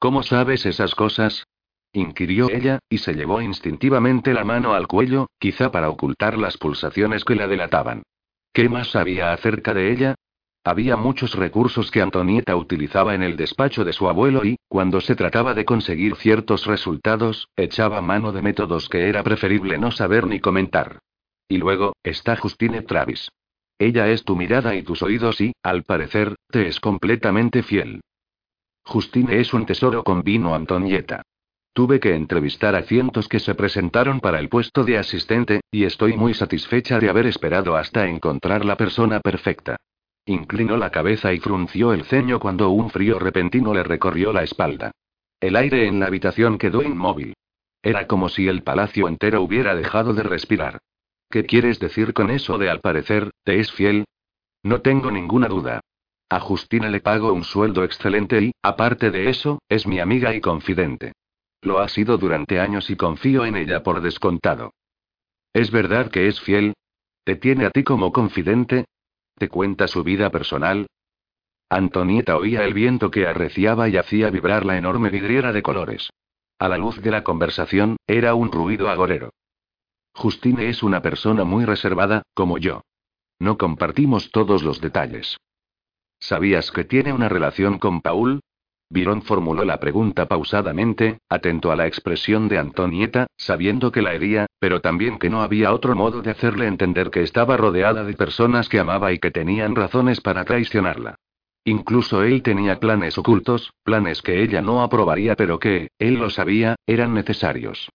¿Cómo sabes esas cosas? inquirió ella, y se llevó instintivamente la mano al cuello, quizá para ocultar las pulsaciones que la delataban. ¿Qué más sabía acerca de ella? Había muchos recursos que Antonieta utilizaba en el despacho de su abuelo y, cuando se trataba de conseguir ciertos resultados, echaba mano de métodos que era preferible no saber ni comentar. Y luego, está Justine Travis. Ella es tu mirada y tus oídos y, al parecer, te es completamente fiel. Justine es un tesoro con vino Antonieta. Tuve que entrevistar a cientos que se presentaron para el puesto de asistente, y estoy muy satisfecha de haber esperado hasta encontrar la persona perfecta. Inclinó la cabeza y frunció el ceño cuando un frío repentino le recorrió la espalda. El aire en la habitación quedó inmóvil. Era como si el palacio entero hubiera dejado de respirar. ¿Qué quieres decir con eso de al parecer, te es fiel? No tengo ninguna duda. A Justina le pago un sueldo excelente y, aparte de eso, es mi amiga y confidente. Lo ha sido durante años y confío en ella por descontado. ¿Es verdad que es fiel? ¿Te tiene a ti como confidente? ¿Te cuenta su vida personal? Antonieta oía el viento que arreciaba y hacía vibrar la enorme vidriera de colores. A la luz de la conversación, era un ruido agorero. Justine es una persona muy reservada, como yo. No compartimos todos los detalles. ¿Sabías que tiene una relación con Paul? Virón formuló la pregunta pausadamente, atento a la expresión de Antonieta, sabiendo que la hería, pero también que no había otro modo de hacerle entender que estaba rodeada de personas que amaba y que tenían razones para traicionarla. Incluso él tenía planes ocultos, planes que ella no aprobaría pero que, él lo sabía, eran necesarios.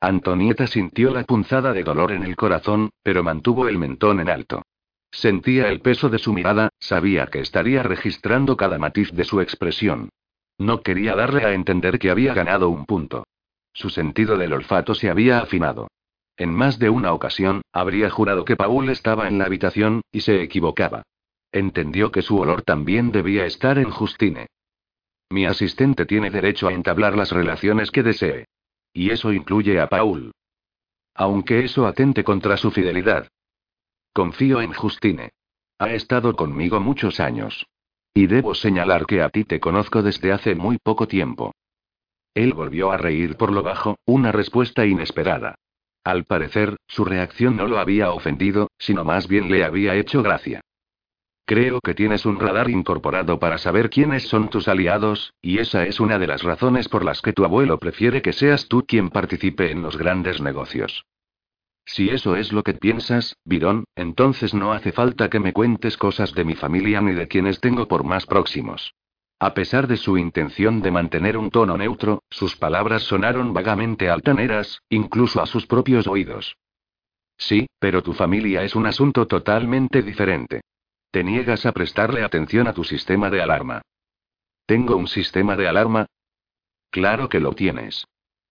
Antonieta sintió la punzada de dolor en el corazón, pero mantuvo el mentón en alto. Sentía el peso de su mirada, sabía que estaría registrando cada matiz de su expresión. No quería darle a entender que había ganado un punto. Su sentido del olfato se había afinado. En más de una ocasión, habría jurado que Paul estaba en la habitación, y se equivocaba. Entendió que su olor también debía estar en Justine. Mi asistente tiene derecho a entablar las relaciones que desee. Y eso incluye a Paul. Aunque eso atente contra su fidelidad. Confío en Justine. Ha estado conmigo muchos años. Y debo señalar que a ti te conozco desde hace muy poco tiempo. Él volvió a reír por lo bajo, una respuesta inesperada. Al parecer, su reacción no lo había ofendido, sino más bien le había hecho gracia. Creo que tienes un radar incorporado para saber quiénes son tus aliados, y esa es una de las razones por las que tu abuelo prefiere que seas tú quien participe en los grandes negocios. Si eso es lo que piensas, Virón, entonces no hace falta que me cuentes cosas de mi familia ni de quienes tengo por más próximos. A pesar de su intención de mantener un tono neutro, sus palabras sonaron vagamente altaneras, incluso a sus propios oídos. Sí, pero tu familia es un asunto totalmente diferente. Te niegas a prestarle atención a tu sistema de alarma. ¿Tengo un sistema de alarma? Claro que lo tienes.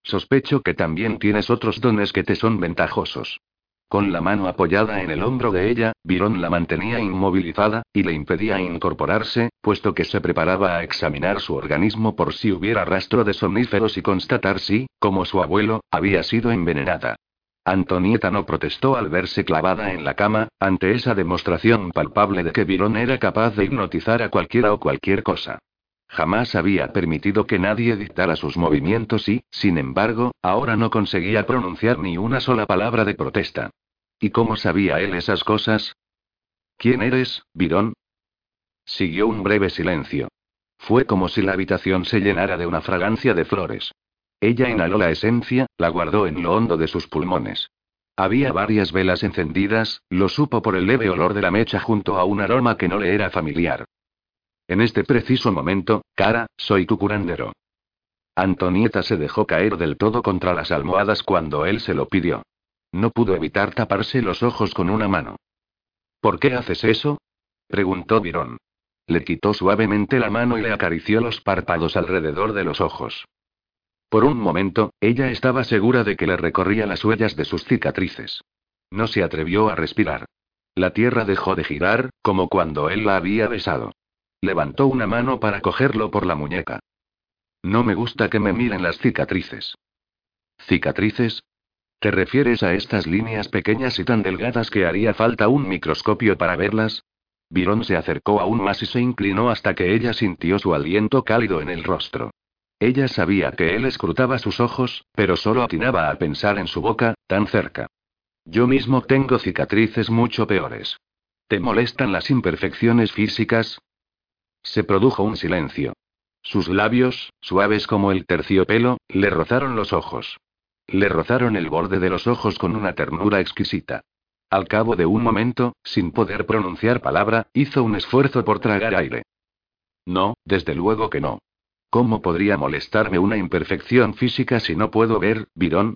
Sospecho que también tienes otros dones que te son ventajosos. Con la mano apoyada en el hombro de ella, Virón la mantenía inmovilizada, y le impedía incorporarse, puesto que se preparaba a examinar su organismo por si hubiera rastro de somníferos y constatar si, como su abuelo, había sido envenenada. Antonieta no protestó al verse clavada en la cama, ante esa demostración palpable de que Virón era capaz de hipnotizar a cualquiera o cualquier cosa. Jamás había permitido que nadie dictara sus movimientos y, sin embargo, ahora no conseguía pronunciar ni una sola palabra de protesta. ¿Y cómo sabía él esas cosas? ¿Quién eres, Virón? Siguió un breve silencio. Fue como si la habitación se llenara de una fragancia de flores. Ella inhaló la esencia, la guardó en lo hondo de sus pulmones. Había varias velas encendidas, lo supo por el leve olor de la mecha junto a un aroma que no le era familiar. En este preciso momento, cara, soy tu curandero. Antonieta se dejó caer del todo contra las almohadas cuando él se lo pidió. No pudo evitar taparse los ojos con una mano. ¿Por qué haces eso? preguntó Virón. Le quitó suavemente la mano y le acarició los párpados alrededor de los ojos. Por un momento, ella estaba segura de que le recorría las huellas de sus cicatrices. No se atrevió a respirar. La tierra dejó de girar, como cuando él la había besado. Levantó una mano para cogerlo por la muñeca. No me gusta que me miren las cicatrices. ¿Cicatrices? ¿Te refieres a estas líneas pequeñas y tan delgadas que haría falta un microscopio para verlas? Virón se acercó aún más y se inclinó hasta que ella sintió su aliento cálido en el rostro. Ella sabía que él escrutaba sus ojos, pero solo atinaba a pensar en su boca, tan cerca. Yo mismo tengo cicatrices mucho peores. ¿Te molestan las imperfecciones físicas? Se produjo un silencio. Sus labios, suaves como el terciopelo, le rozaron los ojos. Le rozaron el borde de los ojos con una ternura exquisita. Al cabo de un momento, sin poder pronunciar palabra, hizo un esfuerzo por tragar aire. No, desde luego que no. ¿Cómo podría molestarme una imperfección física si no puedo ver, Virón?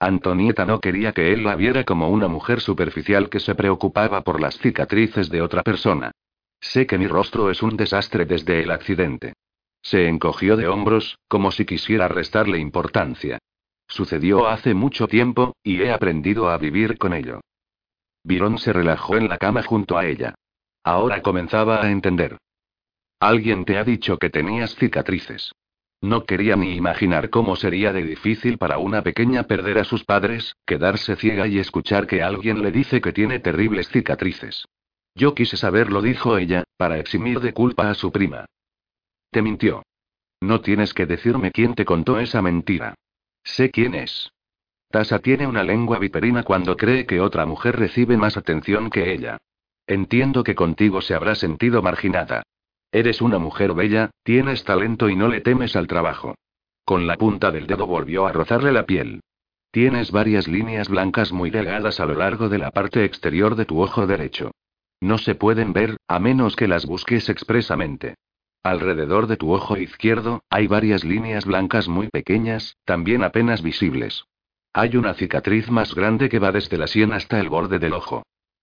Antonieta no quería que él la viera como una mujer superficial que se preocupaba por las cicatrices de otra persona. Sé que mi rostro es un desastre desde el accidente. Se encogió de hombros, como si quisiera restarle importancia. Sucedió hace mucho tiempo, y he aprendido a vivir con ello. Virón se relajó en la cama junto a ella. Ahora comenzaba a entender. Alguien te ha dicho que tenías cicatrices. No quería ni imaginar cómo sería de difícil para una pequeña perder a sus padres, quedarse ciega y escuchar que alguien le dice que tiene terribles cicatrices. Yo quise saberlo, dijo ella, para eximir de culpa a su prima. Te mintió. No tienes que decirme quién te contó esa mentira. Sé quién es. Tasa tiene una lengua viperina cuando cree que otra mujer recibe más atención que ella. Entiendo que contigo se habrá sentido marginada. Eres una mujer bella, tienes talento y no le temes al trabajo. Con la punta del dedo volvió a rozarle la piel. Tienes varias líneas blancas muy delgadas a lo largo de la parte exterior de tu ojo derecho. No se pueden ver, a menos que las busques expresamente. Alrededor de tu ojo izquierdo, hay varias líneas blancas muy pequeñas, también apenas visibles. Hay una cicatriz más grande que va desde la sien hasta el borde del ojo.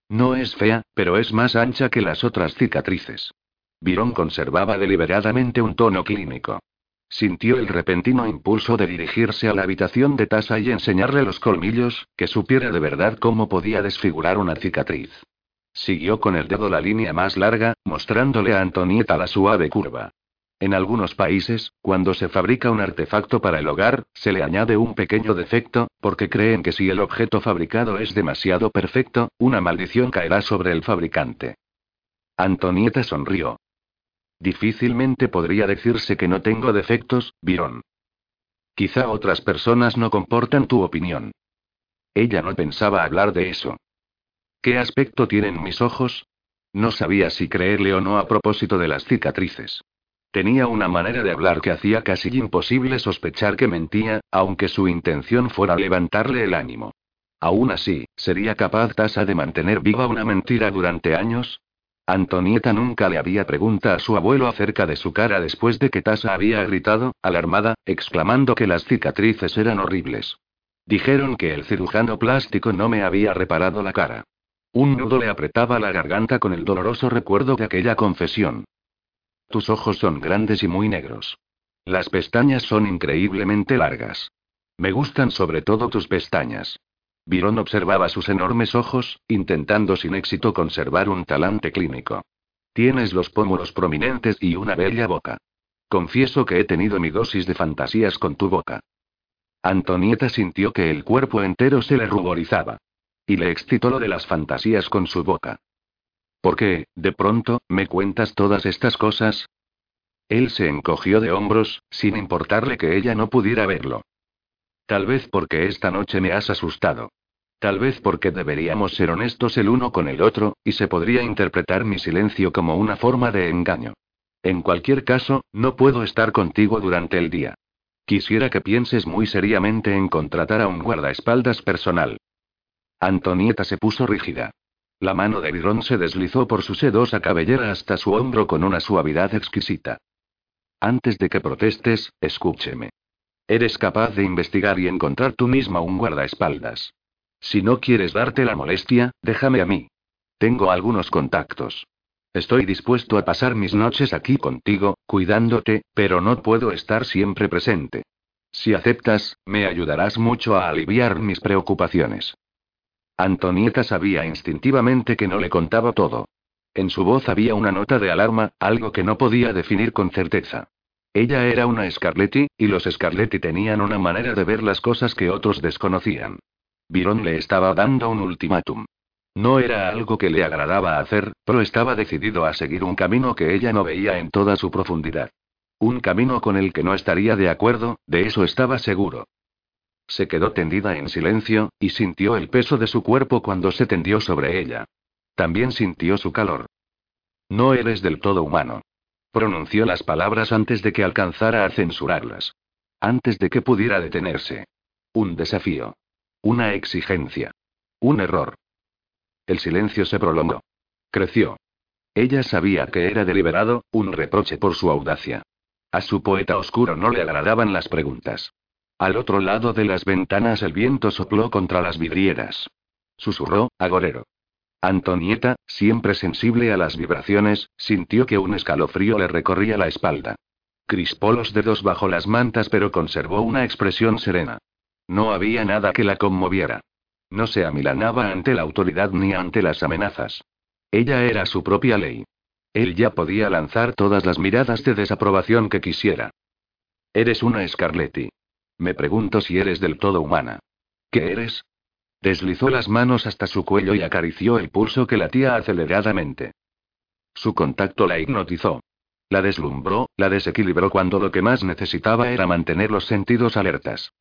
No es fea, pero es más ancha que las otras cicatrices. Virón conservaba deliberadamente un tono clínico. Sintió el repentino impulso de dirigirse a la habitación de Tasa y enseñarle los colmillos, que supiera de verdad cómo podía desfigurar una cicatriz. Siguió con el dedo la línea más larga, mostrándole a Antonieta la suave curva. En algunos países, cuando se fabrica un artefacto para el hogar, se le añade un pequeño defecto, porque creen que si el objeto fabricado es demasiado perfecto, una maldición caerá sobre el fabricante. Antonieta sonrió. Difícilmente podría decirse que no tengo defectos, Virón. Quizá otras personas no comportan tu opinión. Ella no pensaba hablar de eso. ¿Qué aspecto tienen mis ojos? No sabía si creerle o no a propósito de las cicatrices. Tenía una manera de hablar que hacía casi imposible sospechar que mentía, aunque su intención fuera levantarle el ánimo. Aún así, ¿sería capaz Tasa de mantener viva una mentira durante años? Antonieta nunca le había preguntado a su abuelo acerca de su cara después de que Tasa había gritado, alarmada, exclamando que las cicatrices eran horribles. Dijeron que el cirujano plástico no me había reparado la cara. Un nudo le apretaba la garganta con el doloroso recuerdo de aquella confesión. Tus ojos son grandes y muy negros. Las pestañas son increíblemente largas. Me gustan sobre todo tus pestañas. Virón observaba sus enormes ojos, intentando sin éxito conservar un talante clínico. Tienes los pómulos prominentes y una bella boca. Confieso que he tenido mi dosis de fantasías con tu boca. Antonieta sintió que el cuerpo entero se le ruborizaba. Y le excitó lo de las fantasías con su boca. ¿Por qué, de pronto, me cuentas todas estas cosas? Él se encogió de hombros, sin importarle que ella no pudiera verlo. Tal vez porque esta noche me has asustado. Tal vez porque deberíamos ser honestos el uno con el otro, y se podría interpretar mi silencio como una forma de engaño. En cualquier caso, no puedo estar contigo durante el día. Quisiera que pienses muy seriamente en contratar a un guardaespaldas personal. Antonieta se puso rígida. La mano de Virón se deslizó por su sedosa cabellera hasta su hombro con una suavidad exquisita. Antes de que protestes, escúcheme. Eres capaz de investigar y encontrar tú misma un guardaespaldas. Si no quieres darte la molestia, déjame a mí. Tengo algunos contactos. Estoy dispuesto a pasar mis noches aquí contigo, cuidándote, pero no puedo estar siempre presente. Si aceptas, me ayudarás mucho a aliviar mis preocupaciones. Antonieta sabía instintivamente que no le contaba todo. En su voz había una nota de alarma, algo que no podía definir con certeza. Ella era una Scarletti, y los Scarletti tenían una manera de ver las cosas que otros desconocían. Virón le estaba dando un ultimátum. No era algo que le agradaba hacer, pero estaba decidido a seguir un camino que ella no veía en toda su profundidad. Un camino con el que no estaría de acuerdo, de eso estaba seguro. Se quedó tendida en silencio, y sintió el peso de su cuerpo cuando se tendió sobre ella. También sintió su calor. No eres del todo humano. Pronunció las palabras antes de que alcanzara a censurarlas. Antes de que pudiera detenerse. Un desafío. Una exigencia. Un error. El silencio se prolongó. Creció. Ella sabía que era deliberado, un reproche por su audacia. A su poeta oscuro no le agradaban las preguntas. Al otro lado de las ventanas el viento sopló contra las vidrieras. Susurró, agorero. Antonieta, siempre sensible a las vibraciones, sintió que un escalofrío le recorría la espalda. Crispó los dedos bajo las mantas pero conservó una expresión serena. No había nada que la conmoviera. No se amilanaba ante la autoridad ni ante las amenazas. Ella era su propia ley. Él ya podía lanzar todas las miradas de desaprobación que quisiera. Eres una Scarletti. Me pregunto si eres del todo humana. ¿Qué eres? Deslizó las manos hasta su cuello y acarició el pulso que latía aceleradamente. Su contacto la hipnotizó. La deslumbró, la desequilibró cuando lo que más necesitaba era mantener los sentidos alertas.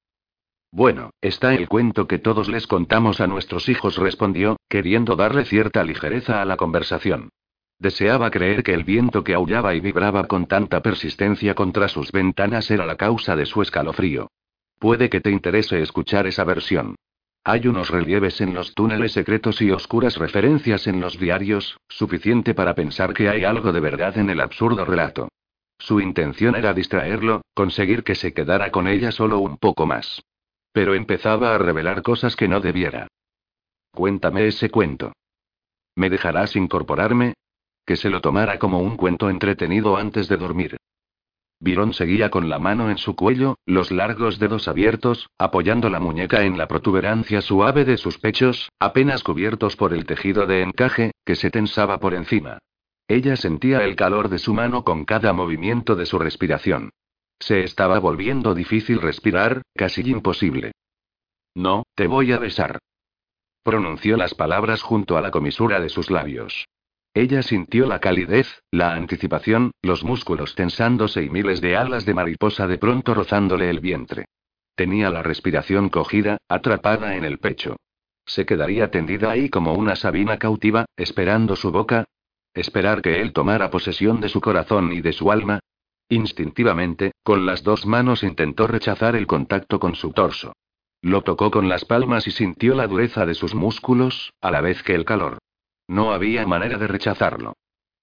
Bueno, está el cuento que todos les contamos a nuestros hijos, respondió, queriendo darle cierta ligereza a la conversación. Deseaba creer que el viento que aullaba y vibraba con tanta persistencia contra sus ventanas era la causa de su escalofrío. Puede que te interese escuchar esa versión. Hay unos relieves en los túneles secretos y oscuras referencias en los diarios, suficiente para pensar que hay algo de verdad en el absurdo relato. Su intención era distraerlo, conseguir que se quedara con ella solo un poco más. Pero empezaba a revelar cosas que no debiera. Cuéntame ese cuento. ¿Me dejarás incorporarme? Que se lo tomara como un cuento entretenido antes de dormir. Virón seguía con la mano en su cuello, los largos dedos abiertos, apoyando la muñeca en la protuberancia suave de sus pechos, apenas cubiertos por el tejido de encaje, que se tensaba por encima. Ella sentía el calor de su mano con cada movimiento de su respiración. Se estaba volviendo difícil respirar, casi imposible. No, te voy a besar. Pronunció las palabras junto a la comisura de sus labios. Ella sintió la calidez, la anticipación, los músculos tensándose y miles de alas de mariposa de pronto rozándole el vientre. Tenía la respiración cogida, atrapada en el pecho. Se quedaría tendida ahí como una sabina cautiva, esperando su boca. Esperar que él tomara posesión de su corazón y de su alma. Instintivamente, con las dos manos intentó rechazar el contacto con su torso. Lo tocó con las palmas y sintió la dureza de sus músculos, a la vez que el calor. No había manera de rechazarlo.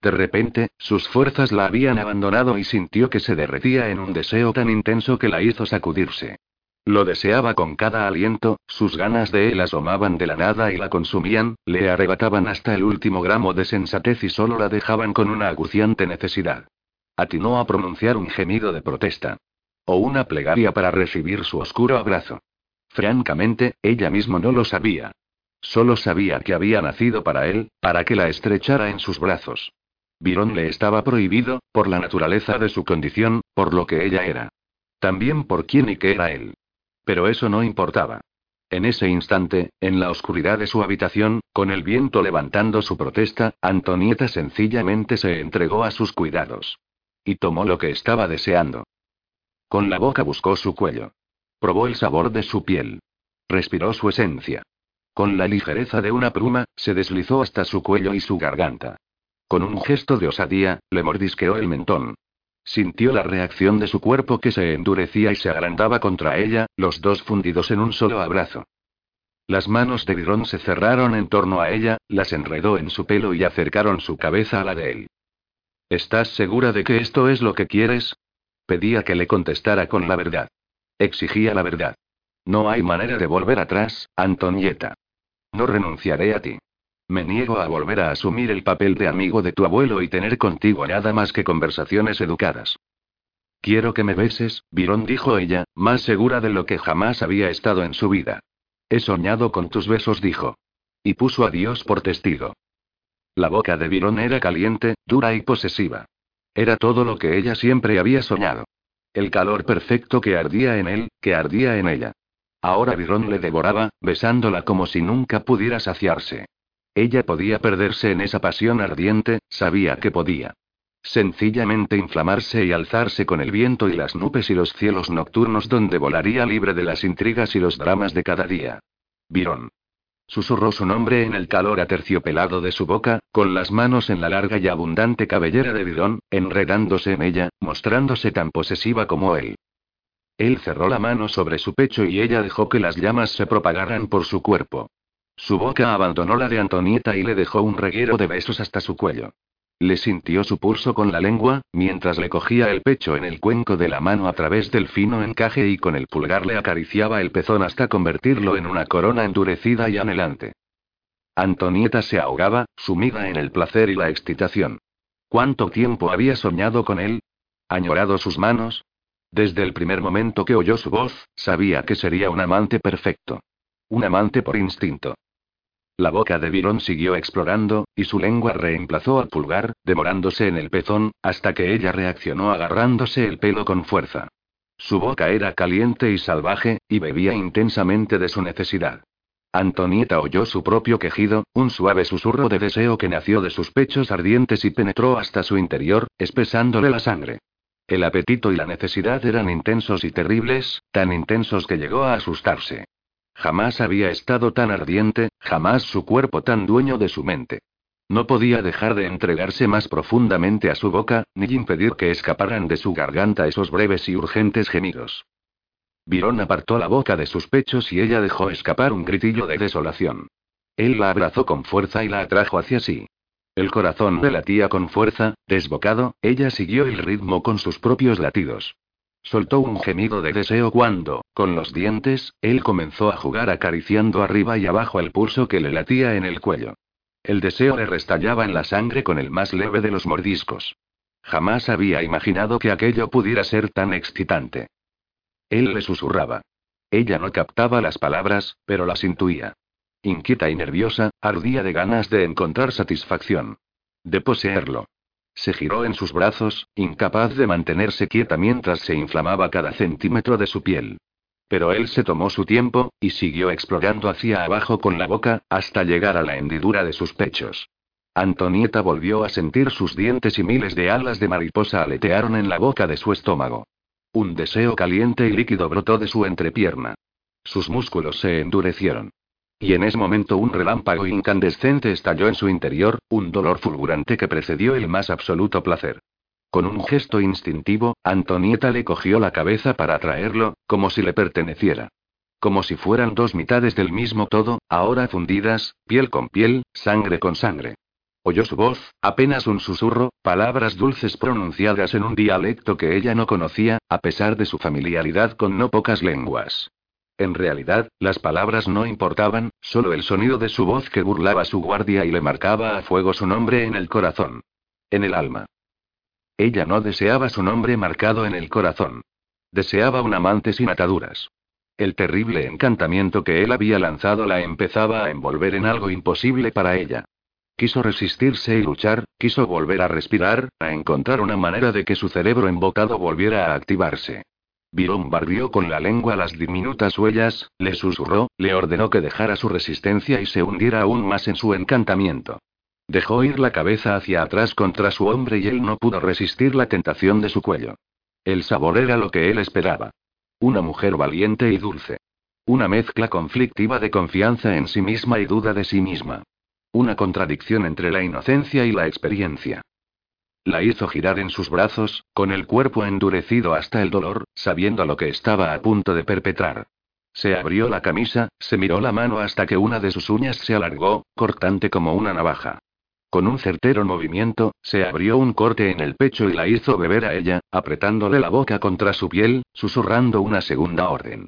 De repente, sus fuerzas la habían abandonado y sintió que se derretía en un deseo tan intenso que la hizo sacudirse. Lo deseaba con cada aliento, sus ganas de él asomaban de la nada y la consumían, le arrebataban hasta el último gramo de sensatez y solo la dejaban con una aguciante necesidad. Atinó a pronunciar un gemido de protesta. O una plegaria para recibir su oscuro abrazo. Francamente, ella misma no lo sabía. Solo sabía que había nacido para él, para que la estrechara en sus brazos. Virón le estaba prohibido, por la naturaleza de su condición, por lo que ella era. También por quién y qué era él. Pero eso no importaba. En ese instante, en la oscuridad de su habitación, con el viento levantando su protesta, Antonieta sencillamente se entregó a sus cuidados. Y tomó lo que estaba deseando. Con la boca buscó su cuello. Probó el sabor de su piel. Respiró su esencia. Con la ligereza de una pluma, se deslizó hasta su cuello y su garganta. Con un gesto de osadía, le mordisqueó el mentón. Sintió la reacción de su cuerpo que se endurecía y se agrandaba contra ella, los dos fundidos en un solo abrazo. Las manos de Virón se cerraron en torno a ella, las enredó en su pelo y acercaron su cabeza a la de él. ¿Estás segura de que esto es lo que quieres? Pedía que le contestara con la verdad. Exigía la verdad. No hay manera de volver atrás, Antonieta. No renunciaré a ti. Me niego a volver a asumir el papel de amigo de tu abuelo y tener contigo nada más que conversaciones educadas. Quiero que me beses, Virón dijo ella, más segura de lo que jamás había estado en su vida. He soñado con tus besos, dijo. Y puso a Dios por testigo. La boca de Virón era caliente, dura y posesiva. Era todo lo que ella siempre había soñado. El calor perfecto que ardía en él, que ardía en ella. Ahora Virón le devoraba, besándola como si nunca pudiera saciarse. Ella podía perderse en esa pasión ardiente, sabía que podía. Sencillamente inflamarse y alzarse con el viento y las nubes y los cielos nocturnos donde volaría libre de las intrigas y los dramas de cada día. Virón. Susurró su nombre en el calor aterciopelado de su boca, con las manos en la larga y abundante cabellera de Virón, enredándose en ella, mostrándose tan posesiva como él. Él cerró la mano sobre su pecho y ella dejó que las llamas se propagaran por su cuerpo. Su boca abandonó la de Antonieta y le dejó un reguero de besos hasta su cuello. Le sintió su pulso con la lengua, mientras le cogía el pecho en el cuenco de la mano a través del fino encaje y con el pulgar le acariciaba el pezón hasta convertirlo en una corona endurecida y anhelante. Antonieta se ahogaba, sumida en el placer y la excitación. ¿Cuánto tiempo había soñado con él? ¿Añorado sus manos? Desde el primer momento que oyó su voz, sabía que sería un amante perfecto. Un amante por instinto. La boca de Virón siguió explorando, y su lengua reemplazó al pulgar, demorándose en el pezón, hasta que ella reaccionó agarrándose el pelo con fuerza. Su boca era caliente y salvaje, y bebía intensamente de su necesidad. Antonieta oyó su propio quejido, un suave susurro de deseo que nació de sus pechos ardientes y penetró hasta su interior, espesándole la sangre. El apetito y la necesidad eran intensos y terribles, tan intensos que llegó a asustarse. Jamás había estado tan ardiente, jamás su cuerpo tan dueño de su mente. No podía dejar de entregarse más profundamente a su boca, ni impedir que escaparan de su garganta esos breves y urgentes gemidos. Virón apartó la boca de sus pechos y ella dejó escapar un gritillo de desolación. Él la abrazó con fuerza y la atrajo hacia sí. El corazón le latía con fuerza, desbocado, ella siguió el ritmo con sus propios latidos. Soltó un gemido de deseo cuando, con los dientes, él comenzó a jugar acariciando arriba y abajo el pulso que le latía en el cuello. El deseo le restallaba en la sangre con el más leve de los mordiscos. Jamás había imaginado que aquello pudiera ser tan excitante. Él le susurraba. Ella no captaba las palabras, pero las intuía. Inquieta y nerviosa, ardía de ganas de encontrar satisfacción. De poseerlo. Se giró en sus brazos, incapaz de mantenerse quieta mientras se inflamaba cada centímetro de su piel. Pero él se tomó su tiempo, y siguió explorando hacia abajo con la boca, hasta llegar a la hendidura de sus pechos. Antonieta volvió a sentir sus dientes y miles de alas de mariposa aletearon en la boca de su estómago. Un deseo caliente y líquido brotó de su entrepierna. Sus músculos se endurecieron. Y en ese momento un relámpago incandescente estalló en su interior, un dolor fulgurante que precedió el más absoluto placer. Con un gesto instintivo, Antonieta le cogió la cabeza para atraerlo, como si le perteneciera. Como si fueran dos mitades del mismo todo, ahora fundidas, piel con piel, sangre con sangre. Oyó su voz, apenas un susurro, palabras dulces pronunciadas en un dialecto que ella no conocía, a pesar de su familiaridad con no pocas lenguas. En realidad, las palabras no importaban, solo el sonido de su voz que burlaba su guardia y le marcaba a fuego su nombre en el corazón. En el alma. Ella no deseaba su nombre marcado en el corazón. Deseaba un amante sin ataduras. El terrible encantamiento que él había lanzado la empezaba a envolver en algo imposible para ella. Quiso resistirse y luchar, quiso volver a respirar, a encontrar una manera de que su cerebro embotado volviera a activarse. Virón barrió con la lengua las diminutas huellas, le susurró, le ordenó que dejara su resistencia y se hundiera aún más en su encantamiento. Dejó ir la cabeza hacia atrás contra su hombre y él no pudo resistir la tentación de su cuello. El sabor era lo que él esperaba. Una mujer valiente y dulce. Una mezcla conflictiva de confianza en sí misma y duda de sí misma. Una contradicción entre la inocencia y la experiencia. La hizo girar en sus brazos, con el cuerpo endurecido hasta el dolor, sabiendo lo que estaba a punto de perpetrar. Se abrió la camisa, se miró la mano hasta que una de sus uñas se alargó, cortante como una navaja. Con un certero movimiento, se abrió un corte en el pecho y la hizo beber a ella, apretándole la boca contra su piel, susurrando una segunda orden.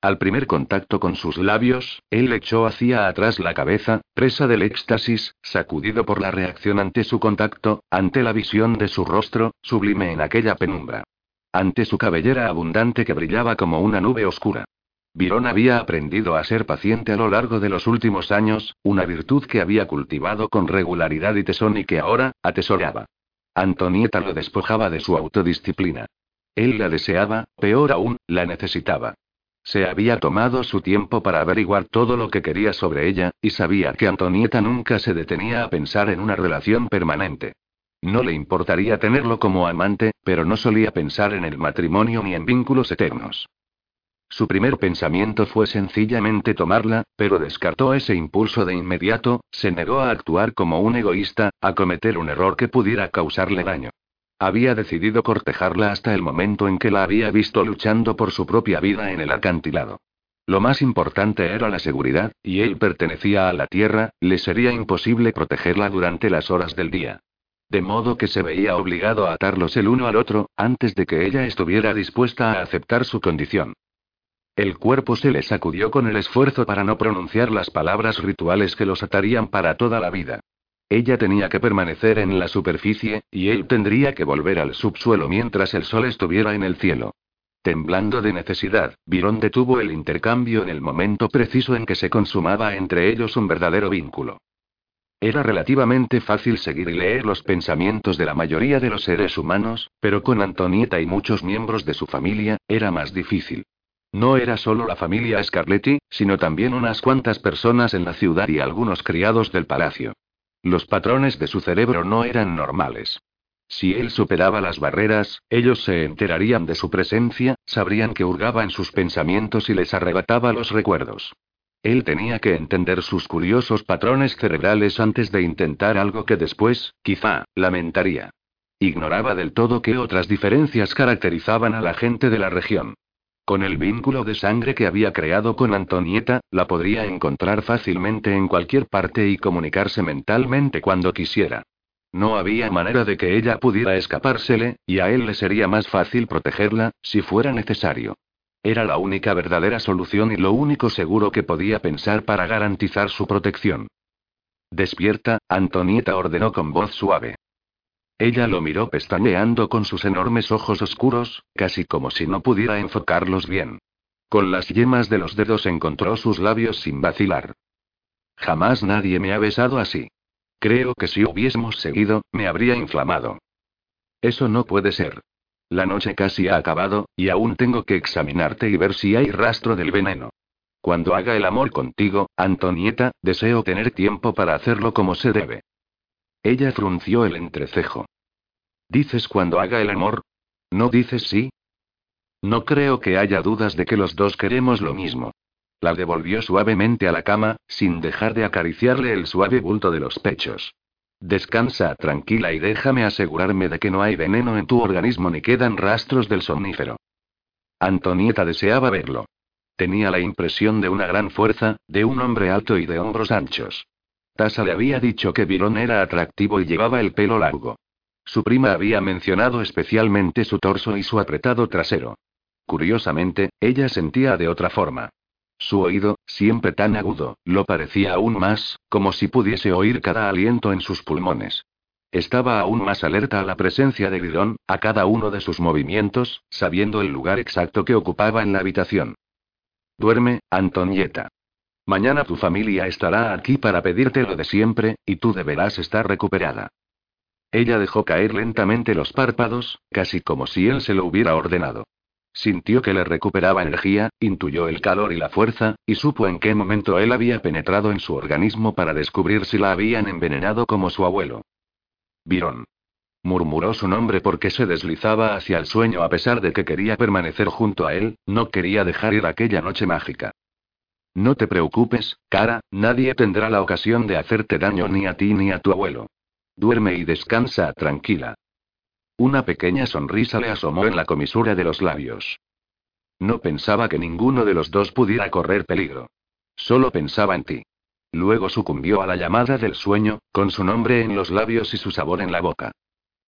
Al primer contacto con sus labios, él echó hacia atrás la cabeza, presa del éxtasis, sacudido por la reacción ante su contacto, ante la visión de su rostro, sublime en aquella penumbra. Ante su cabellera abundante que brillaba como una nube oscura. Virón había aprendido a ser paciente a lo largo de los últimos años, una virtud que había cultivado con regularidad y tesón y que ahora, atesoraba. Antonieta lo despojaba de su autodisciplina. Él la deseaba, peor aún, la necesitaba. Se había tomado su tiempo para averiguar todo lo que quería sobre ella, y sabía que Antonieta nunca se detenía a pensar en una relación permanente. No le importaría tenerlo como amante, pero no solía pensar en el matrimonio ni en vínculos eternos. Su primer pensamiento fue sencillamente tomarla, pero descartó ese impulso de inmediato, se negó a actuar como un egoísta, a cometer un error que pudiera causarle daño. Había decidido cortejarla hasta el momento en que la había visto luchando por su propia vida en el acantilado. Lo más importante era la seguridad, y él pertenecía a la tierra, le sería imposible protegerla durante las horas del día. De modo que se veía obligado a atarlos el uno al otro, antes de que ella estuviera dispuesta a aceptar su condición. El cuerpo se le sacudió con el esfuerzo para no pronunciar las palabras rituales que los atarían para toda la vida. Ella tenía que permanecer en la superficie, y él tendría que volver al subsuelo mientras el sol estuviera en el cielo. Temblando de necesidad, Virón detuvo el intercambio en el momento preciso en que se consumaba entre ellos un verdadero vínculo. Era relativamente fácil seguir y leer los pensamientos de la mayoría de los seres humanos, pero con Antonieta y muchos miembros de su familia, era más difícil. No era solo la familia Scarletti, sino también unas cuantas personas en la ciudad y algunos criados del palacio. Los patrones de su cerebro no eran normales. Si él superaba las barreras, ellos se enterarían de su presencia, sabrían que hurgaba en sus pensamientos y les arrebataba los recuerdos. Él tenía que entender sus curiosos patrones cerebrales antes de intentar algo que después, quizá, lamentaría. Ignoraba del todo qué otras diferencias caracterizaban a la gente de la región. Con el vínculo de sangre que había creado con Antonieta, la podría encontrar fácilmente en cualquier parte y comunicarse mentalmente cuando quisiera. No había manera de que ella pudiera escapársele, y a él le sería más fácil protegerla, si fuera necesario. Era la única verdadera solución y lo único seguro que podía pensar para garantizar su protección. Despierta, Antonieta ordenó con voz suave. Ella lo miró pestañeando con sus enormes ojos oscuros, casi como si no pudiera enfocarlos bien. Con las yemas de los dedos encontró sus labios sin vacilar. Jamás nadie me ha besado así. Creo que si hubiésemos seguido, me habría inflamado. Eso no puede ser. La noche casi ha acabado, y aún tengo que examinarte y ver si hay rastro del veneno. Cuando haga el amor contigo, Antonieta, deseo tener tiempo para hacerlo como se debe. Ella frunció el entrecejo. ¿Dices cuando haga el amor? ¿No dices sí? No creo que haya dudas de que los dos queremos lo mismo. La devolvió suavemente a la cama, sin dejar de acariciarle el suave bulto de los pechos. Descansa tranquila y déjame asegurarme de que no hay veneno en tu organismo ni quedan rastros del somnífero. Antonieta deseaba verlo. Tenía la impresión de una gran fuerza, de un hombre alto y de hombros anchos. Tasa le había dicho que Virón era atractivo y llevaba el pelo largo. Su prima había mencionado especialmente su torso y su apretado trasero. Curiosamente, ella sentía de otra forma. Su oído, siempre tan agudo, lo parecía aún más, como si pudiese oír cada aliento en sus pulmones. Estaba aún más alerta a la presencia de Virón, a cada uno de sus movimientos, sabiendo el lugar exacto que ocupaba en la habitación. Duerme, Antonieta. Mañana tu familia estará aquí para pedirte lo de siempre, y tú deberás estar recuperada. Ella dejó caer lentamente los párpados, casi como si él se lo hubiera ordenado. Sintió que le recuperaba energía, intuyó el calor y la fuerza, y supo en qué momento él había penetrado en su organismo para descubrir si la habían envenenado como su abuelo. Virón. Murmuró su nombre porque se deslizaba hacia el sueño a pesar de que quería permanecer junto a él, no quería dejar ir aquella noche mágica. No te preocupes, cara, nadie tendrá la ocasión de hacerte daño ni a ti ni a tu abuelo. Duerme y descansa tranquila. Una pequeña sonrisa le asomó en la comisura de los labios. No pensaba que ninguno de los dos pudiera correr peligro. Solo pensaba en ti. Luego sucumbió a la llamada del sueño, con su nombre en los labios y su sabor en la boca.